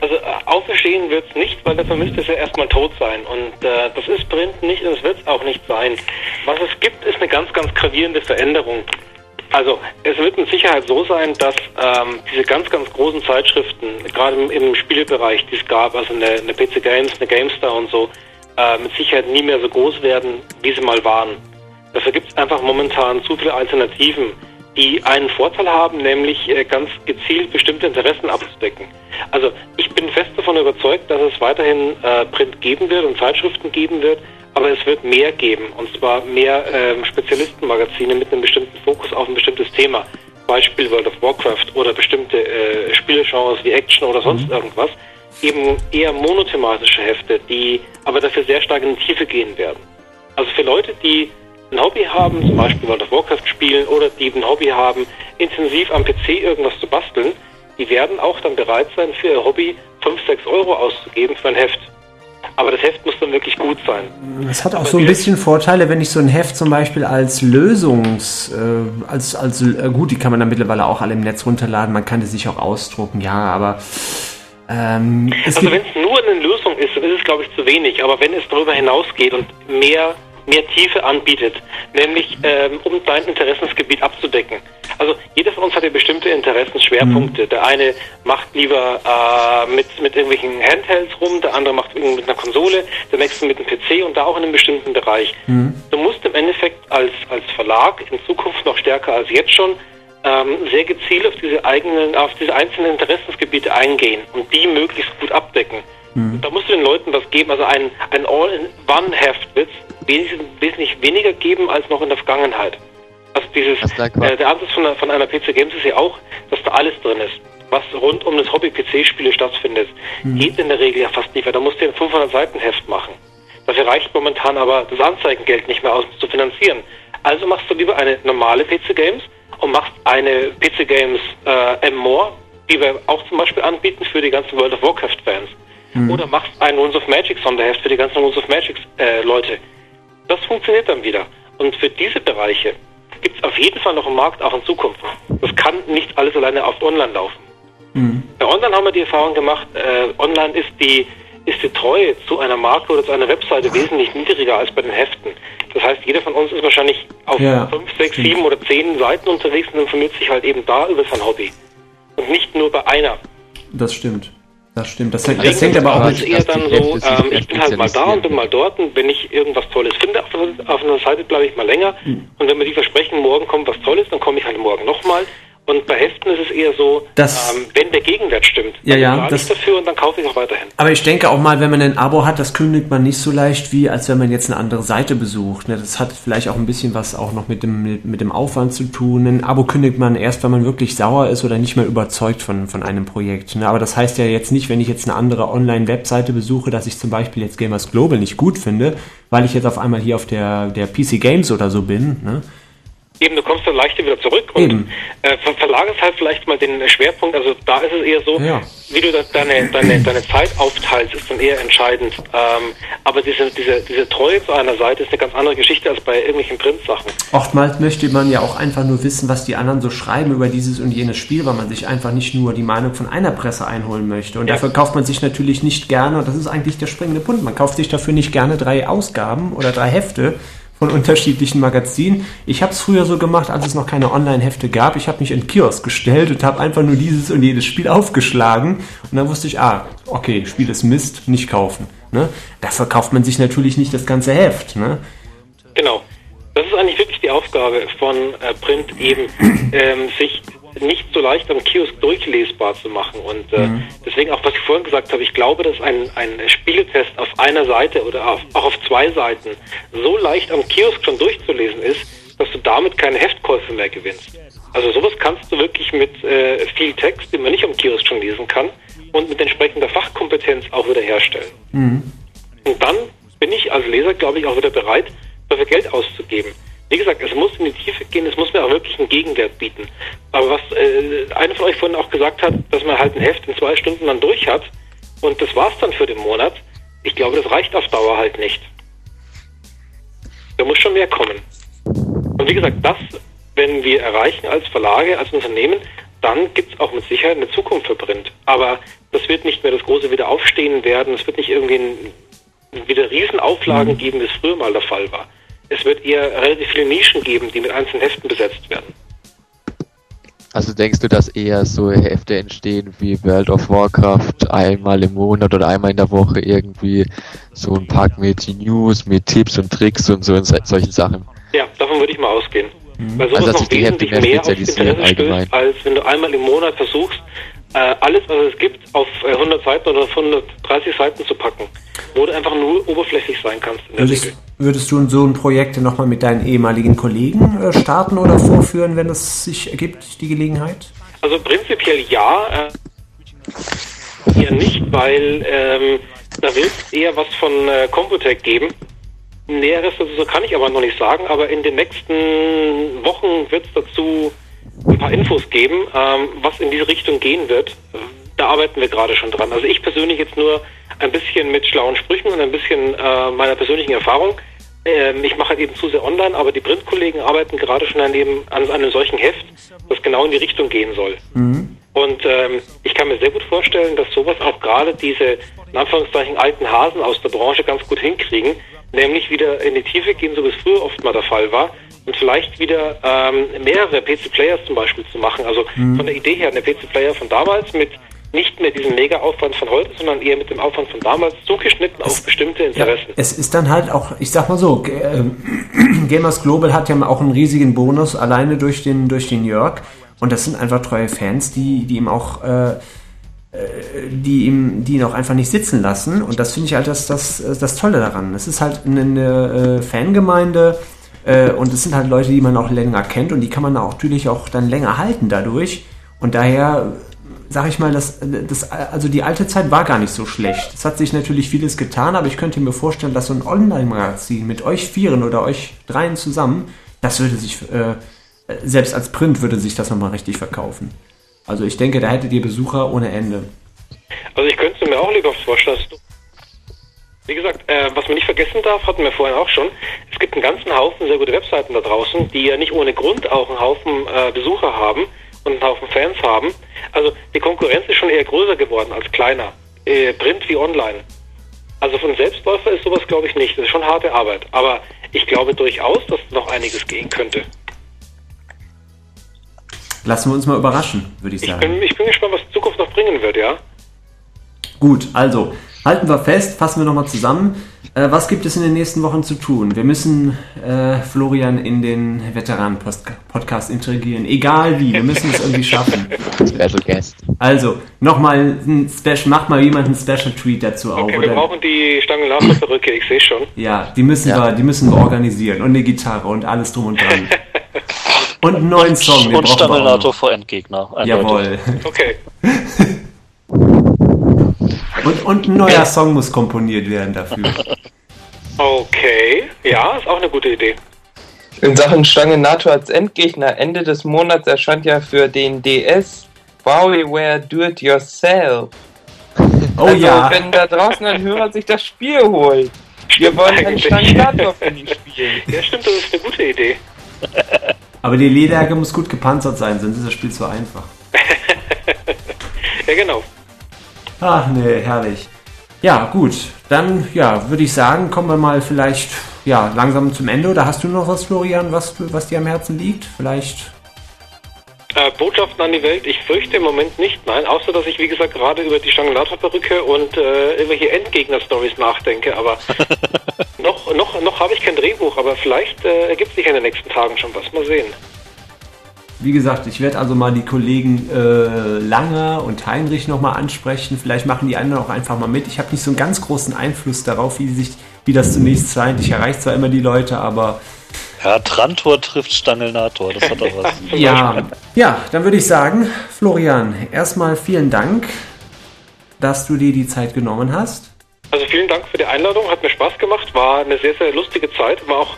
Also auferstehen wird es nicht, weil dafür müsste es ja erstmal tot sein. Und äh, das ist Print nicht und es wird es auch nicht sein. Was es gibt, ist eine ganz, ganz gravierende Veränderung. Also es wird mit Sicherheit so sein, dass ähm, diese ganz, ganz großen Zeitschriften, gerade im, im Spielebereich, die es gab, also eine, eine PC Games, eine GameStar und so, äh, mit Sicherheit nie mehr so groß werden, wie sie mal waren. Dafür gibt es einfach momentan zu viele Alternativen, die einen Vorteil haben, nämlich äh, ganz gezielt bestimmte Interessen abzudecken. Also ich bin fest davon überzeugt, dass es weiterhin äh, Print geben wird und Zeitschriften geben wird, aber es wird mehr geben, und zwar mehr ähm, Spezialistenmagazine mit einem bestimmten Fokus auf ein bestimmtes Thema. Beispiel World of Warcraft oder bestimmte äh, Spielegenres wie Action oder sonst irgendwas. Eben eher monothematische Hefte, die aber dafür sehr stark in die Tiefe gehen werden. Also für Leute, die ein Hobby haben, zum Beispiel World of Warcraft spielen oder die ein Hobby haben, intensiv am PC irgendwas zu basteln, die werden auch dann bereit sein, für ihr Hobby 5, 6 Euro auszugeben für ein Heft. Aber das Heft muss dann wirklich gut sein. Es hat auch so ein bisschen Vorteile, wenn ich so ein Heft zum Beispiel als Lösungs, äh, als, als äh, gut, die kann man dann mittlerweile auch alle im Netz runterladen, man kann die sich auch ausdrucken, ja, aber ähm, es Also wenn es nur eine Lösung ist, dann ist es glaube ich zu wenig. Aber wenn es darüber hinausgeht und mehr mehr Tiefe anbietet, nämlich ähm, um dein Interessensgebiet abzudecken. Also jeder von uns hat ja bestimmte Interessensschwerpunkte. Der eine macht lieber äh, mit, mit irgendwelchen Handhelds rum, der andere macht mit einer Konsole, der nächste mit einem PC und da auch in einem bestimmten Bereich. Du musst im Endeffekt als, als Verlag in Zukunft noch stärker als jetzt schon ähm, sehr gezielt auf diese eigenen, auf diese einzelnen Interessensgebiete eingehen und die möglichst gut abdecken. Da musst du den Leuten was geben. Also ein, ein All-in-One-Heft wird es wesentlich, weniger geben als noch in der Vergangenheit. Also dieses, äh, der Ansatz von, einer- von einer PC Games ist ja auch, dass da alles drin ist, was rund um das Hobby-PC-Spiele stattfindet. Geht in der Regel ja fast nicht, weil da musst du ein 500 Seiten Heft machen. Dafür reicht momentan aber das Anzeigengeld nicht mehr aus, um es zu finanzieren. Also machst du lieber eine normale PC Games und machst eine PC Games äh, M-More, die wir auch zum Beispiel anbieten für die ganzen World of Warcraft-Fans. Oder machst ein Runes of Magic Sonderheft für die ganzen Runes of Magic äh, Leute. Das funktioniert dann wieder. Und für diese Bereiche gibt es auf jeden Fall noch einen Markt auch in Zukunft. Das kann nicht alles alleine auf Online laufen. Bei Online haben wir die Erfahrung gemacht, äh, online ist die, ist die Treue zu einer Marke oder zu einer Webseite wesentlich niedriger als bei den Heften. Das heißt, jeder von uns ist wahrscheinlich auf Ja, 5, 6, 7 oder 10 Seiten unterwegs und informiert sich halt eben da über sein Hobby. Und nicht nur bei einer. das stimmt. Das stimmt. Das, Deswegen das hängt aber auch es eher dann so, ähm, ich bin halt mal da und bin mal dort und wenn ich irgendwas Tolles finde auf, einer- auf einer Seite, bleibe ich mal länger. Hm. Und wenn mir die versprechen, morgen kommt was Tolles, dann komme ich halt morgen nochmal. Und bei Heften ist es eher so, Das- ähm, wenn der Gegenwert stimmt, Ja, dann ja, bezahle das- ich dafür und dann kaufe ich auch weiterhin. Aber ich denke auch mal, wenn man ein Abo hat, das kündigt man nicht so leicht, wie als wenn man jetzt eine andere Seite besucht. ne? Das hat vielleicht auch ein bisschen was auch noch mit dem, mit, dem Aufwand zu tun. Ein Abo kündigt man erst, wenn man wirklich sauer ist oder nicht mehr überzeugt von, von einem Projekt. ne? Aber das heißt ja jetzt nicht, wenn ich jetzt eine andere Online-Webseite besuche, dass ich zum Beispiel jetzt Gamers Global nicht gut finde, weil ich jetzt auf einmal hier auf der, der PC Games oder so bin. Eben, du kommst dann leichter wieder zurück und äh, ver verlagerst halt vielleicht mal den Schwerpunkt. Also da ist es eher so, Ja. wie du deine, deine, deine Zeit aufteilst, ist dann eher entscheidend. Ähm, aber diese, diese, diese Treue zu einer Seite ist eine ganz andere Geschichte als bei irgendwelchen Printsachen. Oftmals möchte man ja auch einfach nur wissen, was die anderen so schreiben über dieses und jenes Spiel, weil man sich einfach nicht nur die Meinung von einer Presse einholen möchte. Und Ja. dafür kauft man sich natürlich nicht gerne, und das ist eigentlich der springende Punkt, man kauft sich dafür nicht gerne drei Ausgaben oder drei Hefte von unterschiedlichen Magazinen. Ich habe es früher so gemacht, als es noch keine Online-Hefte gab. Ich habe mich in Kiosk gestellt und habe einfach nur dieses und jedes Spiel aufgeschlagen. Und dann wusste ich, ah, okay, Spiel ist Mist, nicht kaufen. Ne? Dafür kauft man sich natürlich nicht das ganze Heft. Ne? Genau. Das ist eigentlich wirklich die Aufgabe von äh, Print, eben ähm, sich nicht so leicht am Kiosk durchlesbar zu machen. Und äh, deswegen auch, was ich vorhin gesagt habe, ich glaube, dass ein, ein Spieletest auf einer Seite oder auf, auch auf zwei Seiten so leicht am Kiosk schon durchzulesen ist, dass du damit keine Heftkäufe mehr gewinnst. Also sowas kannst du wirklich mit äh, viel Text, den man nicht am Kiosk schon lesen kann, und mit entsprechender Fachkompetenz auch wieder herstellen. Und dann bin ich als Leser, glaube ich, auch wieder bereit, dafür Geld auszugeben. Wie gesagt, es muss in die Tiefe gehen, es muss mir auch wirklich einen Gegenwert bieten. Aber was äh, einer von euch vorhin auch gesagt hat, dass man halt ein Heft in zwei Stunden dann durch hat und das war's dann für den Monat, ich glaube, das reicht auf Dauer halt nicht. Da muss schon mehr kommen. Und wie gesagt, das, wenn wir erreichen als Verlage, als Unternehmen, dann gibt es auch mit Sicherheit eine Zukunft für Print. Aber das wird nicht mehr das große Wiederaufstehen werden, es wird nicht irgendwie ein, wieder Riesenauflagen geben, wie es früher mal der Fall war. Es wird eher relativ viele Nischen geben, die mit einzelnen Heften besetzt werden. Also denkst du, dass eher so Hefte entstehen wie World of Warcraft einmal im Monat oder einmal in der Woche irgendwie so ein Pack mit News, mit Tipps und Tricks und so in so- solchen Sachen? Ja, davon würde ich mal ausgehen. Weil sowas Also, dass noch wesentlich mehr mehr Interesse allgemein. stößt, als wenn du einmal im Monat versuchst, äh, alles, was es gibt, auf äh, 100 Seiten oder auf 130 Seiten zu packen, wo du einfach nur oberflächlich sein kannst Würdest, würdest du so ein Projekt nochmal mit deinen ehemaligen Kollegen äh, starten oder vorführen, wenn es sich ergibt, die Gelegenheit? Also prinzipiell ja, äh, eher nicht, weil ähm, da wird es eher was von äh, Computec geben. Näheres dazu kann ich aber noch nicht sagen, aber in den nächsten Wochen wird es dazu ein paar Infos geben, ähm, was in diese Richtung gehen wird. Da arbeiten wir gerade schon dran. Also ich persönlich jetzt nur ein bisschen mit schlauen Sprüchen und ein bisschen äh, meiner persönlichen Erfahrung. Ähm, ich mache halt eben zu sehr online, aber die Printkollegen arbeiten gerade schon an, dem, an einem solchen Heft, das genau in die Richtung gehen soll. Und ähm, ich kann mir sehr gut vorstellen, dass sowas auch gerade diese, in Anführungszeichen, alten Hasen aus der Branche ganz gut hinkriegen, nämlich wieder in die Tiefe gehen, so wie es früher oft mal der Fall war, und vielleicht wieder ähm, mehrere PC-Players zum Beispiel zu machen. Also von der Idee her, eine PC-Player von damals mit nicht mehr diesem Mega-Aufwand von heute, sondern eher mit dem Aufwand von damals zugeschnitten auf bestimmte Interessen. Es ist dann halt auch, ich sag mal so, äh, Gamers Global hat ja auch einen riesigen Bonus alleine durch den, durch den Jörg. Und das sind einfach treue Fans, die, die ihm auch, äh, äh, die ihm, die ihn auch einfach nicht sitzen lassen. Und das finde ich halt das, das, das Tolle daran. Es ist halt eine, eine äh, Fangemeinde, äh, und es sind halt Leute, die man auch länger kennt und die kann man natürlich auch dann länger halten dadurch. Und daher sag ich mal, das, das, also die alte Zeit war gar nicht so schlecht. Es hat sich natürlich vieles getan, aber ich könnte mir vorstellen, dass so ein Online-Magazin mit euch Vieren oder euch Dreien zusammen, das würde sich, äh, selbst als Print würde sich das nochmal richtig verkaufen. Also ich denke, da hättet ihr Besucher ohne Ende. Also ich könnte mir auch lieber vorstellen, dass du wie gesagt, äh, was man nicht vergessen darf, hatten wir vorhin auch schon, es gibt einen ganzen Haufen sehr gute Webseiten da draußen, die ja nicht ohne Grund auch einen Haufen äh, Besucher haben und einen Haufen Fans haben. Also die Konkurrenz ist schon eher größer geworden als kleiner. Äh, Print wie online. Also von Selbstläufer ist sowas glaube ich nicht. Das ist schon harte Arbeit. Aber ich glaube durchaus, dass noch einiges gehen könnte. Lassen wir uns mal überraschen, würde ich Ich sagen. bin, ich bin gespannt, was die Zukunft noch bringen wird, ja. Gut, also halten wir fest, fassen wir nochmal zusammen. Äh, was gibt es in den nächsten Wochen zu tun? Wir müssen äh, Florian in den Veteranen-Podcast integrieren. Egal wie, wir müssen es irgendwie schaffen. Special Guest. Also, nochmal ein Special, macht mal jemand einen Special Tweet dazu auf. Okay, wir brauchen die Stangenlaser-Perücke, ich sehe schon. Ja, die müssen, Ja. Wir, die müssen wir organisieren. Und eine Gitarre und alles drum und dran. und einen neuen Song. den Und auch noch. vor Endgegner. eindeutig. Jawohl. Okay. Und, und ein neuer Song muss komponiert werden dafür. Okay. Ja, ist auch eine gute Idee. In Sachen Stangenator als Endgegner, Ende des Monats erscheint ja für den DS WarioWare Do It Yourself. Oh also, ja. wenn da draußen ein Hörer sich das Spiel holt. Wir wollen einen. Stangenator für die spielen. Ja, stimmt, das ist eine gute Idee. Aber die Lederjacke muss gut gepanzert sein, sonst ist das Spiel zu einfach. Ja, genau. Ach nee, herrlich. Ja, gut. Dann, ja, würde ich sagen, kommen wir mal vielleicht ja, langsam zum Ende. Oder hast du noch was, Florian, was, was dir am Herzen liegt? Vielleicht. Äh, Botschaften an die Welt, ich fürchte im Moment nicht, nein, außer dass ich, wie gesagt, gerade über die Stangenlator-Perücke und äh, irgendwelche Endgegner-Stories nachdenke, aber noch, noch, noch habe ich kein Drehbuch, aber vielleicht äh, ergibt sich in den nächsten Tagen schon was. Mal sehen. Wie gesagt, ich werde also mal die Kollegen äh, Langer und Heinrich nochmal ansprechen. Vielleicht machen die anderen auch einfach mal mit. Ich habe nicht so einen ganz großen Einfluss darauf, wie, sich, wie das zunächst scheint. Ich erreiche zwar immer die Leute, aber Ja, Trantor trifft Stangelnator, das hat doch was. ja. Ja, dann würde ich sagen, Florian, erstmal vielen Dank, dass du dir die Zeit genommen hast. Also vielen Dank für die Einladung, hat mir Spaß gemacht, war eine sehr, sehr lustige Zeit, war auch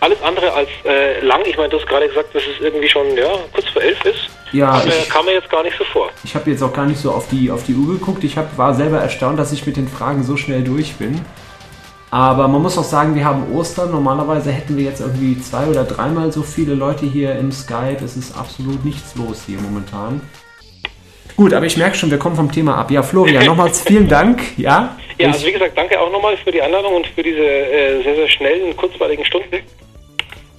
alles andere als äh, lang. Ich meine, du hast gerade gesagt, dass es irgendwie schon ja, kurz vor elf ist. Ja, Kam mir, ich- kam mir jetzt gar nicht so vor. Ich habe jetzt auch gar nicht so auf die, auf die Uhr geguckt. Ich hab, war selber erstaunt, dass ich mit den Fragen so schnell durch bin. Aber man muss auch sagen, wir haben Ostern. Normalerweise hätten wir jetzt irgendwie zwei oder dreimal so viele Leute hier im Skype. Es ist absolut nichts los hier momentan. Gut, aber ich merke schon, wir kommen vom Thema ab. Ja, Florian, nochmals vielen Dank. Ja, Ja, also wie gesagt, danke auch nochmal für die Einladung und für diese äh, sehr, sehr schnellen, kurzweiligen Stunden.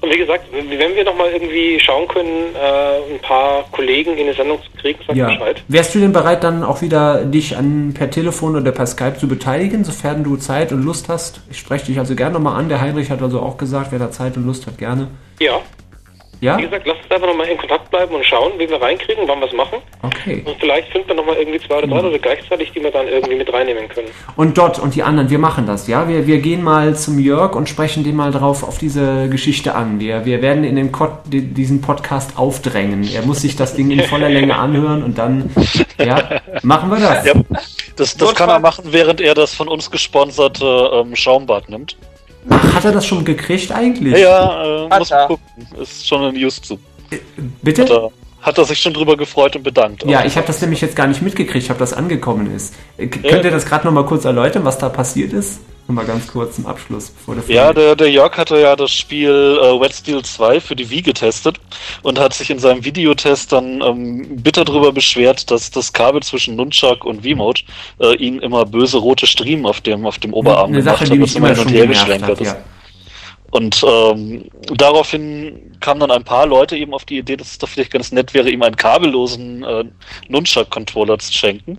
Und wie gesagt, wenn wir nochmal irgendwie schauen können, äh, ein paar Kollegen in eine Sendung zu kriegen, sagt ja. Bescheid. Wärst du denn bereit, dann auch wieder dich an per Telefon oder per Skype zu beteiligen, sofern du Zeit und Lust hast? Ich spreche dich also gerne nochmal an. Der Heinrich hat also auch gesagt, wer da Zeit und Lust hat, gerne. Ja, Ja? wie gesagt, lasst uns einfach nochmal in Kontakt bleiben und schauen, wie wir reinkriegen, wann wir es machen. Okay. Und vielleicht finden wir nochmal irgendwie zwei oder drei Leute gleichzeitig, die wir dann irgendwie mit reinnehmen können. Und dort und die anderen, wir machen das, ja. Wir, wir gehen mal zum Jörg und sprechen den mal drauf auf diese Geschichte an. Wir, wir werden in den Kot, di- diesen Podcast aufdrängen. Er muss sich das Ding in voller Länge anhören und dann, ja, machen wir das. Ja, das, das kann er machen, während er das von uns gesponserte ähm, Schaumbad nimmt. Ach, hat er das schon gekriegt eigentlich? Ja, ja äh, muss man gucken. Ist schon ein News zu. Bitte? Hat er, hat er sich schon drüber gefreut und bedankt. Ja, ich habe das nämlich jetzt gar nicht mitgekriegt, ob das angekommen ist. Äh, k- Könnt ihr das gerade nochmal kurz erläutern, was da passiert ist? Nochmal ganz kurz zum Abschluss, bevor der Ja, der, der Jörg hatte ja das Spiel äh, Wet Steel 2 für die Wii getestet und hat sich in seinem Videotest dann ähm, bitter darüber beschwert, dass das Kabel zwischen Nunchuck und Wiimote äh, ihn immer böse rote Striemen auf dem, auf dem Oberarm eine gemacht Sache, hat, was immer schon her genervt geschlenkert hat, ja. Und ähm, daraufhin kamen dann ein paar Leute eben auf die Idee, dass es doch vielleicht ganz nett wäre, ihm einen kabellosen äh, Nunchuck-Controller zu schenken.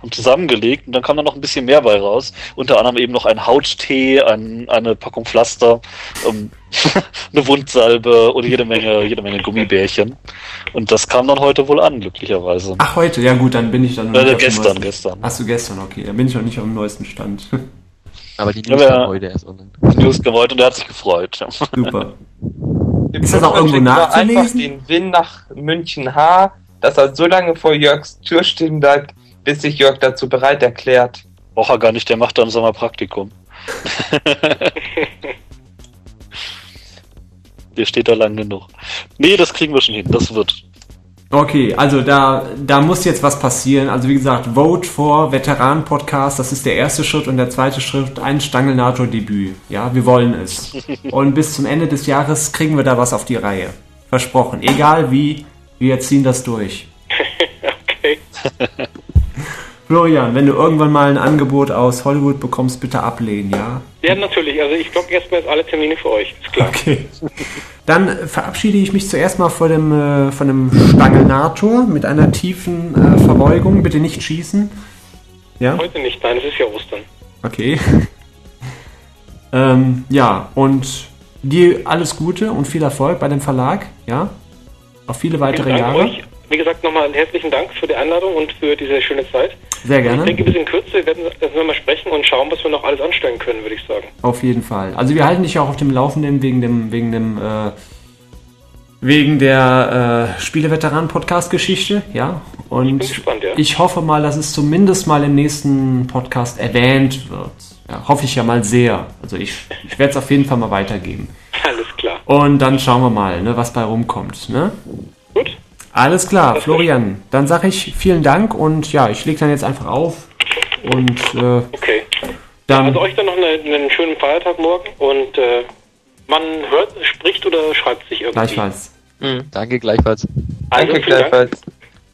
Haben zusammengelegt und dann kam dann noch ein bisschen mehr bei raus. Unter anderem eben noch ein Hauttee, ein, eine Packung Pflaster, ähm, eine Wundsalbe und jede Menge, jede Menge Gummibärchen. Und das kam dann heute wohl an, glücklicherweise. Ach, heute, ja gut, dann bin ich dann Äh, gestern, gestern. Ach so, gestern, okay. Dann bin ich noch nicht auf dem neuesten Stand. Aber die Ja, News aber- kam heute erst online. Die News kam heute und er hat sich gefreut. Super. Im Ist das auch irgendwo nachzulesen? einfach den Win nach München H, dass er so lange vor Jörgs Tür stehen bleibt, bis sich Jörg dazu bereit erklärt. Braucht er gar nicht, der macht dann Sommerpraktikum. der steht da lang genug. Nee, das kriegen wir schon hin, das wird. Okay, also da, da muss jetzt was passieren. Also wie gesagt, Vote for Veteran Podcast, das ist der erste Schritt und der zweite Schritt ein Stangelnator-Debüt. Ja, wir wollen es. Und bis zum Ende des Jahres kriegen wir da was auf die Reihe. Versprochen. Egal wie, wir ziehen das durch. Okay. Florian, wenn du irgendwann mal ein Angebot aus Hollywood bekommst, bitte ablehnen, ja? Ja, natürlich. Also ich blocke erstmal jetzt alle Termine für euch. Ist klar. Okay. Dann verabschiede ich mich zuerst mal vor dem, äh, von dem Stangelnator mit einer tiefen äh, Verbeugung. Bitte nicht schießen. Ja? Heute nicht, nein, es ist ja Ostern. Okay. ähm, ja, und dir alles Gute und viel Erfolg bei dem Verlag, ja? Auf viele weitere Jahre. euch. Wie gesagt, nochmal einen herzlichen Dank für die Einladung und für diese schöne Zeit. Sehr Ich gerne. denke, bis in Kürze werden wir mal sprechen und schauen, was wir noch alles anstellen können, würde ich sagen. Auf jeden Fall. Also wir halten dich auch auf dem Laufenden wegen dem, wegen dem, äh, wegen der äh, Spieleveteranen-Podcast-Geschichte, ja. Und gespannt, ja. ich hoffe mal, dass es zumindest mal im nächsten Podcast erwähnt wird. Ja, hoffe ich ja mal sehr. Also ich, ich werde es auf jeden Fall mal weitergeben. Alles klar. Und dann schauen wir mal, ne, was bei rumkommt. Ne? Alles klar, Florian. Dann sage ich vielen Dank und ja, ich lege dann jetzt einfach auf. Und äh, Okay. dann. Also euch dann noch eine, einen schönen Feiertag morgen und äh, man hört, spricht oder schreibt sich irgendwie. Gleichfalls. Danke gleichfalls. Also, Danke Dank. gleichfalls.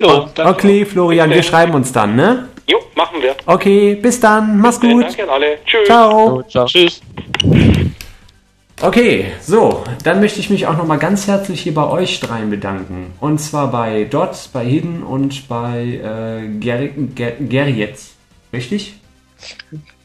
Jo, danke. Okay, Florian, wir schreiben uns dann, ne? Jo, machen wir. Okay, bis dann. Mach's gut. Danke an alle. Tschüss. Ciao. ciao. Tschüss. Okay, so, dann möchte ich mich auch nochmal ganz herzlich hier bei euch dreien bedanken. Und zwar bei Dot, bei Hidden und bei äh, Ger Ger Gerjetz. Richtig?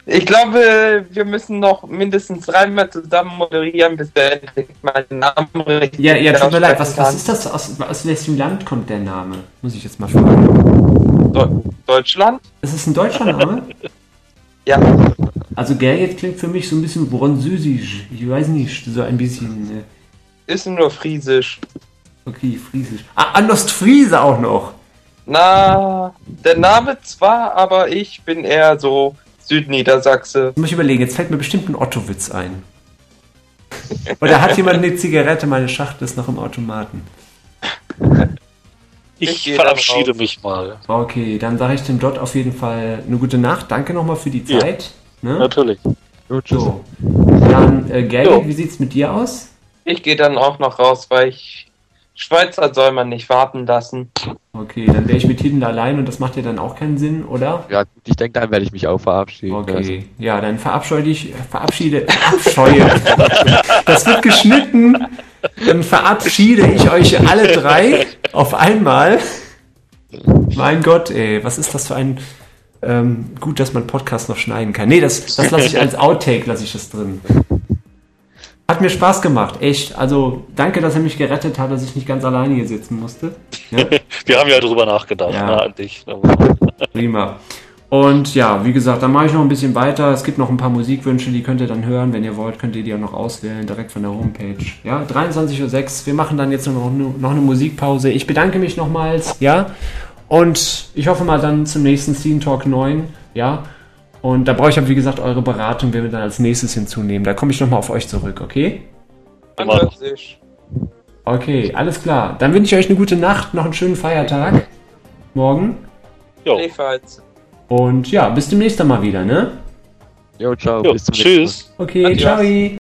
Ich glaube, wir müssen noch mindestens dreimal zusammen moderieren, bis wir endlich meinen Namen richtig Ja, ja, tut mir leid. Was, was ist das? Aus, aus welchem Land kommt der Name? Muss ich jetzt mal fragen. Deutschland? Ist es ein deutscher Name? Ja. Also Gerjet klingt für mich so ein bisschen französisch. Ich weiß nicht, so ein bisschen. Ist nur friesisch. Okay, friesisch. Ah, an Ostfriese auch noch. Na, der Name zwar, aber ich bin eher so Südniedersachse. Jetzt muss ich überlegen, jetzt fällt mir bestimmt ein Otto-Witz ein. Oder hat jemand eine Zigarette? Meine Schachtel ist noch im Automaten. Ich Ich verabschiede mich mal. Okay, dann sage ich dem Dot auf jeden Fall eine gute Nacht. Danke nochmal für die Ja. Zeit. Ne? Natürlich. So. Dann, äh, Jo. wie sieht's mit dir aus? Ich gehe dann auch noch raus, weil ich Schweizer soll man nicht warten lassen. Okay, dann wäre ich mit Hidden allein und das macht ja dann auch keinen Sinn, oder? Ja, gut, ich denke, dann werde ich mich auch verabschieden. Also, Okay, ja, dann verabscheue dich, verabschiede, verabscheue. Das wird geschnitten. Dann verabschiede ich euch alle drei auf einmal. Mein Gott, ey, was ist das für ein, ähm, gut, dass man Podcast noch schneiden kann. Nee, das, das lasse ich als Outtake, lasse ich das drin. Hat mir Spaß gemacht, echt. Also, danke, dass er mich gerettet hat, dass ich nicht ganz alleine hier sitzen musste. Ja? Wir haben ja drüber nachgedacht, Ja. ne, an dich. Prima. Und ja, wie gesagt, dann mache ich noch ein bisschen weiter. Es gibt noch ein paar Musikwünsche, die könnt ihr dann hören. Wenn ihr wollt, könnt ihr die auch noch auswählen, direkt von der Homepage. Ja, 23.06 Uhr. Wir machen dann jetzt noch, eine- noch eine Musikpause. Ich bedanke mich nochmals, ja. Und ich hoffe mal dann zum nächsten Scene Talk 9, ja. Und da brauche ich aber, wie gesagt, eure Beratung, wer wir dann als nächstes hinzunehmen. Da komme ich nochmal auf euch zurück, okay? Sich. Okay, alles klar. Dann wünsche ich euch eine gute Nacht, noch einen schönen Feiertag. Morgen. Jo. Ebenfalls. Und ja, bis demnächst dann mal wieder, ne? Jo, ciao. Jo, bis zum nächsten Mal. tschüss. Okay, ciao.